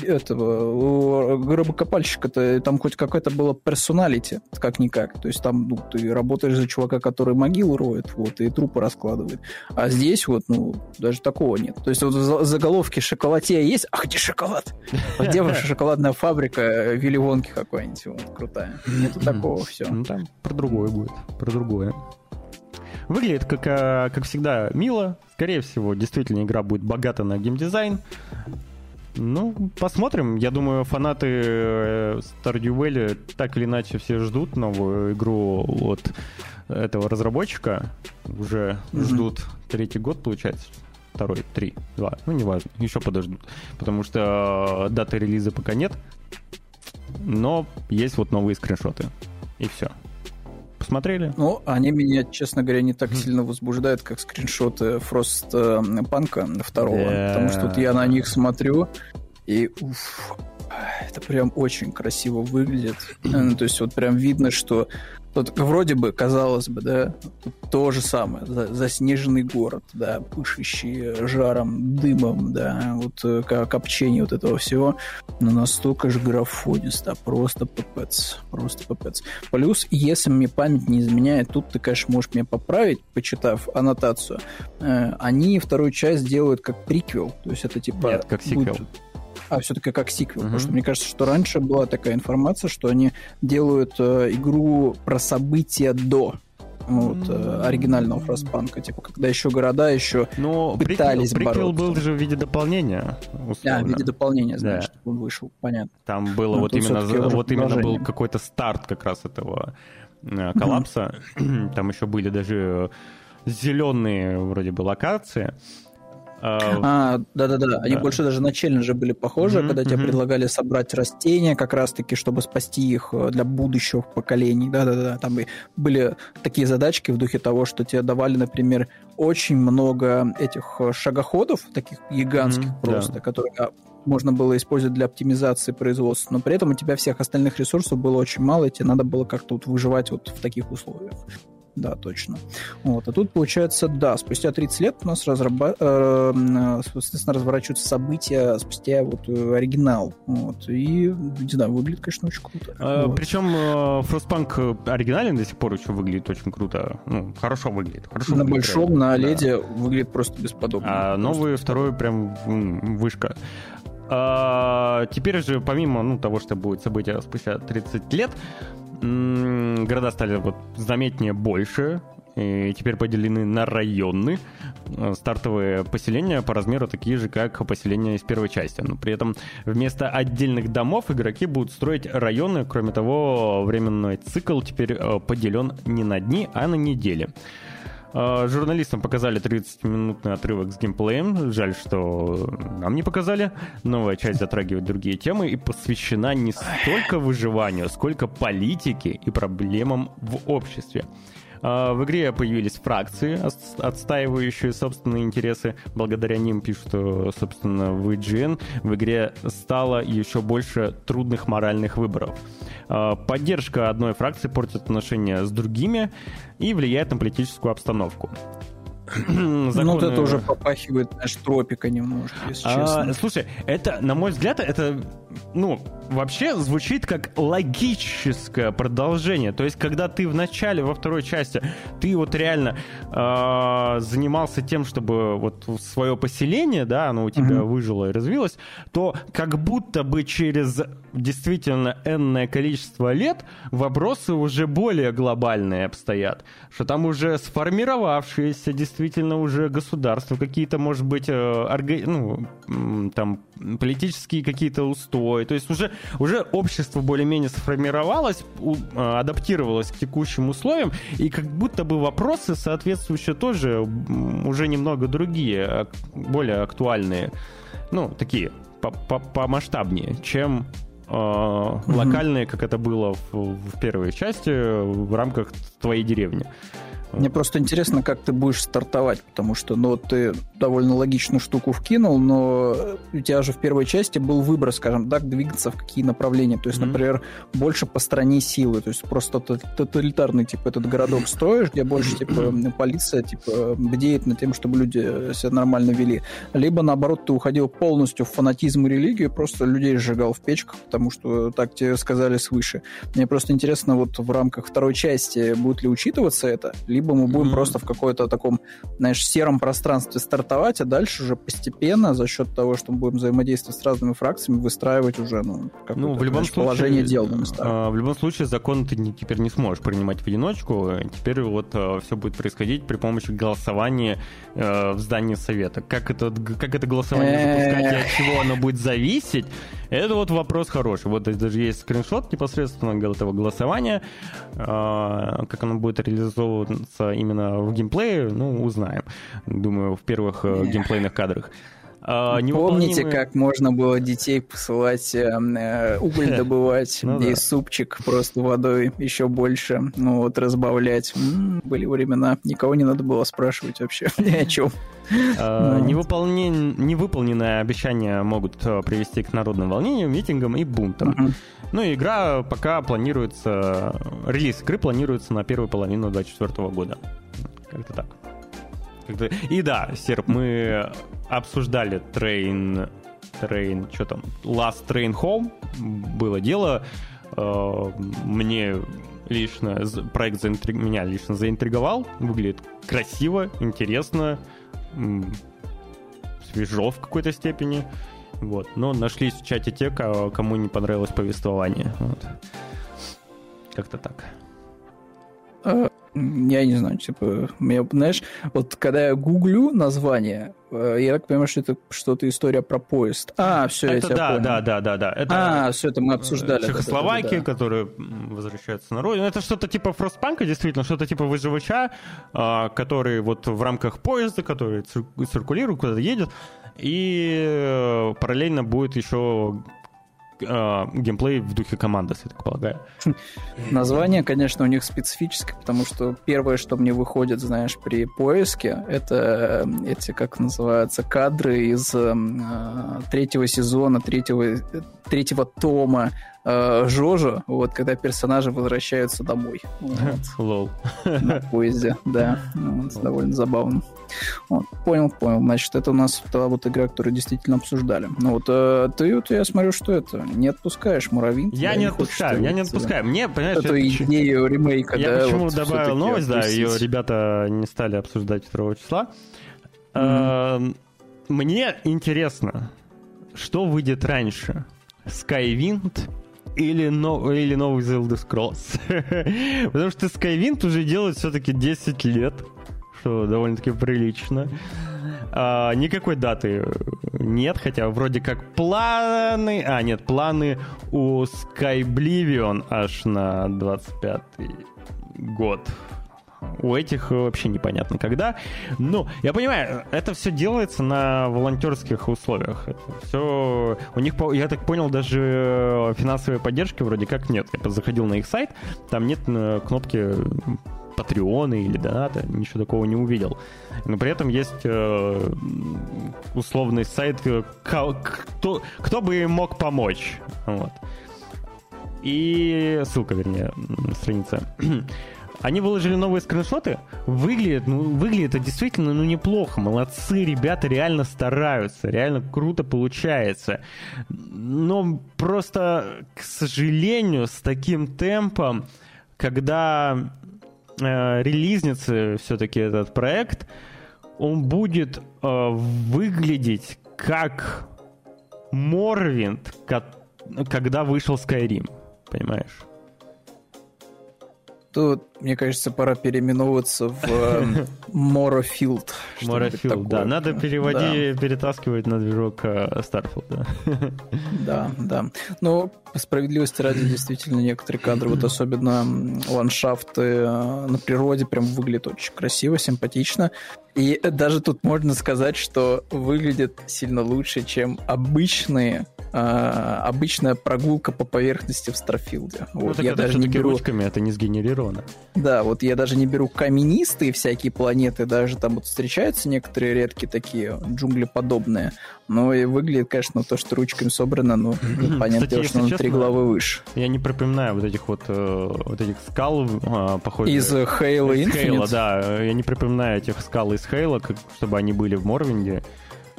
этого, у гробокопальщика-то там хоть какая-то была персоналити, как-никак. То есть там ну, ты работаешь за чувака, который могилу роет, вот, и трупы раскладывает. А здесь вот, ну, даже такого нет. То есть вот в заголовке «Шоколатия» есть, а где шоколад? [laughs] А где ваша шоколадная фабрика Вилли Вонки какой-нибудь? Вот, крутая. Нету [laughs] такого все. Ну, там про другое будет, про другое. Выглядит, как, а, как всегда, мило. Скорее всего, действительно, игра будет богата на геймдизайн. Ну, посмотрим. Я думаю, фанаты э, Stardew Valley так или иначе все ждут новую игру от этого разработчика. Уже mm-hmm. ждут третий год, получается. Второй, три, два. Ну, неважно. Еще подождут. Потому что даты релиза пока нет. Но есть вот новые скриншоты. И все посмотрели? Ну, они меня, честно говоря, не так сильно возбуждают, как скриншоты Фрост Панка второго. Yeah. Потому что тут я на них смотрю, и уф, это прям очень красиво выглядит. Ну, то есть вот прям видно, что Тут вроде бы, казалось бы, да, то же самое. Заснеженный город, да, пышущий жаром, дымом, да, вот э, копчение вот этого всего. Но настолько же графонисто, просто пипец, просто пипец. Плюс, если мне память не изменяет, тут ты, конечно, можешь меня поправить, почитав аннотацию, э, они вторую часть делают как приквел, то есть это типа... Нет, как сиквел. Будет а, все-таки как сиквел. Uh-huh. Потому что мне кажется, что раньше была такая информация, что они делают э, игру про события до вот, э, оригинального Фростпанка, типа, когда еще города еще Но пытались приквел, приквел был же в виде дополнения, условно. Да, в виде дополнения, значит, да. он вышел, понятно. Там было ну, вот именно, вот именно был какой-то старт как раз этого э, коллапса. Mm-hmm. [clears throat] Там еще были даже зеленые вроде бы локации. А, да-да-да, они да. больше даже на челленджи были похожи, mm-hmm, когда тебе mm-hmm. предлагали собрать растения как раз-таки, чтобы спасти их э, для будущих поколений. Да-да-да, там были такие задачки в духе того, что тебе давали, например, очень много этих э, шагоходов, таких гигантских mm-hmm, просто, да. которые а, можно было использовать для оптимизации производства, но при этом у тебя всех остальных ресурсов было очень мало, и тебе надо было как-то вот выживать вот в таких условиях да, точно. Вот. А тут, получается, да, спустя 30 лет у нас разраба... э, соответственно, разворачиваются события спустя вот э, оригинал. Вот. И, не знаю, выглядит, конечно, очень круто. А, вот. Причем э, Frostpunk оригинальный до сих пор еще выглядит очень круто. Ну, хорошо выглядит. Хорошо на выглядит, большом, на леде да. выглядит просто бесподобно. А новый просто второй прям вышка. А, теперь же, помимо ну, того, что будет событие спустя 30 лет, города стали вот заметнее больше, и теперь поделены на районы. Стартовые поселения по размеру такие же, как поселения из первой части. Но при этом вместо отдельных домов игроки будут строить районы. Кроме того, временной цикл теперь э, поделен не на дни, а на недели. А, журналистам показали 30-минутный отрывок с геймплеем. Жаль, что нам не показали. Новая часть затрагивает другие темы и посвящена не столько выживанию, сколько политике и проблемам в обществе. А, в игре появились фракции, отстаивающие собственные интересы. Благодаря ним пишут, что, собственно, в IGN в игре стало еще больше трудных моральных выборов. А, поддержка одной фракции портит отношения с другими и влияет на политическую обстановку. Законы... Ну, вот это уже попахивает, знаешь, тропика немножко, если а, честно. Слушай, это, на мой взгляд, это, ну, вообще звучит как логическое продолжение. То есть, когда ты в начале, во второй части, ты вот реально э, занимался тем, чтобы вот свое поселение, да, оно у тебя mm-hmm. выжило и развилось, то как будто бы через действительно энное количество лет вопросы уже более глобальные обстоят. Что там уже сформировавшиеся действительно уже государства, какие-то, может быть, э, орга... ну, там политические какие-то устои. То есть уже уже общество более-менее сформировалось, а, адаптировалось к текущим условиям, и как будто бы вопросы соответствующие тоже уже немного другие, а, более актуальные, ну, такие помасштабнее, чем э, локальные, как это было в, в первой части, в рамках твоей деревни. Мне просто интересно, как ты будешь стартовать, потому что, ну, ты довольно логичную штуку вкинул, но у тебя же в первой части был выбор, скажем так, двигаться в какие направления. То есть, mm-hmm. например, больше по стране силы, то есть просто тоталитарный, типа, этот городок строишь, где больше, типа, [clears throat] полиция, типа, бдеет над тем, чтобы люди себя нормально вели. Либо, наоборот, ты уходил полностью в фанатизм и религию, просто людей сжигал в печках, потому что так тебе сказали свыше. Мне просто интересно, вот в рамках второй части будет ли учитываться это, либо мы будем mm-hmm. просто в какой-то таком, знаешь, сером пространстве стартовать, а дальше уже постепенно за счет того, что мы будем взаимодействовать с разными фракциями, выстраивать уже, ну, ну в любом знаешь, случае, положение дел на А, в любом случае, закон ты не, теперь не сможешь принимать в одиночку. Теперь вот а, все будет происходить при помощи голосования а, в здании совета. Как это, как это голосование запускать и от чего оно будет зависеть, это вот вопрос хороший. Вот даже есть скриншот непосредственно этого голосования. А, как оно будет реализовываться именно в геймплее, ну, узнаем. Думаю, в первых э, [laughs] геймплейных кадрах. А, Помните, как можно было детей посылать э, э уголь [laughs] добывать ну, и супчик просто водой еще больше, ну вот разбавлять. Были времена, никого не надо было спрашивать вообще [laughs] ни о чем. А, [laughs] невыполненные обещания могут э, привести к народным волнениям, митингам и бунтам. Ну и игра пока планируется, релиз игры планируется на первую половину 2024 года. Как-то так. И да, Серп, мы обсуждали Train... Train... Что там? Last Train Home. Было дело. Э, мне лично проект заинтриг... меня лично заинтриговал. Выглядит красиво, интересно, свежо в какой-то степени. Вот. Но нашлись в чате те, кому не понравилось повествование. Вот. Как-то так. Я не знаю, типа, мне, знаешь, вот когда я гуглю название, э, я так понимаю, что это что-то история про поезд. А, все, это я да, понял. да, да, да, да. Это а, все это мы обсуждали. Чехословакия, да, да, да, которые возвращаются на родину. Это что-то типа Фростпанка, действительно, что-то типа выживача, который вот в рамках поезда, который циркулирует, куда-то едет, и э, параллельно будет еще э, геймплей в духе команды, я так полагаю. Название, конечно, у них специфическое, потому что первое, что мне выходит, знаешь, при поиске, это э, эти, как называются, кадры из э, третьего сезона, третьего, третьего тома э, Жожо, вот, когда персонажи возвращаются домой. [laughs] Лол. На поезде, да. Вот, довольно забавно. Вот, понял, понял. Значит, это у нас та вот игра, которую действительно обсуждали. Ну вот, э, ты вот, я смотрю, что это, не отпускаешь Муравин? Я не отпускаю, я не отпускаю. Мне, понимаешь, Эту это... идею ремейка, я да? почему вот добавил новость, да, ее ребята не стали обсуждать 2 числа. Mm-hmm. Мне интересно, что выйдет раньше? Skywind или, но, или новый The Elder Scrolls. [laughs] Потому что Skywind уже делают все-таки 10 лет что довольно-таки прилично. А, никакой даты нет, хотя вроде как планы... А, нет, планы у Skyblivion аж на 25 год. У этих вообще непонятно когда. Но я понимаю, это все делается на волонтерских условиях. Все... У них, я так понял, даже финансовой поддержки вроде как нет. Я заходил на их сайт, там нет э, кнопки патреоны или донаты, ничего такого не увидел. Но при этом есть э, условный сайт, э, кто, кто бы мог помочь. Вот. И ссылка, вернее, страница. Они выложили новые скриншоты. Выглядит, ну, выглядит это действительно, ну, неплохо. Молодцы, ребята реально стараются. Реально круто получается. Но просто, к сожалению, с таким темпом, когда э, релизнится все-таки этот проект, он будет э, выглядеть как Морвинд, когда вышел Skyrim, понимаешь? Тут, мне кажется, пора переименовываться в э, [laughs] Морофилд. Морофилд, да. Надо переводить, да. перетаскивать на движок э, Starfield, да. [laughs] Да, да. Но по справедливости ради, действительно, некоторые кадры, вот особенно ландшафты э, на природе, прям выглядят очень красиво, симпатично. И даже тут можно сказать, что выглядит сильно лучше, чем обычные а, обычная прогулка по поверхности в Старфилде. Ну, вот, я даже не беру ручками, это не сгенерировано. Да, вот я даже не беру каменистые всякие планеты, даже там вот встречаются некоторые редкие такие джунглеподобные, но и выглядит, конечно, то, что ручками собрано, ну, понятно, Кстати, что на три главы выше. Я не припоминаю вот этих вот, э, вот этих скал, э, похожих... Из Halo Infinite? Halo, да. Я не припоминаю этих скал из как, чтобы они были в Морвинде.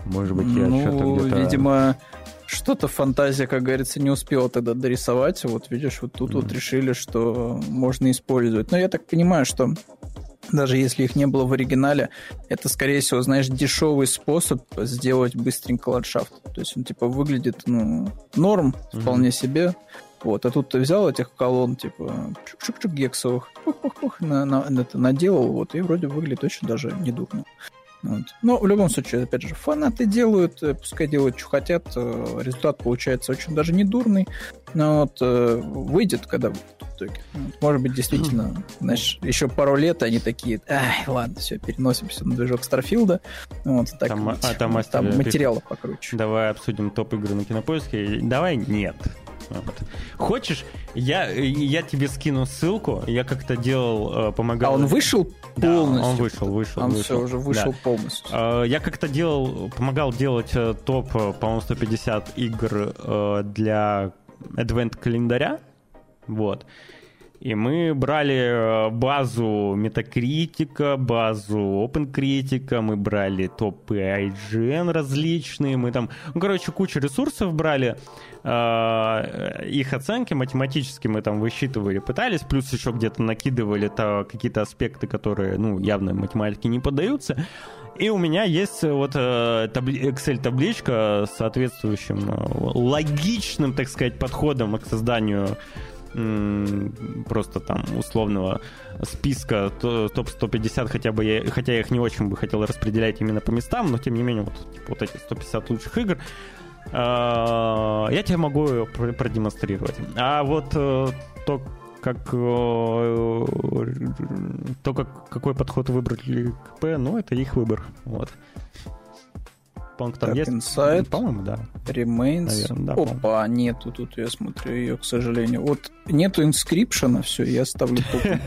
Может быть, я ну, что-то где-то... видимо, что-то фантазия, как говорится, не успела тогда дорисовать. Вот видишь, вот тут mm-hmm. вот решили, что можно использовать. Но я так понимаю, что даже если их не было в оригинале, это, скорее всего, знаешь, дешевый способ сделать быстренько ландшафт. То есть он, типа, выглядит, ну, норм, mm-hmm. вполне себе. Вот, а тут ты взял этих колонн, типа, чук-чук-чук гексовых, на, на, это наделал, вот, и вроде выглядит очень даже недурно. Вот. Но в любом случае, опять же, фанаты делают, э, пускай делают, что хотят. Э, результат получается очень даже не дурный. Но вот э, выйдет, когда выйдет в итоге. Вот. Может быть, действительно, знаешь, еще пару лет они такие, ай, ладно, все, переносимся на движок Старфилда. Вот, так там, а, там, там материалов покруче. Давай обсудим топ игры на кинопоиске. Давай нет. Вот. Хочешь, я, я тебе скину ссылку. Я как-то делал, помогал. А он вышел полностью? Да, он вышел, вышел. Он вышел. все уже вышел да. Полностью. Э, я как-то делал, помогал делать э, топ, по-моему, 150 игр для Advent календаря. Вот. И мы брали базу Метакритика, базу OpenCritic, мы брали топы IGN различные, мы там, ну, короче, кучу ресурсов брали. Э, их оценки математически мы там высчитывали, пытались, плюс еще где-то накидывали то какие-то аспекты, которые, ну, явно математике не поддаются. И у меня есть вот э, Excel-табличка с соответствующим э, логичным, так сказать, подходом к созданию просто там условного списка топ-150, хотя бы я, хотя я их не очень бы хотел распределять именно по местам, но тем не менее вот, типа, вот эти 150 лучших игр. А, я тебе могу продемонстрировать. А вот э, то, как э, то, как, какой подход выбрали КП, ну, это их выбор. Вот. По-моему, там так, есть. Inside, по-моему, да. Remains. Наверное, да, Опа, нету тут, я смотрю ее, к сожалению. Вот нету инскрипшена, все, я ставлю только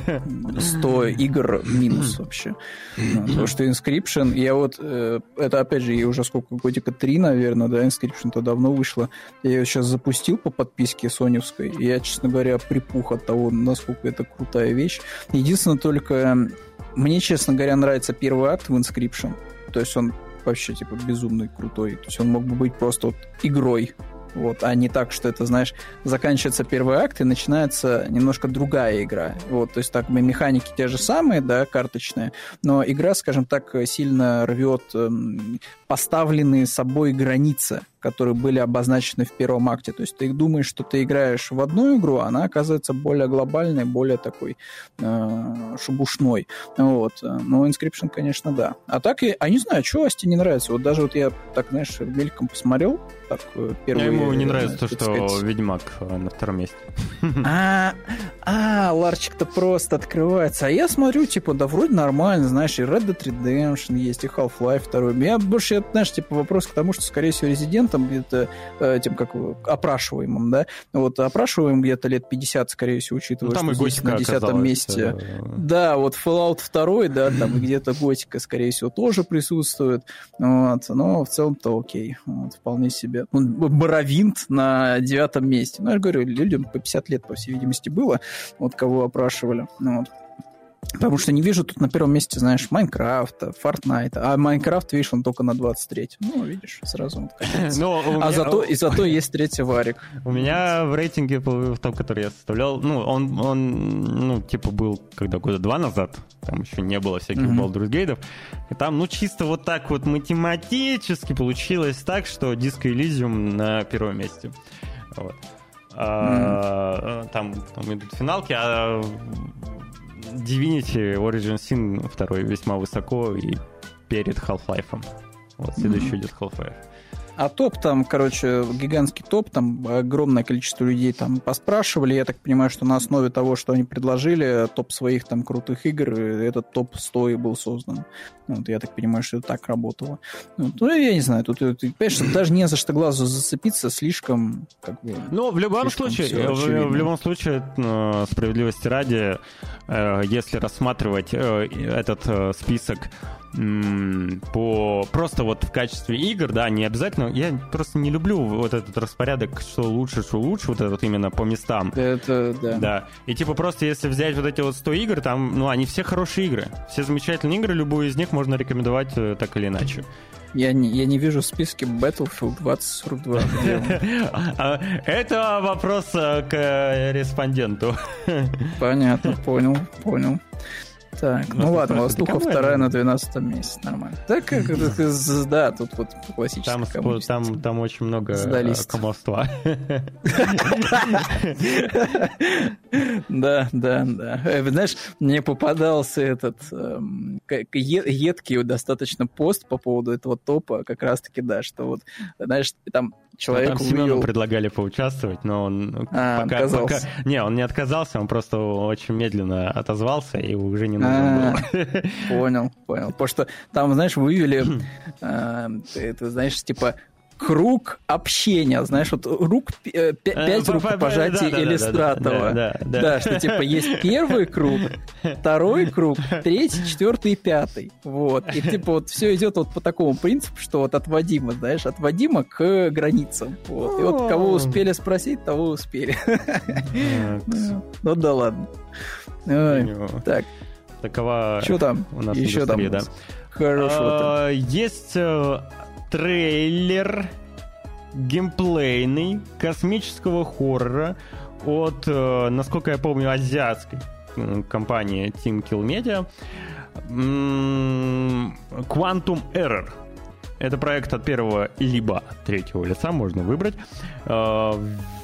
100 игр минус вообще. Потому что Inscription, я вот, э, это опять же, ей уже сколько, годика 3, наверное, да, Inscription-то давно вышло. Я ее сейчас запустил по подписке соневской, и я, честно говоря, припух от того, насколько это крутая вещь. Единственное только, мне, честно говоря, нравится первый акт в Inscription. То есть он вообще, типа, безумный, крутой. То есть он мог бы быть просто вот игрой, вот, а не так, что это, знаешь, заканчивается первый акт и начинается немножко другая игра. Вот, то есть так механики те же самые, да, карточные, но игра, скажем так, сильно рвет эм, поставленные собой границы которые были обозначены в первом акте. То есть ты думаешь, что ты играешь в одну игру, а она оказывается более глобальной, более такой э, шубушной. Вот. Но Inscription, конечно, да. А так, я, а не знаю, что Асти не нравится. Вот даже вот я так, знаешь, мельком посмотрел, так, э, первый... Ему не нравится то, что сказать... Ведьмак э, на втором месте. [laughs] А, а, ларчик-то просто открывается. А я смотрю, типа, да вроде нормально, знаешь, и Red Dead Redemption есть, и Half-Life 2. Я больше, знаешь, типа, вопрос к тому, что, скорее всего, Resident клиентом, где-то э, тем, как опрашиваемым, да, вот опрашиваем где-то лет 50, скорее всего, учитывая, ну, там что здесь на десятом месте. Да, вот Fallout 2, да, там где-то готика, скорее всего, тоже присутствует, вот, но в целом-то окей, вот, вполне себе. Ну, Боровинт на девятом месте. Ну, я же говорю, людям по 50 лет, по всей видимости, было, вот кого опрашивали, ну, вот. Потому что не вижу тут на первом месте, знаешь, Майнкрафта, Fortnite. А Майнкрафт, видишь, он только на 23 Ну, видишь, сразу вот Но [laughs] ну, А зато, и зато есть третий варик. У меня в рейтинге, в том, который я составлял, ну, он, он ну, типа был, когда года два назад, там еще не было всяких mm-hmm. Baldur's Gate, и там, ну, чисто вот так вот математически получилось так, что Disco Elysium на первом месте. Вот. А, mm-hmm. там, там идут финалки, а Divinity Origin Sin второй весьма высоко и перед Half-Life. Вот, следующий mm-hmm. идет Half-Life. А топ там, короче, гигантский топ, там огромное количество людей там поспрашивали. Я так понимаю, что на основе того, что они предложили, топ своих там крутых игр, этот топ 100 и был создан. Вот, я так понимаю, что это так работало. Вот, ну, я не знаю, тут, тут понимаешь, даже не за что глазу зацепиться, слишком как бы... Ну, в любом случае, в, в любом случае, э, справедливости ради, э, если рассматривать э, этот список по просто вот в качестве игр, да, не обязательно. Я просто не люблю вот этот распорядок, что лучше, что лучше, вот этот именно по местам. Это да. Да. И типа просто если взять вот эти вот 100 игр, там, ну, они все хорошие игры. Все замечательные игры, любую из них можно рекомендовать э, так или иначе. Я не, я не вижу в списке Battlefield 2042. [laughs] А, это вопрос э, к респонденту. [laughs] Понятно, понял, понял. Так, ну, ладно, Востуха вторая на 12 месте, нормально. Так, как да, тут вот классический там, там, там очень много комовства. Да, да, да. Э, знаешь, мне попадался этот эм, едкий достаточно пост по поводу этого топа, как раз-таки, да, что вот, знаешь, там человек там Семену увидел... предлагали поучаствовать, но он а, пока, пока... Не, он не отказался, он просто очень медленно отозвался и уже не нужен а, был. Понял, понял. Потому что там, знаешь, вывели, э, [clears throat] это, знаешь, типа круг общения, знаешь, вот рук, э, пять э, рукопожатий иллюстратора. Да, да, что типа есть первый круг, второй круг, третий, четвертый и пятый. Вот. И типа вот все идет вот по такому принципу, что вот от Вадима, знаешь, от Вадима к границам. Вот. И вот кого успели спросить, того успели. Ну да ладно. Так. Такова Что там? у нас Еще там да. Хорошо. А, есть э, трейлер геймплейный космического хоррора от, э, насколько я помню, азиатской компании Team Kill Media. Quantum Error. Это проект от первого либо третьего лица, можно выбрать. Э,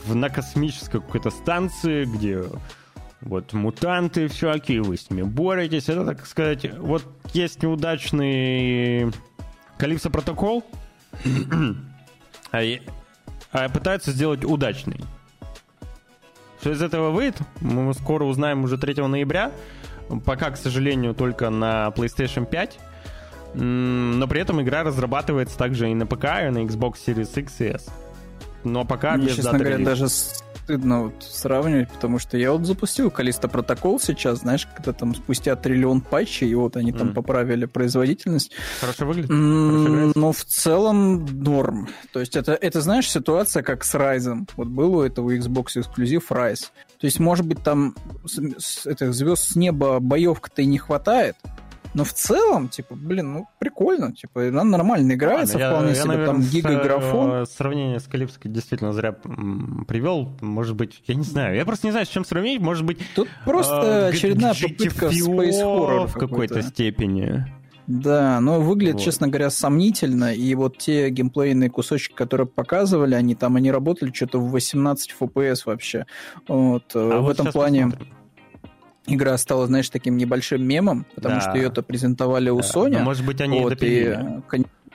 на космической какой-то станции, где вот мутанты всякие, вы с ними боретесь. Это, так сказать, вот есть неудачный Калипсо протокол, [clears throat] а, а пытаются сделать удачный. Что из этого выйдет, мы скоро узнаем уже 3 ноября. Пока, к сожалению, только на PlayStation 5. Но при этом игра разрабатывается также и на ПК, и на Xbox Series X и S. Но пока Мне, без честно говоря, даже стыдно вот сравнивать, потому что я вот запустил Калиста протокол сейчас, знаешь, когда там спустя триллион патчей, и вот они там mm. поправили производительность. Хорошо выглядит? Mm, но в целом норм. То есть это, это, знаешь, ситуация как с Ryzen. Вот был у этого Xbox эксклюзив Rise. То есть, может быть, там с, с, этих звезд с неба боевка-то и не хватает, но в целом, типа, блин, ну, прикольно. Типа, она нормально играется, Ладно, вполне я, себе, я, наверное, там гигаграфон. Э, сравнение с Калипской действительно зря привел. Может быть, я не знаю. Я просто не знаю, с чем сравнить. Может быть... Тут просто э, очередная попытка Space Horror в какой-то степени. Да, но выглядит, вот. честно говоря, сомнительно. И вот те геймплейные кусочки, которые показывали, они там, они работали что-то в 18 FPS вообще. Вот, э, а в вот этом плане... Посмотрим игра стала, знаешь, таким небольшим мемом, потому да. что ее-то презентовали у да. Sony. Но, может быть, они вот, это и,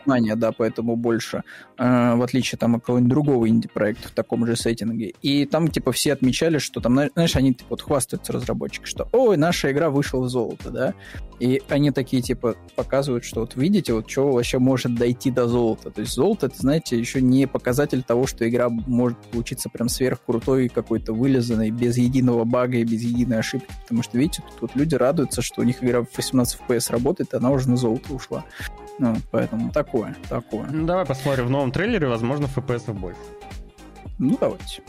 внимания, да, поэтому больше, э, в отличие там от какого-нибудь другого инди-проекта в таком же сеттинге. И там, типа, все отмечали, что там, знаешь, они типа, вот хвастаются разработчики, что, ой, наша игра вышла в золото, да, и они такие, типа, показывают, что вот видите, вот что вообще может дойти до золота. То есть золото, это, знаете, еще не показатель того, что игра может получиться прям сверхкрутой, какой-то вылезанной, без единого бага и без единой ошибки. Потому что, видите, тут вот люди радуются, что у них игра в 18 FPS работает, и она уже на золото ушла. Ну, поэтому такое, такое. Ну, давай посмотрим в новом трейлере, возможно, FPS больше. Ну, давайте.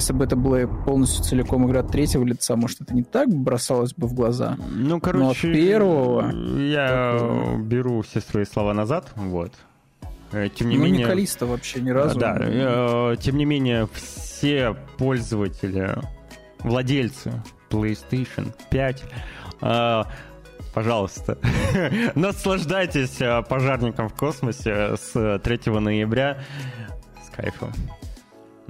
Если бы это была полностью целиком игра третьего лица, может, это не так бросалось бы в глаза. Ну, короче, Но первого... Я такого... беру все свои слова назад, вот. Э, тем не ну, менее... не Калиста вообще ни разу. Да, э, тем не менее, все пользователи, владельцы PlayStation 5 э, пожалуйста, [laughs] наслаждайтесь пожарником в космосе с 3 ноября с кайфом.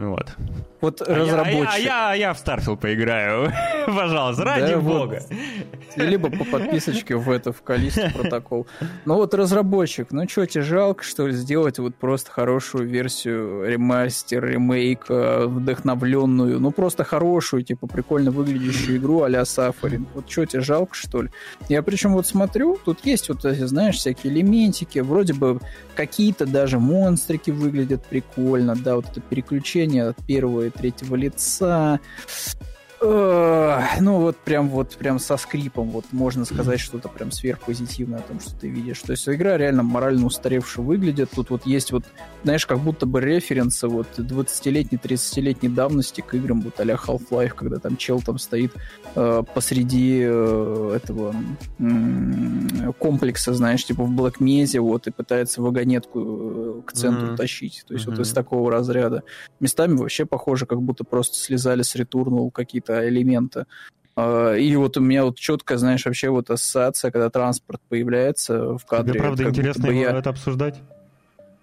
Вот. Вот а разработчик. Я, а, я, а я в Starfield поиграю. [laughs] Пожалуйста, ради да, бога. Вот. Либо по подписочке в это, в Калисту протокол. Ну вот разработчик, ну что, тебе жалко, что ли, сделать вот просто хорошую версию ремастер, ремейк, вдохновленную, ну просто хорошую, типа прикольно выглядящую игру а-ля Сафарин. Вот что, тебе жалко, что ли? Я причем вот смотрю, тут есть вот, знаешь, всякие элементики, вроде бы какие-то даже монстрики выглядят прикольно, да, вот это переключение от первого и третьего лица, ну вот прям вот прям со скрипом, вот можно сказать что-то прям сверхпозитивное о том, что ты видишь. То есть игра реально морально устаревшая выглядит. Тут вот есть вот, знаешь, как будто бы референсы вот 20-летней, 30-летней давности к играм вот а Half-Life, когда там чел там стоит э, посреди э, этого э, комплекса, знаешь, типа в Black Mesa вот и пытается вагонетку э, к центру mm-hmm. тащить. То есть mm-hmm. вот из такого разряда. Местами вообще похоже, как будто просто слезали с ретурнул какие-то какие-то элементы. А, и вот у меня вот четко, знаешь, вообще вот ассоциация, когда транспорт появляется в кадре. Тебе правда интересно я... это обсуждать?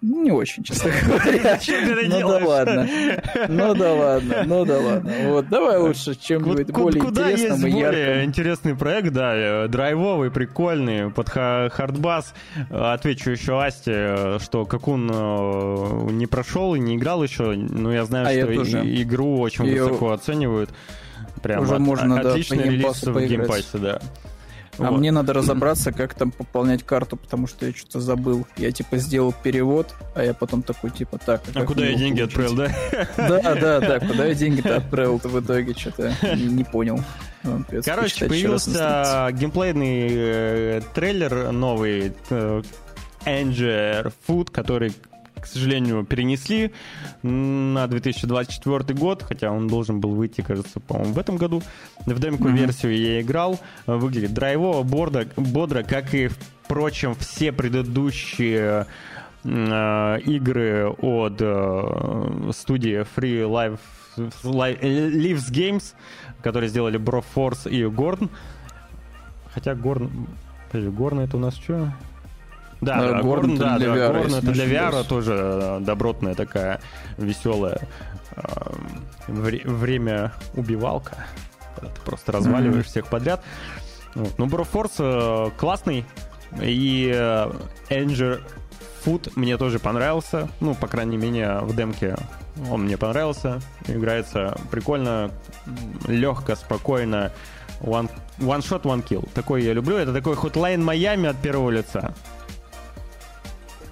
Не очень, честно [laughs] говоря. Ну да ладно. Ну да ладно, ну да ладно. Вот, давай лучше чем-нибудь более Куда есть более интересный проект, да, э, драйвовый, прикольный, под хардбас. Отвечу еще Асте, что как он э, не прошел и не играл еще, но я знаю, а что игру очень высоко оценивают. Прям уже можно, отличный релиз в геймпассе, да. А вот. мне надо разобраться, [clears throat] как там пополнять карту, потому что я что-то забыл. Я типа сделал перевод, а я потом такой типа так. А, а куда я деньги получить? отправил, да? Да, да, да. [laughs] Куда я деньги-то отправил в итоге что-то не понял. Короче, появился геймплейный э, трейлер новый э, Anger Food, который к сожалению, перенесли на 2024 год, хотя он должен был выйти, кажется, по-моему, в этом году. В демку версию mm-hmm. я играл. Выглядит драйвово, бордо, бодро, как и, впрочем, все предыдущие э, игры от э, студии Free Live Lives Games, которые сделали Broforce и Горн. Хотя Горн... Подожди, Горн это у нас что? Да, да, Горн, да, для да, VR, Горн это для VR тоже э, добротная такая веселая э, вре- время убивалка. Когда ты просто разваливаешь mm-hmm. всех подряд. Ну, Broforce э, классный. И э, Anger Food мне тоже понравился. Ну, по крайней мере, в демке он мне понравился. Играется прикольно, легко, спокойно. One, one shot, one kill. Такой я люблю. Это такой Hotline Miami от первого лица.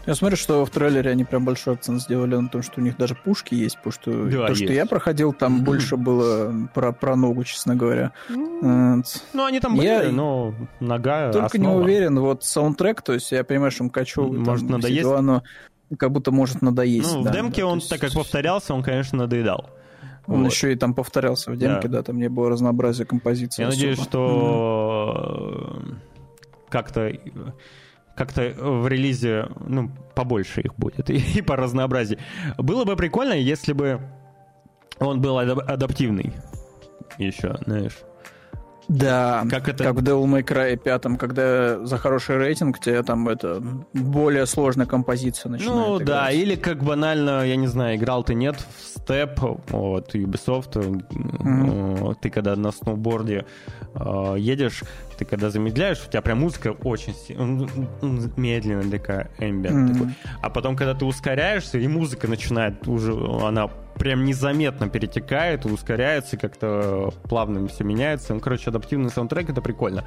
Я смотрю, что в трейлере они прям большой акцент сделали на том, что у них даже пушки есть, потому что да, то, есть. что я проходил, там больше было про, про ногу, честно говоря. Ну, они там были, я но нога Только основа. не уверен, вот саундтрек, то есть я понимаю, что Мкачев... Может, там, надоесть? Дела, но как будто может надоесть. Ну, да, в демке да, он, есть... так как повторялся, он, конечно, надоедал. Он вот. еще и там повторялся в демке, да. да, там не было разнообразия композиции. Я особо. надеюсь, что mm как-то как-то в релизе, ну, побольше их будет, [laughs] и, и по разнообразию. Было бы прикольно, если бы он был адаптивный еще, знаешь. Да, как, это... как в Devil May Cry 5, когда за хороший рейтинг тебе там это более сложная композиция начинает Ну играть. да, или как банально, я не знаю, играл ты нет в Step от Ubisoft, mm-hmm. ты когда на сноуборде э, едешь, ты когда замедляешь, у тебя прям музыка очень медленная такая, ambient mm-hmm. такой. А потом, когда ты ускоряешься, и музыка начинает уже, она прям незаметно перетекает, ускоряется, как-то плавно все меняется. Ну, короче, адаптивный саундтрек — это прикольно.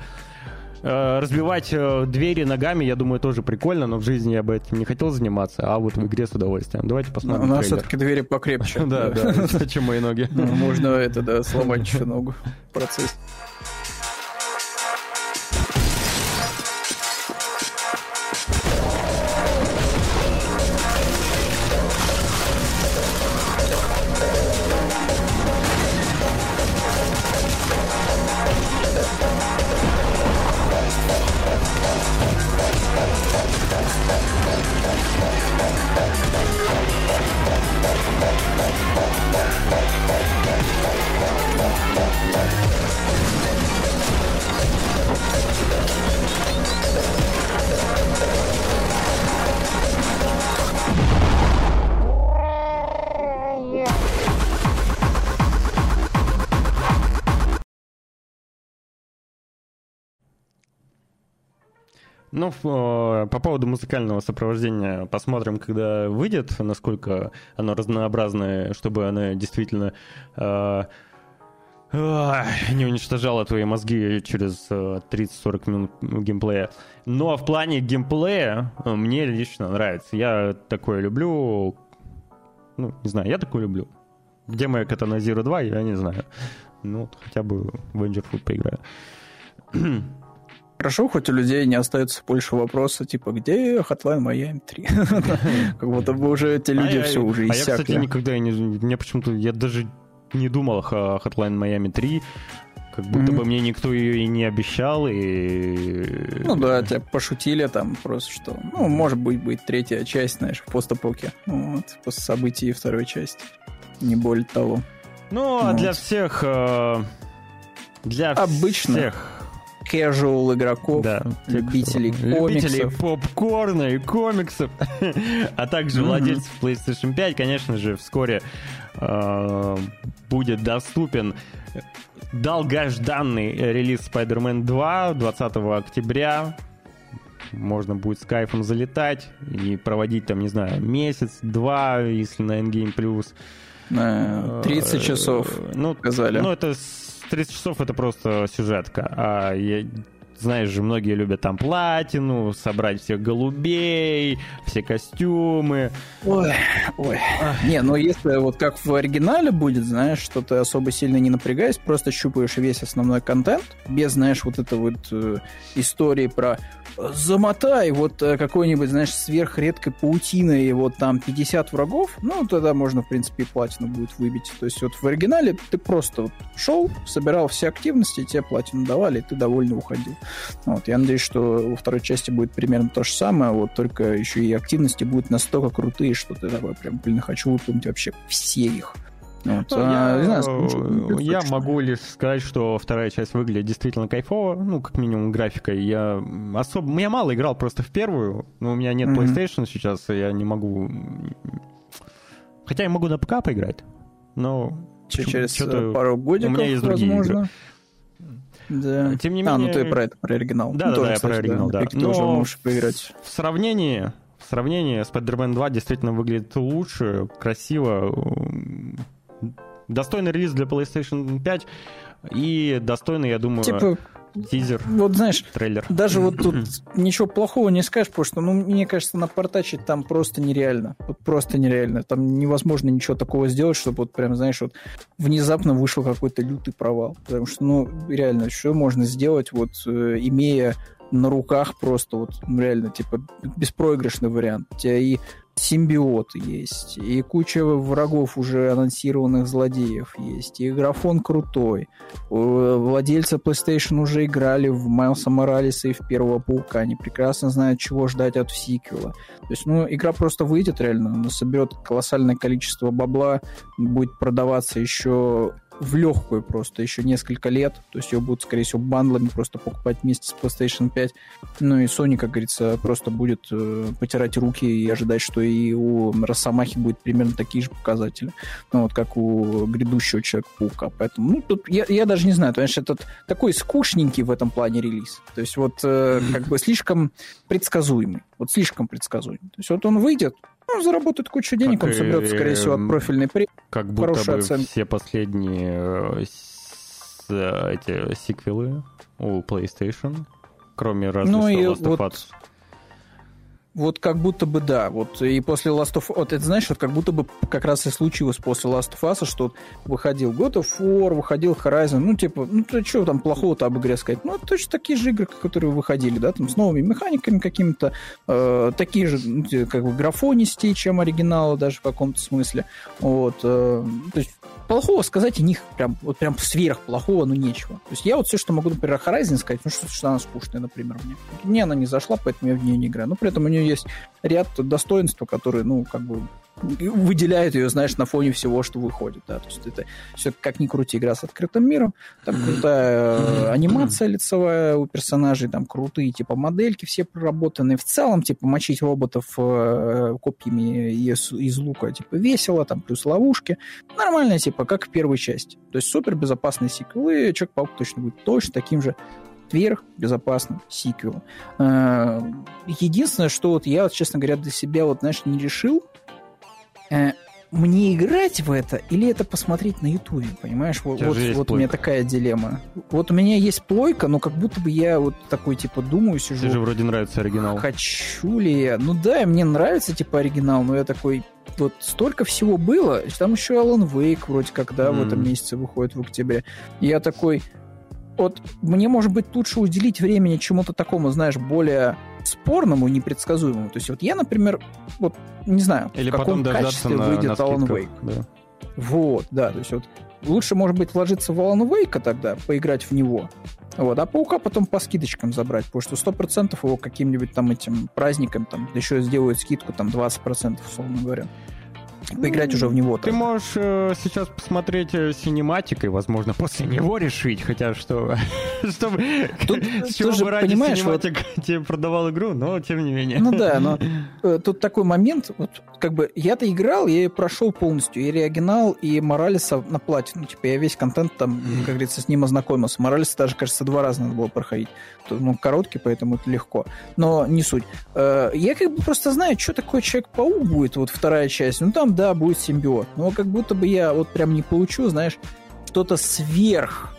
Э, разбивать э, двери ногами, я думаю, тоже прикольно, но в жизни я бы этим не хотел заниматься, а вот в игре с удовольствием. Давайте посмотрим. У нас все-таки двери покрепче. [laughs] Да, да, [laughs] чем мои ноги. Можно это, да, сломать еще ногу в Ну, по поводу музыкального сопровождения посмотрим, когда выйдет, насколько оно разнообразное, чтобы оно действительно э, э, не уничтожало твои мозги через э, 30-40 минут геймплея. Но в плане геймплея мне лично нравится. Я такое люблю. Ну, не знаю, я такое люблю. Где моя Katana Zero 2, я не знаю. Ну, хотя бы в Food поиграю. [clears throat] Хорошо, хоть у людей не остается больше вопроса, типа, где Hotline Miami 3? [laughs] Как будто бы уже эти люди а все уже иссякли. А я, кстати, никогда не... Мне почему-то... Я даже не думал о Hotline Miami 3. Как будто бы мне никто ее и не обещал, и... Ну да, тебя пошутили там просто, что... Ну, может быть, будет третья часть, знаешь, в постапоке. Вот, после событий второй части. Не более того. Ну, а для всех... Э, для Обычно. всех casual игроков, да, любителей комиксов. Любителей попкорна и комиксов, а также владельцев PlayStation 5, конечно же, вскоре э, будет доступен долгожданный релиз Spider-Man 2 20 октября. Можно будет с кайфом залетать и проводить там, не знаю, месяц-два, если на Endgame+. 30 часов, ну, сказали. Ну, это 30 часов это просто сюжетка. А я, знаешь же, многие любят там платину, собрать всех голубей, все костюмы. Ой, ой. Не, ну если вот как в оригинале будет, знаешь, что ты особо сильно не напрягаясь, просто щупаешь весь основной контент, без, знаешь, вот этой вот э, истории про замотай вот э, какой-нибудь, знаешь, сверхредкой паутиной, вот там 50 врагов, ну, тогда можно, в принципе, и платину будет выбить. То есть вот в оригинале ты просто вот шел, собирал все активности, тебе платину давали, и ты довольно уходил. Вот, я надеюсь, что во второй части будет примерно то же самое, вот только еще и активности будут настолько крутые, что ты такой прям, блин, хочу выполнить вообще все их. Вот. Ну, а, я, знаю, скучно, я могу лишь сказать, что вторая часть выглядит действительно кайфово, ну, как минимум графикой. Я особо... Я мало играл просто в первую, но у меня нет mm-hmm. PlayStation сейчас, и я не могу... Хотя я могу на ПК поиграть, но... Через пару годиков, У меня есть другие возможно. игры. Да. Тем не менее... А, ну ты про это, про оригинал. Да, ну, да, тоже, да, я про оригинал, да. да. Но тоже можешь поиграть. В сравнении, в сравнении Spider-Man 2 действительно выглядит лучше, красиво, достойный релиз для PlayStation 5 и достойный, я думаю, типа, тизер, вот знаешь, трейлер. Даже вот тут ничего плохого не скажешь, потому что, ну, мне кажется, напортачить там просто нереально. Вот просто нереально. Там невозможно ничего такого сделать, чтобы вот прям, знаешь, вот внезапно вышел какой-то лютый провал. Потому что, ну, реально, что можно сделать, вот, э, имея на руках просто вот ну, реально типа беспроигрышный вариант. У тебя и симбиот есть, и куча врагов уже анонсированных злодеев есть, и графон крутой. Владельцы PlayStation уже играли в Майлса Моралиса и в Первого Паука, они прекрасно знают, чего ждать от сиквела. То есть, ну, игра просто выйдет реально, она соберет колоссальное количество бабла, будет продаваться еще в легкую просто еще несколько лет. То есть ее будут, скорее всего, бандлами просто покупать вместе с PlayStation 5. Ну и Sony, как говорится, просто будет э, потирать руки и ожидать, что и у Росомахи будет примерно такие же показатели. Ну вот как у грядущего Человека-паука. Поэтому, ну, тут я, я даже не знаю, есть этот такой скучненький в этом плане релиз. То есть вот э, как бы слишком предсказуемый. Вот слишком предсказуемый. То есть вот он выйдет, ну, заработает кучу денег, как он соберет, скорее всего, от профильной премии. Как будто бы оценки. все последние э, э, эти сиквелы у PlayStation, кроме разве ну, что Last of Us. Вот как будто бы да. Вот и после Last of вот это знаешь, вот как будто бы как раз и случилось после Last of Us, что выходил God of War, выходил Horizon, ну типа, ну то что там плохого-то об игре сказать? Ну точно такие же игры, которые выходили, да, там с новыми механиками какими-то, э, такие же, ну, как бы графонистей, чем оригиналы даже в каком-то смысле. Вот, э, то есть плохого сказать о них прям, вот прям сверх плохого, ну нечего. То есть я вот все, что могу, например, о Horizon сказать, ну что, что она скучная, например, мне. Мне она не зашла, поэтому я в нее не играю. Но при этом у нее есть ряд достоинств, которые, ну, как бы выделяют ее, знаешь, на фоне всего, что выходит, да, то есть это все как ни крути игра с открытым миром, там крутая э, анимация лицевая у персонажей, там крутые, типа, модельки все проработанные, в целом, типа, мочить роботов э, копьями из, из лука, типа, весело, там, плюс ловушки, нормально, типа, как в первой части, то есть супер безопасные сиквелы, Человек-паук точно будет точно таким же вверх, безопасно, сиквел. Э, единственное, что вот я, вот, честно говоря, для себя вот, знаешь, не решил, э, мне играть в это или это посмотреть на Ютубе, понимаешь? Вот, вот, вот у меня такая дилемма. Вот у меня есть плойка, но как будто бы я вот такой, типа, думаю, сижу... Тебе же вроде нравится оригинал. Хочу ли я? Ну да, мне нравится, типа, оригинал, но я такой... Вот столько всего было. Там еще Alan Wake вроде как, да, mm. в этом месяце выходит в октябре. Я такой... Вот мне, может быть, лучше уделить времени чему-то такому, знаешь, более спорному, непредсказуемому. То есть вот я, например, вот не знаю, Или в каком качестве на, выйдет на Alan Wake. Да. Вот, да, то есть вот лучше, может быть, вложиться в Alan Wake тогда, поиграть в него, вот, а Паука потом по скидочкам забрать, потому что сто процентов его каким-нибудь там этим праздником там еще сделают скидку там 20%, условно говоря поиграть уже в него. Ты можешь э, сейчас посмотреть э, синематик и, возможно, после него решить, хотя что... [laughs] чтобы... Тут, с [laughs] чего бы ради понимаешь, синематик вот... [laughs] тебе продавал игру, но тем не менее. Ну да, но э, тут такой момент, вот как бы я-то играл, я прошел полностью и оригинал, и Моралеса на плате. Ну, типа, я весь контент там, как говорится, с ним ознакомился. Моралеса даже, кажется, два раза надо было проходить. Ну, короткий, поэтому это легко. Но не суть. Э, я как бы просто знаю, что такое Человек-паук будет, вот вторая часть. Ну, там, да, будет симбиот. Но как будто бы я вот прям не получу, знаешь, что-то сверх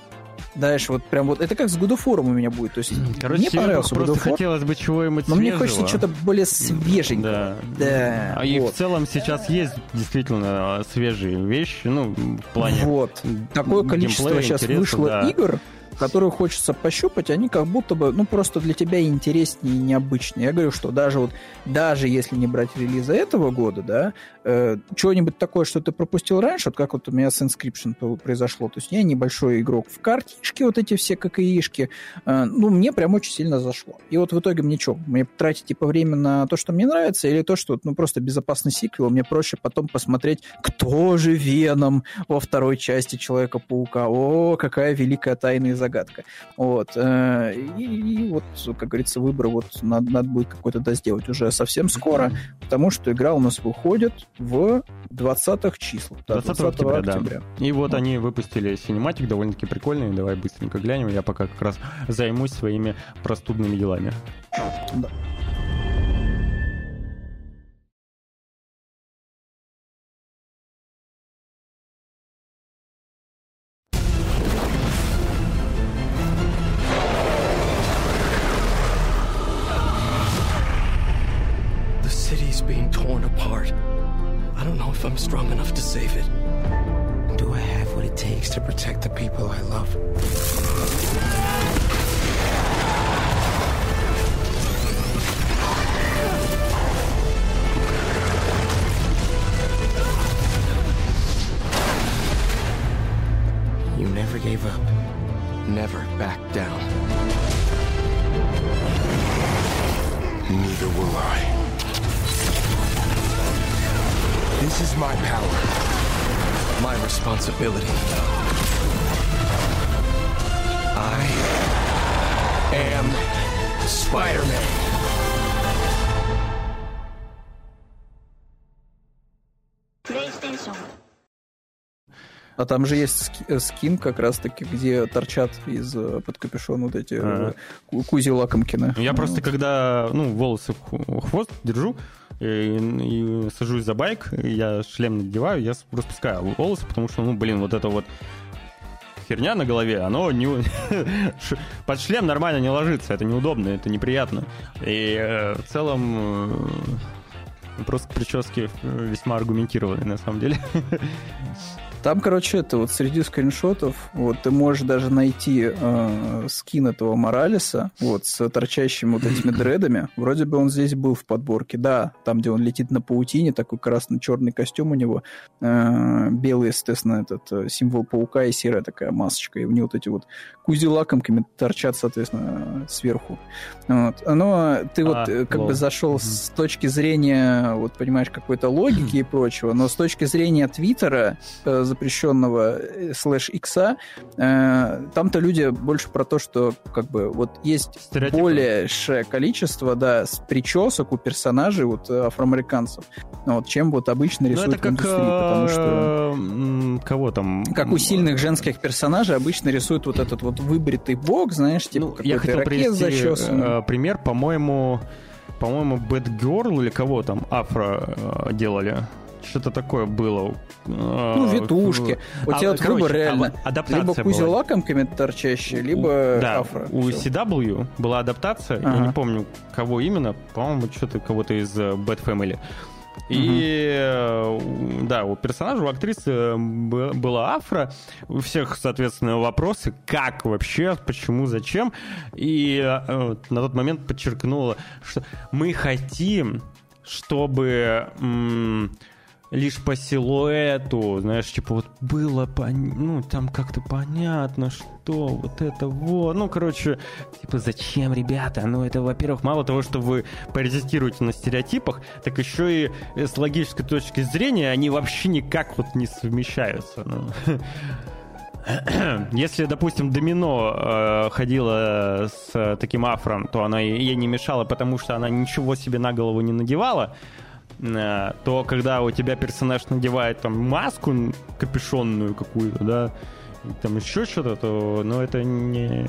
знаешь, вот прям вот это как с God у меня будет. То есть Короче, мне понравился просто God хотелось бы чего-нибудь Но мне хочется что-то более свеженькое. Да. да. А вот. и в целом сейчас есть действительно свежие вещи, ну, в плане Вот. Такое количество сейчас вышло да. игр, которую хочется пощупать, они как будто бы, ну, просто для тебя интереснее и необычнее. Я говорю, что даже вот, даже если не брать релиза этого года, да, э, чего-нибудь такое, что ты пропустил раньше, вот как вот у меня с Inscription произошло, то есть я небольшой игрок в картишке, вот эти все ККИшки, э, ну, мне прям очень сильно зашло. И вот в итоге мне что, мне тратить, типа, время на то, что мне нравится, или то, что, ну, просто безопасный сиквел, мне проще потом посмотреть, кто же Веном во второй части Человека-паука. О, какая великая тайна и загадка. Вот. Э, и, и вот, как говорится, выбор вот надо, надо будет какой-то да сделать уже совсем скоро, потому что игра у нас выходит в 20-х числах. Да, 20, 20 октября, октября. Да. И вот, они выпустили синематик, довольно-таки прикольный. Давай быстренько глянем. Я пока как раз займусь своими простудными делами. Да. if I'm strong enough to save it. Do I have what it takes to protect the people I love? You never gave up, never backed down. Neither will I. А там же есть э, скин как раз-таки, где торчат из э, под капюшона вот эти а -а. Кузи Лакомкины. Я просто вот. когда, ну, волосы хвост держу, и, и сажусь за байк, я шлем надеваю, я распускаю волосы, потому что, ну, блин, вот это вот херня на голове, оно не... [laughs] под шлем нормально не ложится, это неудобно, это неприятно. И э, в целом э, просто прически весьма аргументированные, на самом деле. [laughs] Там, короче, это вот среди скриншотов, вот ты можешь даже найти э, скин этого Моралеса, вот с торчащими вот этими [clears throat] дредами. Вроде бы он здесь был в подборке, да, там, где он летит на паутине, такой красно-черный костюм у него, э, белый, естественно, этот э, символ паука и серая такая масочка, и у него вот эти вот кузи лакомками торчат, соответственно, сверху. Вот. Но ты вот а, э, как лол. бы зашел с точки зрения, вот понимаешь, какой-то логики и прочего, но с точки зрения Твиттера э, запрещенного э, слэш икса, э, там-то люди больше про то, что как бы вот есть Стереотипы. большее количество, да, с причесок у персонажей вот э, афроамериканцев, ну, вот, чем вот обычно Ну, рисуют это в как... индустрии, потому что... Кого там? Как у сильных женских персонажей обычно рисуют вот этот вот выбритый бок, знаешь, типа Ну, какой-то ирокез привести зачесанный. Э, пример, по-моему, по-моему, Bad Girl или кого там афро э, делали. Что-то такое было. Э, Ну, витушки. У а, тебя вот короче, выбор реально. адаптация Либо была. кузя лакомками торчащие, либо У- да, афро. у Всё. CW была адаптация, я Ага. не помню, кого именно, по-моему, что-то кого-то из Bad Family. И э, у- да, у персонажа, у актрисы э, была афро, у всех, соответственно, вопросы, как вообще, почему, зачем. И э, на тот момент подчеркнула, что мы хотим, чтобы лишь по силуэту, знаешь, типа вот было, пон- ну, там как-то понятно, что вот это вот. Ну, короче, типа, зачем, ребята? Ну, это, во-первых, мало того, что вы паразитируете на стереотипах, так еще и э, с логической точки зрения они вообще никак вот не совмещаются. ну. [clears throat] Если, допустим, Домино э, ходила с таким афром, то она ей не мешала, потому что она ничего себе на голову не надевала. Э, то когда у тебя персонаж надевает там маску капюшонную какую-то, да, там еще что-то, то, ну, это не...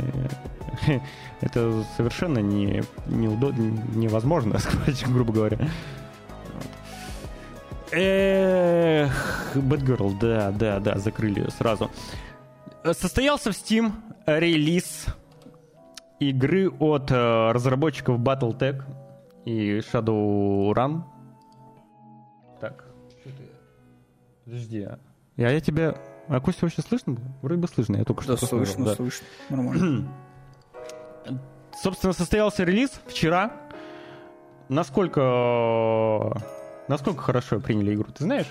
[laughs] Это совершенно не, неудобно, невозможно [laughs] сказать, грубо говоря. Эх, Bad да, да, да, закрыли сразу. Состоялся в Steam релиз игры от э, разработчиков Battletech и Shadowrun. Подожди, а я, я тебя... А Костя вообще слышно? Вроде бы слышно, я только Да, что посмотрел, слышно, да. слышно. Нормально. [clears throat] Собственно, состоялся релиз вчера. Насколько... Насколько хорошо приняли игру, ты знаешь?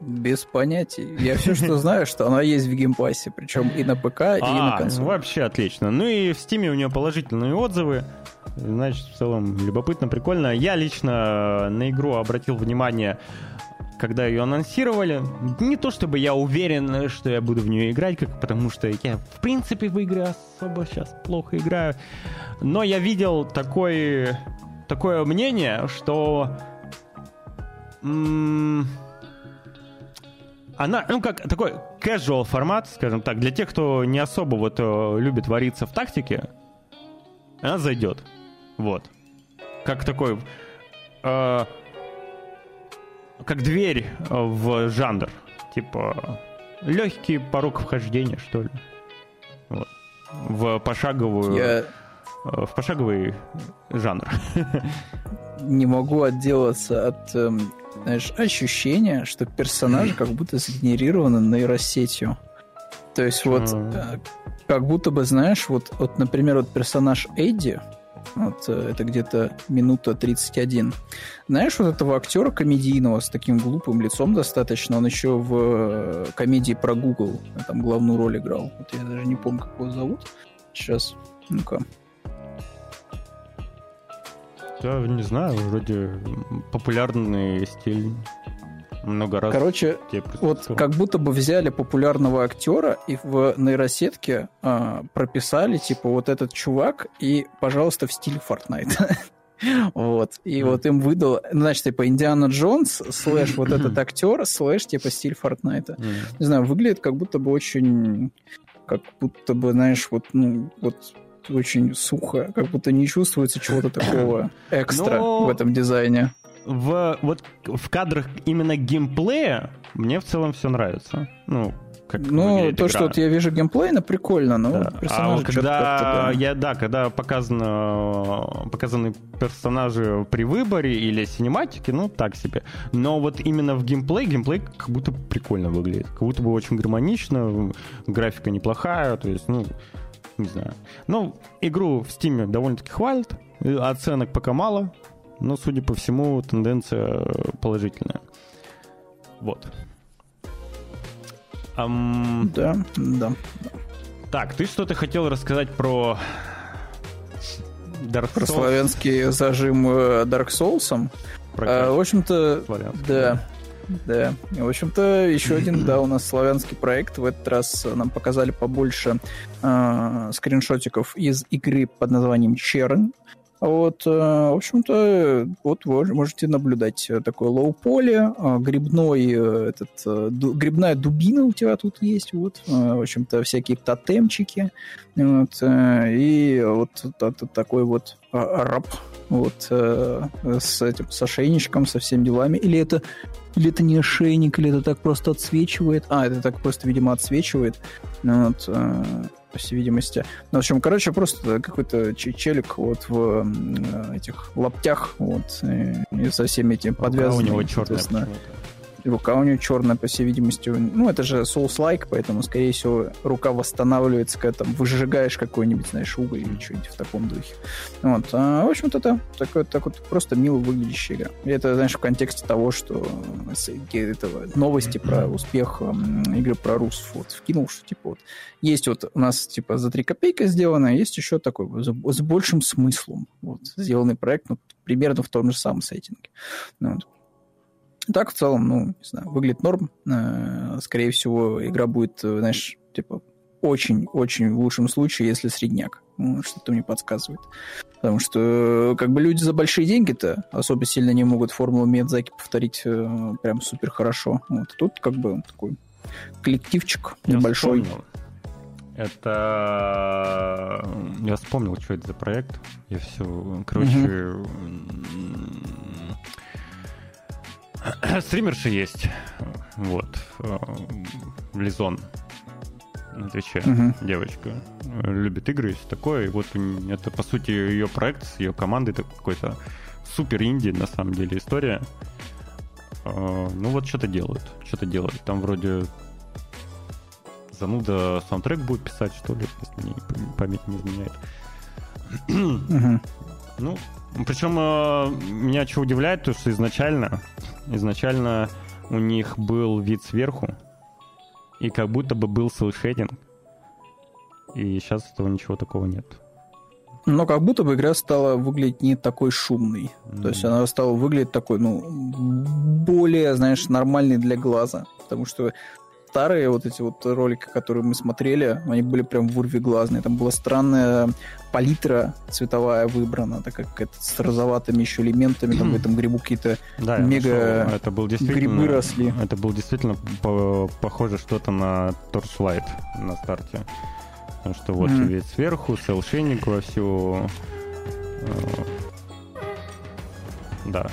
Без понятий. Я все, что [laughs] знаю, что она есть в геймпассе, причем и на ПК, и на А, консоли. вообще отлично. Ну и в Стиме у нее положительные отзывы. Значит, в целом любопытно, прикольно. Я лично на игру обратил внимание, когда ее анонсировали. Не то чтобы я уверен, что я буду в нее играть, как, потому что я, в принципе, в игры особо сейчас плохо играю. Но я видел такой, такое мнение, что... она, ну, как такой casual формат, скажем так, для тех, кто не особо вот э, любит вариться в тактике, она зайдет. Вот. Как такой... э, как дверь э, в жанр. Типа легкий порог вхождения, что ли. Вот. В пошаговую... Я э, В пошаговый жанр. не могу отделаться от, эм, знаешь, ощущения, что персонажи [laughs] как будто сгенерированы нейросетью. То есть вот э, как будто бы, знаешь, вот, вот например, вот персонаж Эдди, вот э, это где-то минута 31. Знаешь, вот этого актера комедийного с таким глупым лицом достаточно, он еще в э, комедии про Google там главную роль играл. Вот я даже не помню, как его зовут. Сейчас, ну-ка. Да, не знаю, вроде популярный стиль. Много раз. Короче, Вот как будто бы взяли популярного актера и в нейросетке а, прописали, типа, вот этот чувак, и, пожалуйста, в стиле Fortnite. [laughs] Вот. И вот им выдал, ну, значит, типа, Индиана Джонс, слэш вот [clears throat] этот актер, слэш, типа, стиль. М. Не знаю, выглядит как будто бы очень... Как будто бы, знаешь, вот, ну, вот очень сухо, как будто не чувствуется чего-то такого [clears throat] экстра Но- в этом дизайне. В вот в кадрах именно геймплея мне в целом все нравится. Ну, как Ну, то, игра. что вот я вижу геймплейно, прикольно, но Да. А персонажи как-то, когда да. я да, когда показано показаны персонажи при выборе или синематики, ну так себе. Но вот именно в геймплей геймплей как будто прикольно выглядит, как будто бы очень гармонично, графика неплохая, то есть ну не знаю. Ну игру в Steam довольно-таки хвалят, оценок пока мало, но судя по всему тенденция положительная. Вот. Ам, Да, да. так, ты что-то хотел рассказать про Dark Про Souls? славянский зажим э, Dark Souls. Про А, в общем-то, да. Да. В общем-то, еще один, да, у нас славянский проект. В этот раз нам показали побольше э, скриншотиков из игры под названием Черн. Вот, э, в общем-то, вот вы можете наблюдать такое low poly, э, грибной, э, этот, грибная дубина у тебя тут есть, вот, в общем-то, всякие тотемчики, вот, и вот такой вот раб, вот, с этим, с ошейничком, со всеми делами, или это или это не ошейник, или это так просто отсвечивает. А, это так просто, видимо, отсвечивает. Вот, по всей видимости. Ну, в общем, короче, просто какой-то челик вот в э, этих лаптях, вот, и, и со всеми этими подвязанными. у него черная рука у нее черная, по всей видимости. Ну, это же Souls-like, поэтому, скорее всего, рука восстанавливается, когда там выжигаешь какой-нибудь, знаешь, уголь или что-нибудь в таком духе. Вот. А, в общем-то, это такой, так вот просто мило выглядящая игра. И это, знаешь, в контексте того, что этого, новости про успех игры про русов вот вкинул, что типа вот есть вот у нас типа за 3 копейки сделано, а есть еще такой с, с большим смыслом вот, сделанный проект, ну, примерно в том же самом сеттинге. Ну вот. Так, в целом, ну, не знаю, выглядит норм. Э, скорее всего, игра будет, э, знаешь, типа, очень-очень в лучшем случае, если средняк. Ну, что-то мне подсказывает. Потому что, как бы, люди за большие деньги-то особо сильно не могут формулу Миядзаки повторить э, прям супер хорошо. Вот тут, как бы, такой коллективчик Я небольшой. Вспомнил. Это... Я вспомнил, что это за проект. Я все... Короче... Угу [clears throat] Стримерши есть. Вот. Э, Лизон на Твиче. Угу. Девочка. Любит игры и все такое. И вот это, по сути, ее проект с ее командой. Это какой-то супер инди, на самом деле, история. Э, ну вот что-то делают. Что-то делают. Там вроде зануда саундтрек будет писать, что ли, если мне память не изменяет. [clears throat] Угу. Ну, причем э, меня что удивляет, то что изначально, изначально у них был вид сверху, и как будто бы был селшейдинг. И сейчас этого ничего такого нет. Но как будто бы игра стала выглядеть не такой шумной. Mm. То есть она стала выглядеть такой, ну, более, знаешь, нормальной для глаза. Потому что старые вот эти вот ролики, которые мы смотрели, они были прям в урве глазные. Там была странная палитра цветовая выбрана, так как это с розоватыми еще элементами, там в этом грибу какие-то да, мега это был грибы росли. Это было действительно по похоже что-то на Torchlight на старте. Потому что вот mm. ведь сверху, селшейник во всю... Э, да,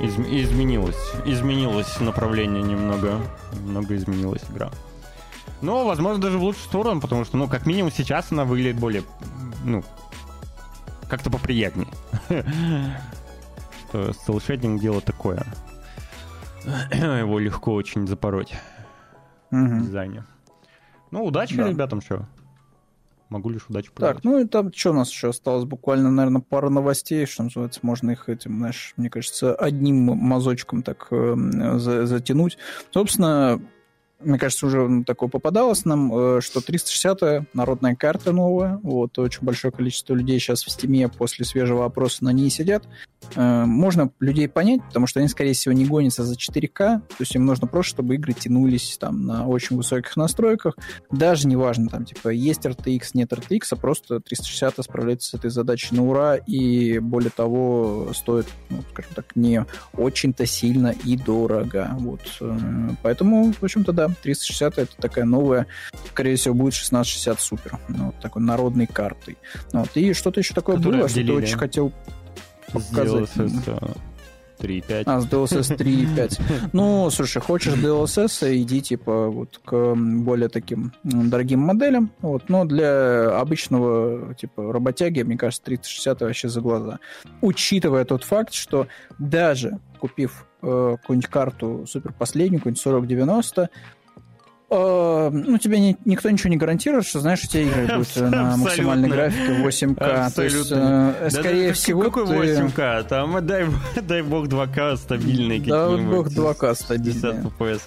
Из, изменилось. Изменилось направление немного. Немного изменилась игра. Но, возможно, даже в лучшую сторону, потому что, ну, как минимум сейчас она выглядит более, ну, как-то поприятнее. [laughs] Что селшейдинг дело такое. [clears throat] Его легко очень запороть дизайне. Ну, удачи ребятам, что. Могу лишь удачи пожелать. Так, ну и там что у нас еще осталось? Буквально, наверное, пара новостей, что называется. Можно их этим, знаешь, мне кажется, одним мазочком так э, затянуть. Собственно, мне кажется, уже такое попадалось нам, э, что 360-я народная карта новая. Вот, очень большое количество людей сейчас в стиме после свежего опроса на ней сидят. Э, можно людей понять, потому что они, скорее всего, не гонятся за 4К, то есть им нужно просто, чтобы игры тянулись там на очень высоких настройках. Даже неважно, там, типа, есть RTX, нет RTX, а просто 360 справляется с этой задачей на ура, и более того, стоит, ну, скажем так, не очень-то сильно и дорого. Вот. Э, поэтому, в общем-то, да, 360 это такая новая, скорее всего, будет 1660 супер. Ну, вот такой народной картой. Вот. И что-то еще такое Которое было, что ты очень хотел показать. DLSS 3.5. А, с DLSS [laughs] 3.5. ну, слушай, хочешь DLSS, иди, типа, вот к более таким дорогим моделям. Вот, но для обычного, типа, работяги, мне кажется, 360 вообще за глаза. Учитывая тот факт, что даже купив э, какую-нибудь карту супер последнюю, какую-нибудь 4090, Uh, ну, тебе не, никто ничего не гарантирует, что, знаешь, у тебя игры [laughs] будут на максимальной графике 8К. Абсолютно. То есть, э, скорее да, всего, Какой ты... 8К? Там, дай, дай бог, 2К [laughs] стабильные Дай бог, 2К стабильные. FPS.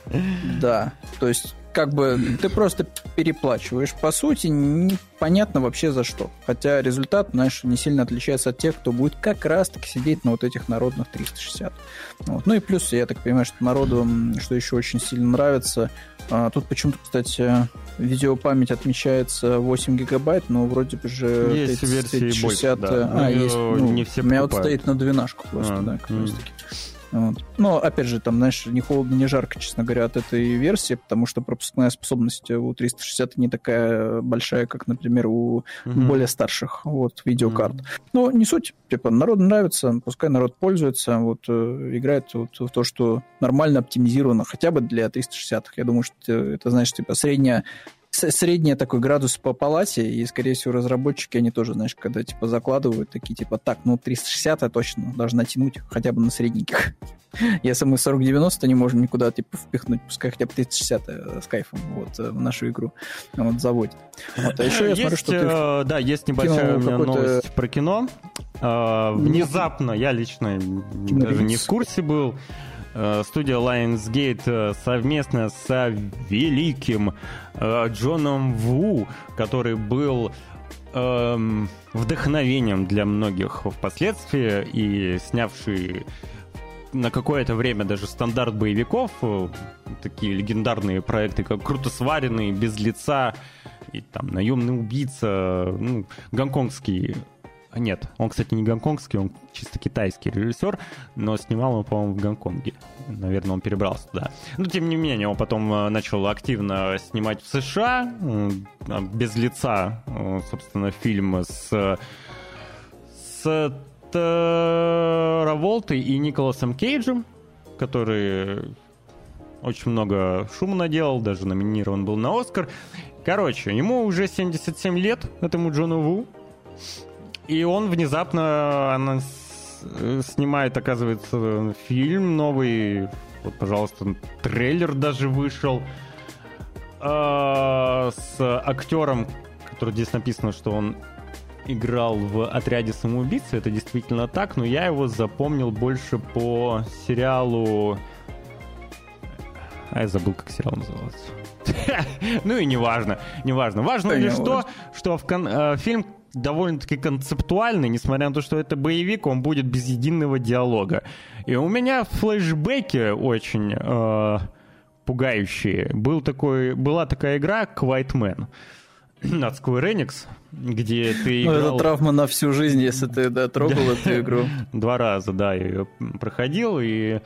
Да, то есть как бы ты просто переплачиваешь. По сути, непонятно вообще за что. Хотя результат, знаешь, не сильно отличается от тех, кто будет как раз-таки сидеть на вот этих народных 360. Вот. Ну и плюс, я так понимаю, что народу, что еще очень сильно нравится, а, тут почему-то, кстати, видеопамять отмечается 8 гигабайт, но вроде бы же есть 30, версии 30, 60, больше, да. А, ну, есть, ну, не все покупают. У меня вот стоит на двенашку просто, а, да, как раз таки. Вот. Но, опять же, там, знаешь, не холодно, не жарко, честно говоря, от этой версии, потому что пропускная способность у 360 не такая большая, как, например, у mm-hmm. более старших вот, видеокарт. Mm-hmm. Но не суть, типа, народу нравится, пускай народ пользуется, вот, э, играет вот в то, что нормально оптимизировано, хотя бы для 360 Я думаю, что это, знаешь, типа, средняя средний такой градус по палате, и, скорее всего, разработчики, они тоже, знаешь, когда, типа, закладывают такие, типа, так, ну, 360 точно должна тянуть хотя бы на средненьких. [laughs] Если мы 4090 не можем никуда, типа, впихнуть, пускай хотя бы 360 э, с кайфом, вот, э, в нашу игру, вот, заводит. Вот, а еще я есть, смотрю, что ты... Э, да, есть небольшая новость про кино. Внезапно, я лично даже не в курсе был, Э, студия Lionsgate э, совместно с великим э, Джоном Ву, который был эм, вдохновением для многих впоследствии и снявший на какое-то время даже стандарт боевиков, такие легендарные проекты, как «Круто сваренный», «Без лица», и там «Наемный убийца», ну, гонконгский нет, он, кстати, не гонконгский, он чисто китайский режиссер, но снимал он, по-моему, в Гонконге. Наверное, он перебрался туда. Но, тем не менее, он потом э, начал активно снимать в США, а, без лица, э, собственно, фильм с, с Траволтой и Николасом Кейджем, который очень много шума наделал, даже номинирован был на Оскар. Короче, ему уже 77 лет, этому Джону Ву. И он внезапно анонс... снимает, оказывается, фильм новый. Вот, пожалуйста, трейлер даже вышел а, с актером, который здесь написано, что он играл в отряде самоубийцы. Это действительно так, но я его запомнил больше по сериалу. А я забыл, как сериал назывался. [laughs] ну и неважно, неважно. Важно лишь то, что в э, фильм довольно-таки концептуальный, несмотря на то, что это боевик, он будет без единого диалога. И у меня флешбеки очень э, пугающие. Был такой, была такая игра Quiet Man [clears throat] от Square Enix, где ты играл... Ну, это травма на всю жизнь, если ты да, трогал эту игру. [laughs] Два раза, да, я ее проходил, и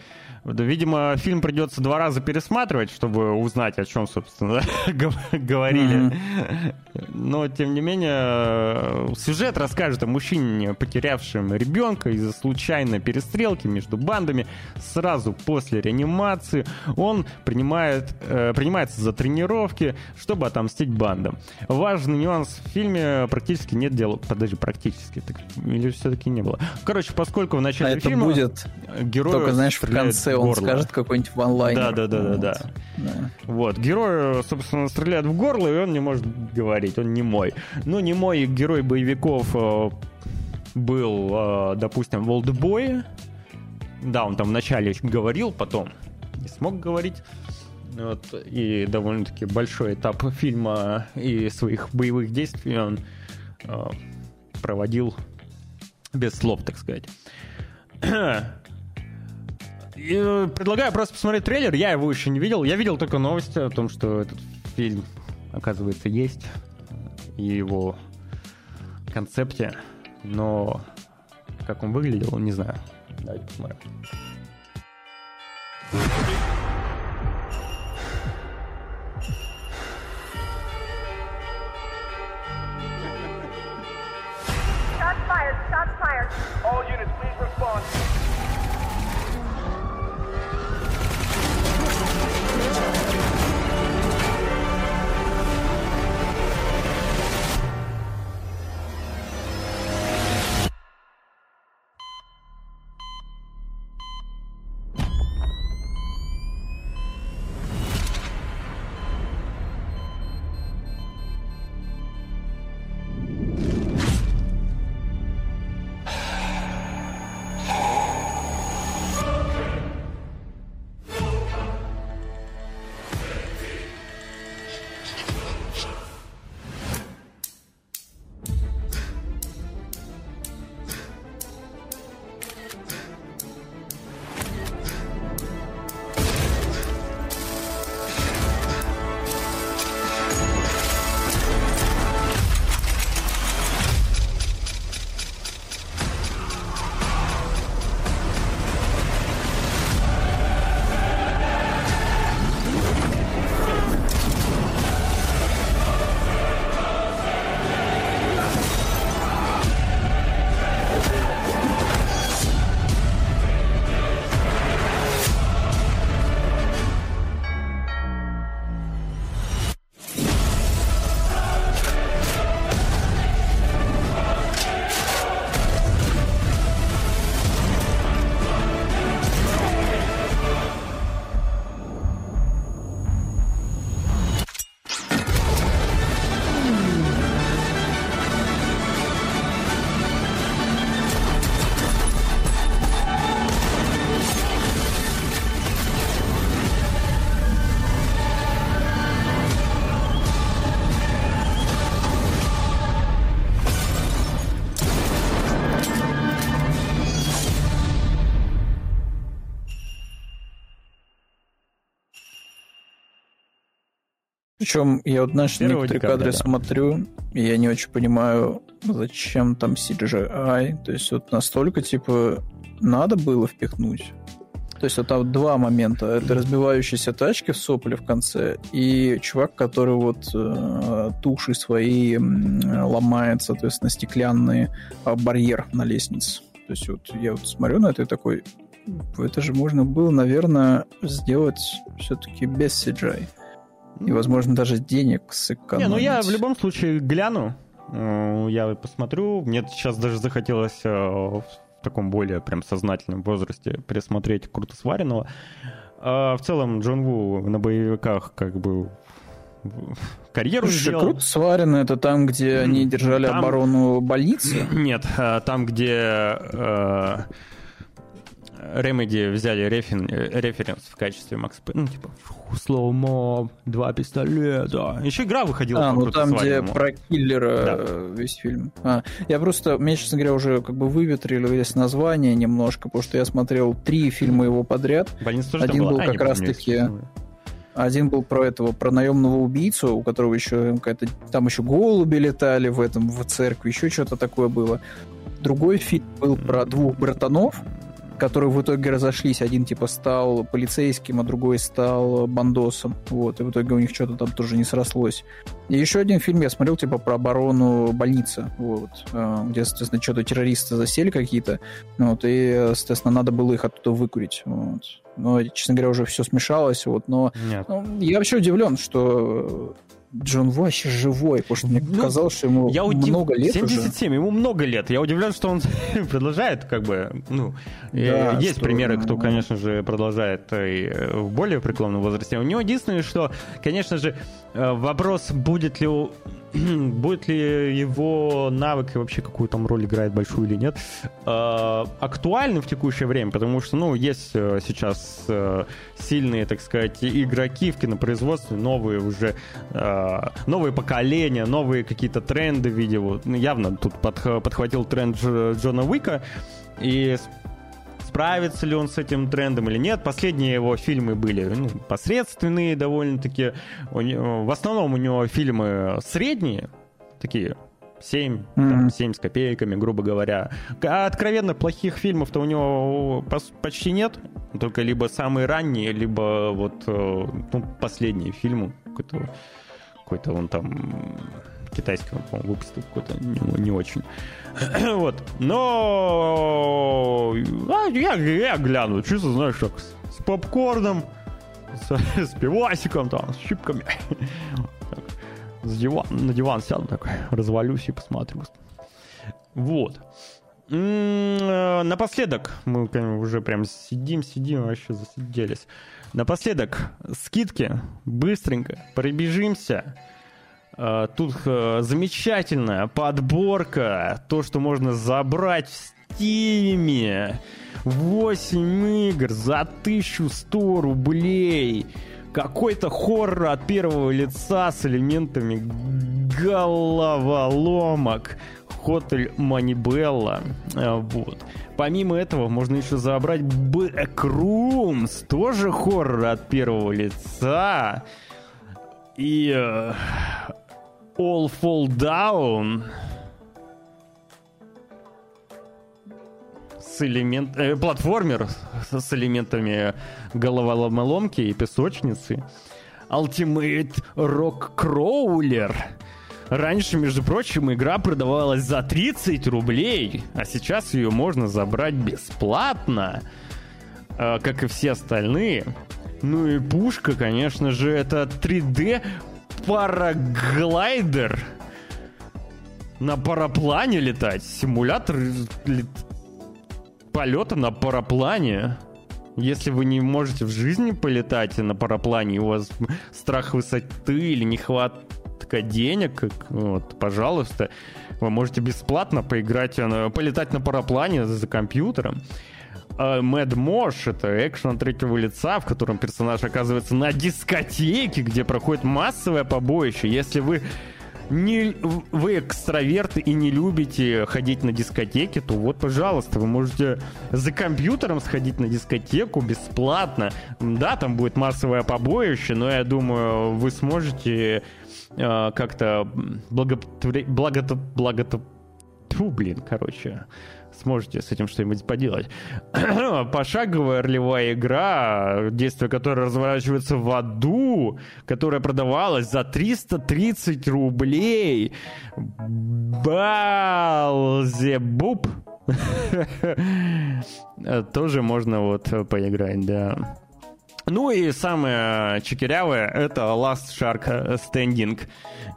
Видимо, фильм придется два раза пересматривать, чтобы узнать, о чем, собственно, [laughs] говорили. Но, тем не менее, сюжет расскажет о мужчине, потерявшем ребенка из-за случайной перестрелки между бандами. Сразу после реанимации он принимает, э, принимается за тренировки, чтобы отомстить бандам. Важный нюанс в фильме практически нет диалога. Подожди, практически. Так, или все-таки не было. Короче, поскольку в начале а фильма... это будет герой только, знаешь, в конце он горло. скажет какой-нибудь ванлайнер. Да, да, да, вот. да, да. Вот. Герой, собственно, стреляет в горло, и он не может говорить, он не мой. Ну, не мой герой боевиков э, был, э, допустим, в Олдбое. Да, он там вначале говорил, потом не смог говорить. Вот, и довольно-таки большой этап фильма и своих боевых действий он э, проводил без слов, так сказать. [clears throat] И предлагаю просто посмотреть трейлер. Я его еще не видел. Я видел только новости о том, что этот фильм, оказывается, есть. И его концепте. Но как он выглядел, не знаю. Давайте посмотрим. Shots fired! Shots fired! All units, please respond. Причем я вот, знаешь, некоторые декабря, кадры да. смотрю, и я не очень понимаю, зачем там CGI. То есть вот настолько, типа, надо было впихнуть. То есть вот там два момента. Это разбивающиеся тачки в сопле в конце, и чувак, который вот э, туши свои ломает, соответственно, стеклянный э, барьер на лестнице. То есть вот я вот смотрю на это и такой, это же можно было, наверное, сделать все-таки без CGI. И, возможно, даже денег сэкономить. Не, ну я в любом случае гляну, э, я посмотрю. Мне сейчас даже захотелось э, в таком более прям сознательном возрасте пересмотреть круто сваренного. А в целом Джон Ву на боевиках как бы карьеру Слушай, сделал. круто сварено это там, где они держали там- оборону больницы. [clears throat] Нет, там, где э, Remedy взяли рефен- э, референс в качестве Max Payne, ну, типа, slow-mo, два пистолета. Еще игра выходила А, ну там, где про киллера Да. весь фильм. А, я просто, мне, честно говоря, уже как бы выветрили весь название немножко, потому что я смотрел три фильма его подряд. Больница тоже один был А, как раз-таки-. Один был про этого, про наемного убийцу, у которого еще какая-то... Там еще голуби летали в этом, в церкви, еще что-то такое было. Другой фильм был про двух братанов, которые в итоге разошлись. Один типа стал полицейским, а другой стал бандосом. Вот, и в итоге у них что-то там тоже не срослось. И еще один фильм я смотрел типа про оборону больницы, вот, э, где, соответственно, что-то террористы засели какие-то, вот, и, соответственно, надо было их оттуда выкурить. Вот. Но, честно говоря, уже все смешалось, вот, но Нет. ну, я вообще удивлен, что Джон Ву вообще живой, потому что мне Ну, казалось, что ему Я удив- много лет 77, ему много лет. Я удивлен, что он [laughs] продолжает, как бы, ну, э, Да, есть что, примеры, кто, конечно же, продолжает и э, в более преклонном возрасте. У него единственное, что, конечно же, э, вопрос, будет ли у- [clears throat] будет ли его навык и вообще какую там роль играет большую или нет, э, актуальны в текущее время, потому что, ну, есть э, сейчас э, сильные, так сказать, игроки в кинопроизводстве, новые уже, новые поколения, новые какие-то тренды в виде, вот, ну, явно тут подх- подхватил тренд Дж- Джона Уика, и справится ли он с этим трендом или нет. Последние его фильмы были ну, посредственные довольно-таки. В основном у него фильмы средние, такие 7, там, Мгм. 7 с копейками, грубо говоря. А откровенно плохих фильмов-то у него пос- почти нет. Только либо самые ранние, либо вот э, ну, последние фильмы. Какой-то, какой-то он там китайский, он, по-моему, выпустил какой-то не, не очень. [clears throat] вот. Но а, я, я гляну, чисто, знаешь, как с, с попкорном, с, [laughs] с пивасиком, там, с щипками. [laughs] Так, с диван, на диван сяду такой, развалюсь и посмотрю. Вот. Э, Напоследок, мы уже прям сидим, сидим, вообще засиделись. Напоследок, скидки, быстренько, пробежимся. Э, Тут э, замечательная подборка, то, что можно забрать в Стиме. 8 игр за 1100 рублей. Какой-то хоррор от первого лица с элементами головоломок. Хотель Манибелла. А, Вот. Помимо этого, можно еще забрать Backrooms. Тоже хоррор от первого лица. И э, All Fall Down. С элемент... э, платформер с, элементами головоломоломки и песочницы. Ultimate Rock Crawler. Раньше, между прочим, игра продавалась за 30 рублей, а сейчас ее можно забрать бесплатно, э, как и все остальные. Ну и пушка, конечно же, это 3D параглайдер. На параплане летать. Симулятор лет- полета на параплане. Если вы не можете в жизни полетать на параплане, у вас страх высоты или нехватка денег, вот, пожалуйста, вы можете бесплатно поиграть, э, полетать на параплане за компьютером. А Mad Mosh — это экшен третьего лица, в котором персонаж оказывается на дискотеке, где проходит массовое побоище. Если вы не, вы экстраверт и не любите ходить на дискотеки, то вот, пожалуйста, вы можете за компьютером сходить на дискотеку бесплатно. Да, там будет массовое побоище, но я думаю, вы сможете э, как-то благотворить... Благото... Благото... Фу, блин, короче сможете с этим что-нибудь поделать. [clears throat] Пошаговая ролевая игра, действие которой разворачивается в аду, которая продавалась за 330 рублей. Балзебуб. [laughs] Тоже можно вот поиграть, да. Ну и самое чекерявое — это Last Shark Standing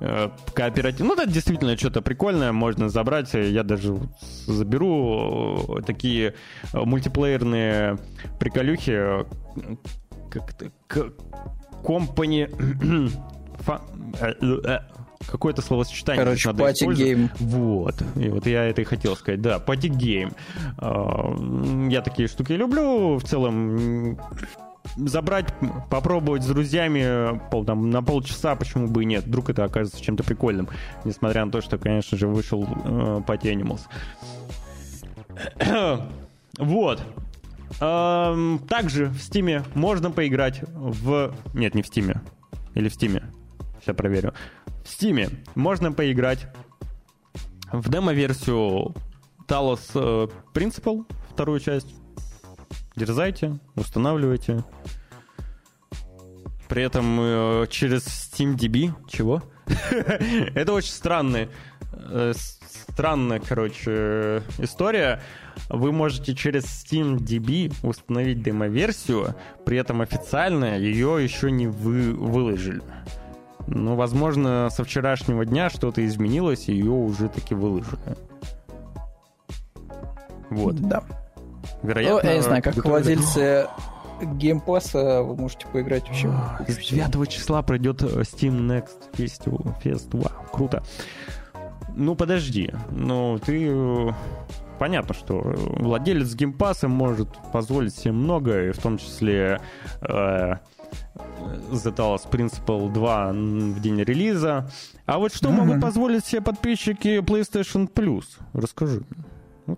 э, кооператив. Ну, это действительно что-то прикольное, можно забрать. Я даже заберу такие мультиплеерные приколюхи, как-то... [coughs] Э, э, какое-то словосочетание. Короче, party game. Вот. И вот я это и хотел сказать. Да, party game. Я такие штуки люблю. В целом забрать, попробовать с друзьями пол, там, на полчаса, почему бы и нет. Вдруг это окажется чем-то прикольным. Несмотря на то, что, конечно же, вышел э, Party Animals. [coughs] вот. Эм, также в Стиме можно поиграть в... Нет, не в Стиме. Или в Стиме. Сейчас проверю. В Стиме можно поиграть в демо-версию Talos э, Principle, вторую часть. Дерзайте, устанавливайте. При этом э, через SteamDB... Чего? [laughs] Это очень странная, э, странная, короче, история. Вы можете через SteamDB установить демо-версию, при этом официально ее еще не вы выложили. Ну, возможно, со вчерашнего дня что-то изменилось, и ее уже таки выложили. Вот. Да. Вероятно, ну, я не знаю, как владельцы геймпасса вы можете поиграть вообще. С 9 числа пройдет э, Steam Next Festival. Fest. Вау, круто. Ну, подожди. Ну, ты... Э, понятно, что владелец геймпасса может позволить себе многое, в том числе э, The Talos Principle 2 в день релиза. А вот что mm-hmm. могут позволить себе подписчики PlayStation Plus? Расскажи.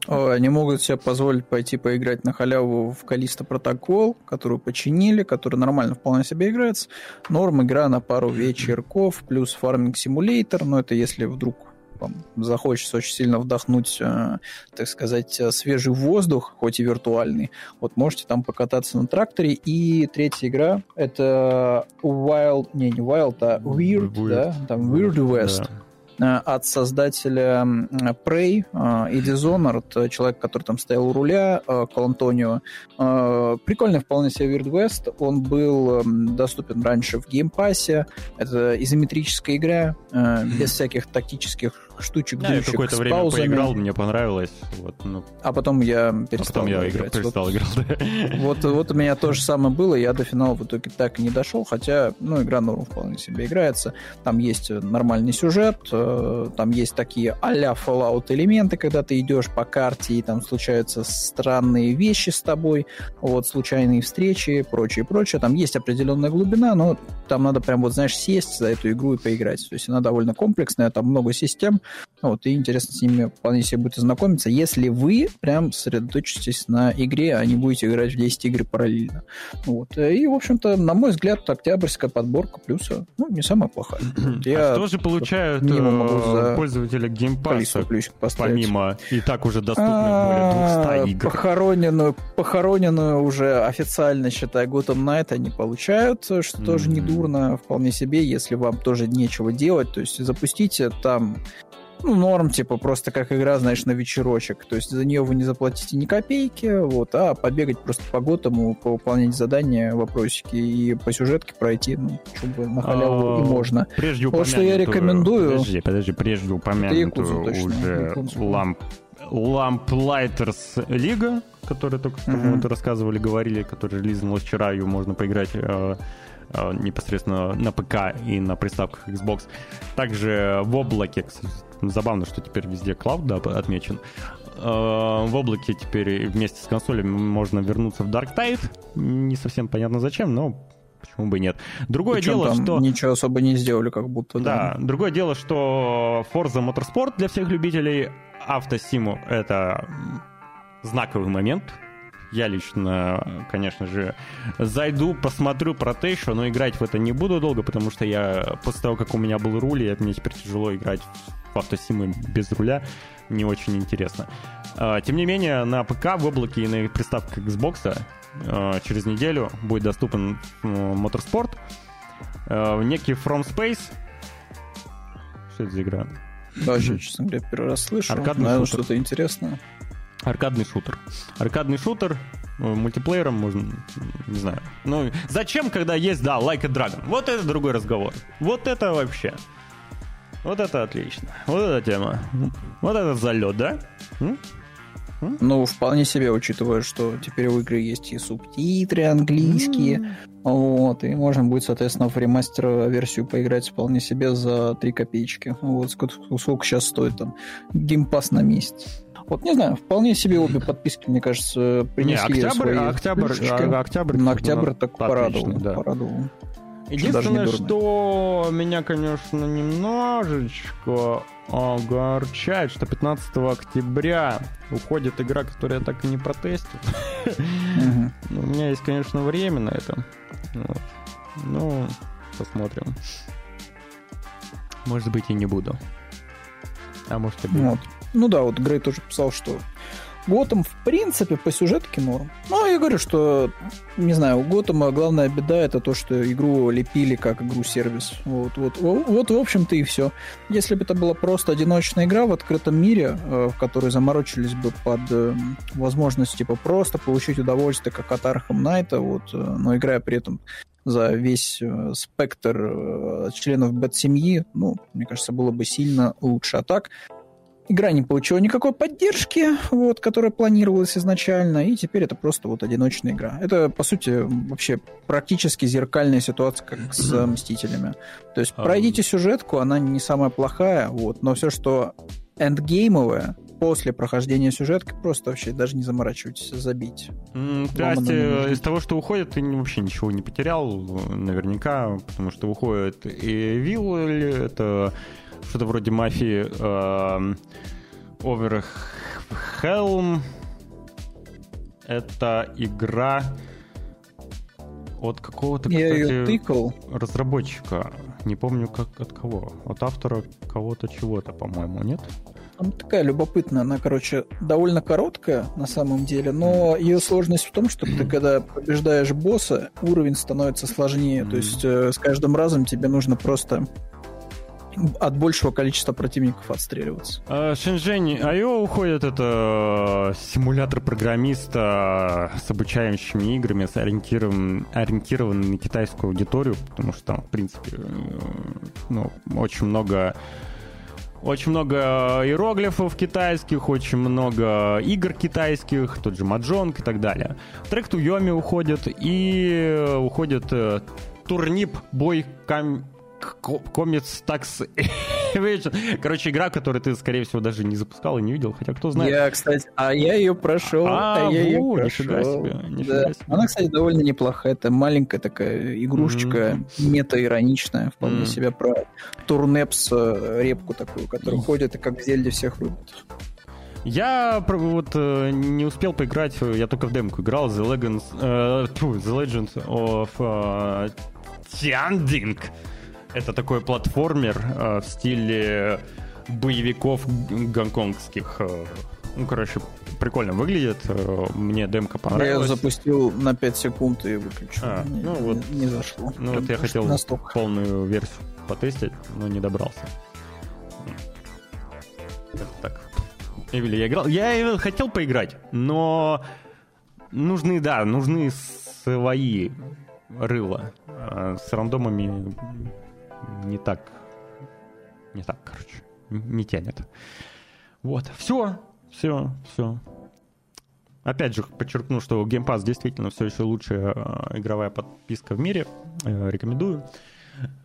Они могут себе позволить пойти поиграть на халяву в Калиста Протокол, которую починили, который нормально вполне себе играется. Норм игра на пару вечерков, плюс фарминг симулятор, но это если вдруг вам захочется очень сильно вдохнуть, э, так сказать, свежий воздух, хоть и виртуальный, вот можете там покататься на тракторе. И третья игра — это Wild, не, не Wild, а Weird, Weird. да, там Weird West. Да Э, от создателя Prey э, и Dishonored, человек, который там стоял у руля, э, Колантонио. Прикольный вполне себе Weird West. Он был доступен раньше в геймпассе. Это изометрическая игра, без всяких тактических штучек, да, я какое-то время паузами. поиграл, мне понравилось. Вот, ну. А потом я перестал а потом я играть. перестал вот, играть, да. Вот, вот у меня то же самое было, я до финала в итоге так и не дошел, хотя, ну, игра норм вполне себе играется. Там есть нормальный сюжет, э, там есть такие а-ля Fallout элементы, когда ты идешь по карте, и там случаются странные вещи с тобой, вот, случайные встречи, прочее, прочее. Там есть определенная глубина, но там надо прям, вот, знаешь, сесть за эту игру и поиграть. То есть она довольно комплексная, там много систем, вот, и интересно с ними вполне себе будет ознакомиться, если вы прям сосредоточитесь на игре, а не будете играть в 10 игр параллельно. Вот. И, в общем-то, на мой взгляд, октябрьская подборка плюса, ну, не самая плохая. Я а что же получают э, пользователи геймпасса, помимо и так уже доступных более 200 а, игр? Похороненную, похороненную уже официально, считай, Gotham Knight они получают, что тоже не дурно, вполне себе, если вам тоже нечего делать, то есть запустите там ну, норм, типа, просто как игра, знаешь, на вечерочек. То есть за нее вы не заплатите ни копейки, вот, а побегать просто по готому, повыполнять задания, вопросики и по сюжетке пройти, ну, чтобы на халяву и а, можно. Прежде вот что я рекомендую... Подожди, подожди, прежде упомянутую уже ламп Lamplighter's Лига, которая только что mm-hmm. рассказывали, говорили, которая релизнулась вчера, ее можно поиграть э, непосредственно на ПК и на приставках Xbox. Также в облаке, Забавно, что теперь везде клауд да, отмечен. Э, в облаке теперь вместе с консолями можно вернуться в Dark Tide. Не совсем понятно зачем, но почему бы и нет. Другое Причем дело, что... ничего особо не сделали, как будто. Да, другое дело, что Forza Motorsport для всех любителей автосиму — это знаковый момент. Я лично, конечно же, зайду, посмотрю про Тейшу, но играть в это не буду долго, потому что я после того, как у меня был руль, и мне теперь тяжело играть в автосимы без руля, не очень интересно. А, Тем не менее, на ПК, в облаке и на приставках Xbox а, через неделю будет доступен Motorsport, а, некий From Space. Что это за игра? Да, вообще, честно говоря, первый раз слышу. Аркадный Наверное, что-то интересное. Аркадный шутер. Аркадный шутер, э, мультиплеером можно, не знаю. Ну, зачем, когда есть, да, Like a Dragon? Вот это другой разговор. Вот это вообще. Вот это отлично. Вот эта тема. Вот это залет, да? М? Ну, вполне себе, учитывая, что теперь у игры есть и субтитры английские. Вот, и можно будет, соответственно, в ремастер-версию поиграть вполне себе за 3 копеечки. Вот, сколько, сколько сейчас стоит там геймпас на месяц. Вот, не знаю, вполне себе обе [laughs] подписки, мне кажется, Не, принесли октябрь, свои октябрь, плюшечки. а, октябрь. На октябрь так порадовал. да. порадовал. Единственное, не дурно. что меня, конечно, немножечко огорчает, что 15 октября уходит игра, которую я так и не протестил. [laughs] Ну, У меня есть, конечно, время на это. Ну, посмотрим. Может быть, и не буду. А может, и буду. Ну да, вот Грей тоже писал, что Готэм, в принципе, по сюжетке норм. Ну, я говорю, что, не знаю, у Готэма главная беда это то, что игру лепили как игру-сервис. Вот, вот, вот, в общем-то, и все. Если бы это была просто одиночная игра в открытом мире, э, в которой заморочились бы под э, возможность, типа, просто получить удовольствие, как от Архам Найта, вот, э, но играя при этом за весь спектр членов бэт-семьи, ну, мне кажется, было бы сильно лучше. А так, Игра не получила никакой поддержки, вот, которая планировалась изначально, и теперь это просто вот одиночная игра. Это, по сути, вообще практически зеркальная ситуация, как с э, Мстителями. То есть Ам. пройдите сюжетку, она не самая плохая, вот, но все, что эндгеймовое, после прохождения сюжетки, просто вообще даже не заморачивайтесь, забить. М, То есть, э, из того, что уходит, ты вообще ничего не потерял, наверняка, потому что уходит и Вилл, это что-то вроде мафии эм, Overhelm. Это игра от какого-то, Я ее тыкал, разработчика. Не помню, как от кого. От автора кого-то чего-то, по-моему, нет? Она такая любопытная, она, короче, довольно короткая на самом деле, но ее сложность в том, что ты, [clears throat] когда побеждаешь босса, уровень становится сложнее. То есть э, с каждым разом тебе нужно просто от большего количества противников отстреливаться. А, Шэньчжэнь IO уходит, это симулятор программиста с обучающими играми, с ориентированным на китайскую аудиторию, потому что там, в принципе, э, ну, очень много очень много иероглифов китайских, очень много игр китайских, тот же Маджонг и так далее. Трек Туйоми уходит, и уходит э, турнип бой кам... Комец Такс Короче, игра, которую ты, скорее всего, даже не запускал и не видел, хотя кто знает. Я, кстати, а я ее прошел, А, а, я ее прошел. себе, нифига Да. себе. Она, кстати, довольно неплохая. Это маленькая такая игрушечка, мета-ироничная, вполне Мгм. себе про турнепс э, репку такую, которая ходит и как в Зельде всех рубит. Я вот э, не успел поиграть, э, я только в демку играл, The Legends, э, The Legend of э, Tianding. Это такой платформер э, в стиле боевиков гонконгских. э. Ну, короче, прикольно выглядит. э, Мне демка Я понравилась. запустил на 5 секунд и выключил. А, не, ну вот. не, зашло. Ну, Прям вот я хотел настолько. полную версию потестить, но не добрался. Как так. Эвели, я играл. Я хотел поиграть, но нужны, да, нужны свои рыла. А С рандомами не так. Не так, короче. Не тянет. Вот. Все. Все. Все. Опять же, подчеркну, что Game Pass действительно все еще лучшая э, игровая подписка в мире. Э, рекомендую.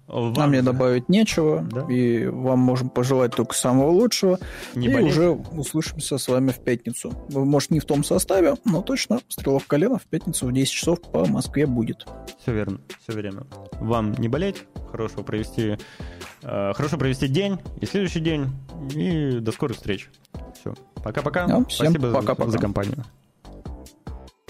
Вам... Нам мне добавить нечего, да? и вам можем пожелать только самого лучшего. Не и болеть. уже услышимся с вами в пятницу. Может, не в том составе, но точно «Стрелов колена» в пятницу в 10 часов по Москве будет. Все верно, все время. Вам не болеть, хорошего провести, э, хорошо провести день и следующий день, и до скорых встреч. Все, пока-пока. Да, всем Спасибо пока -пока. за компанию.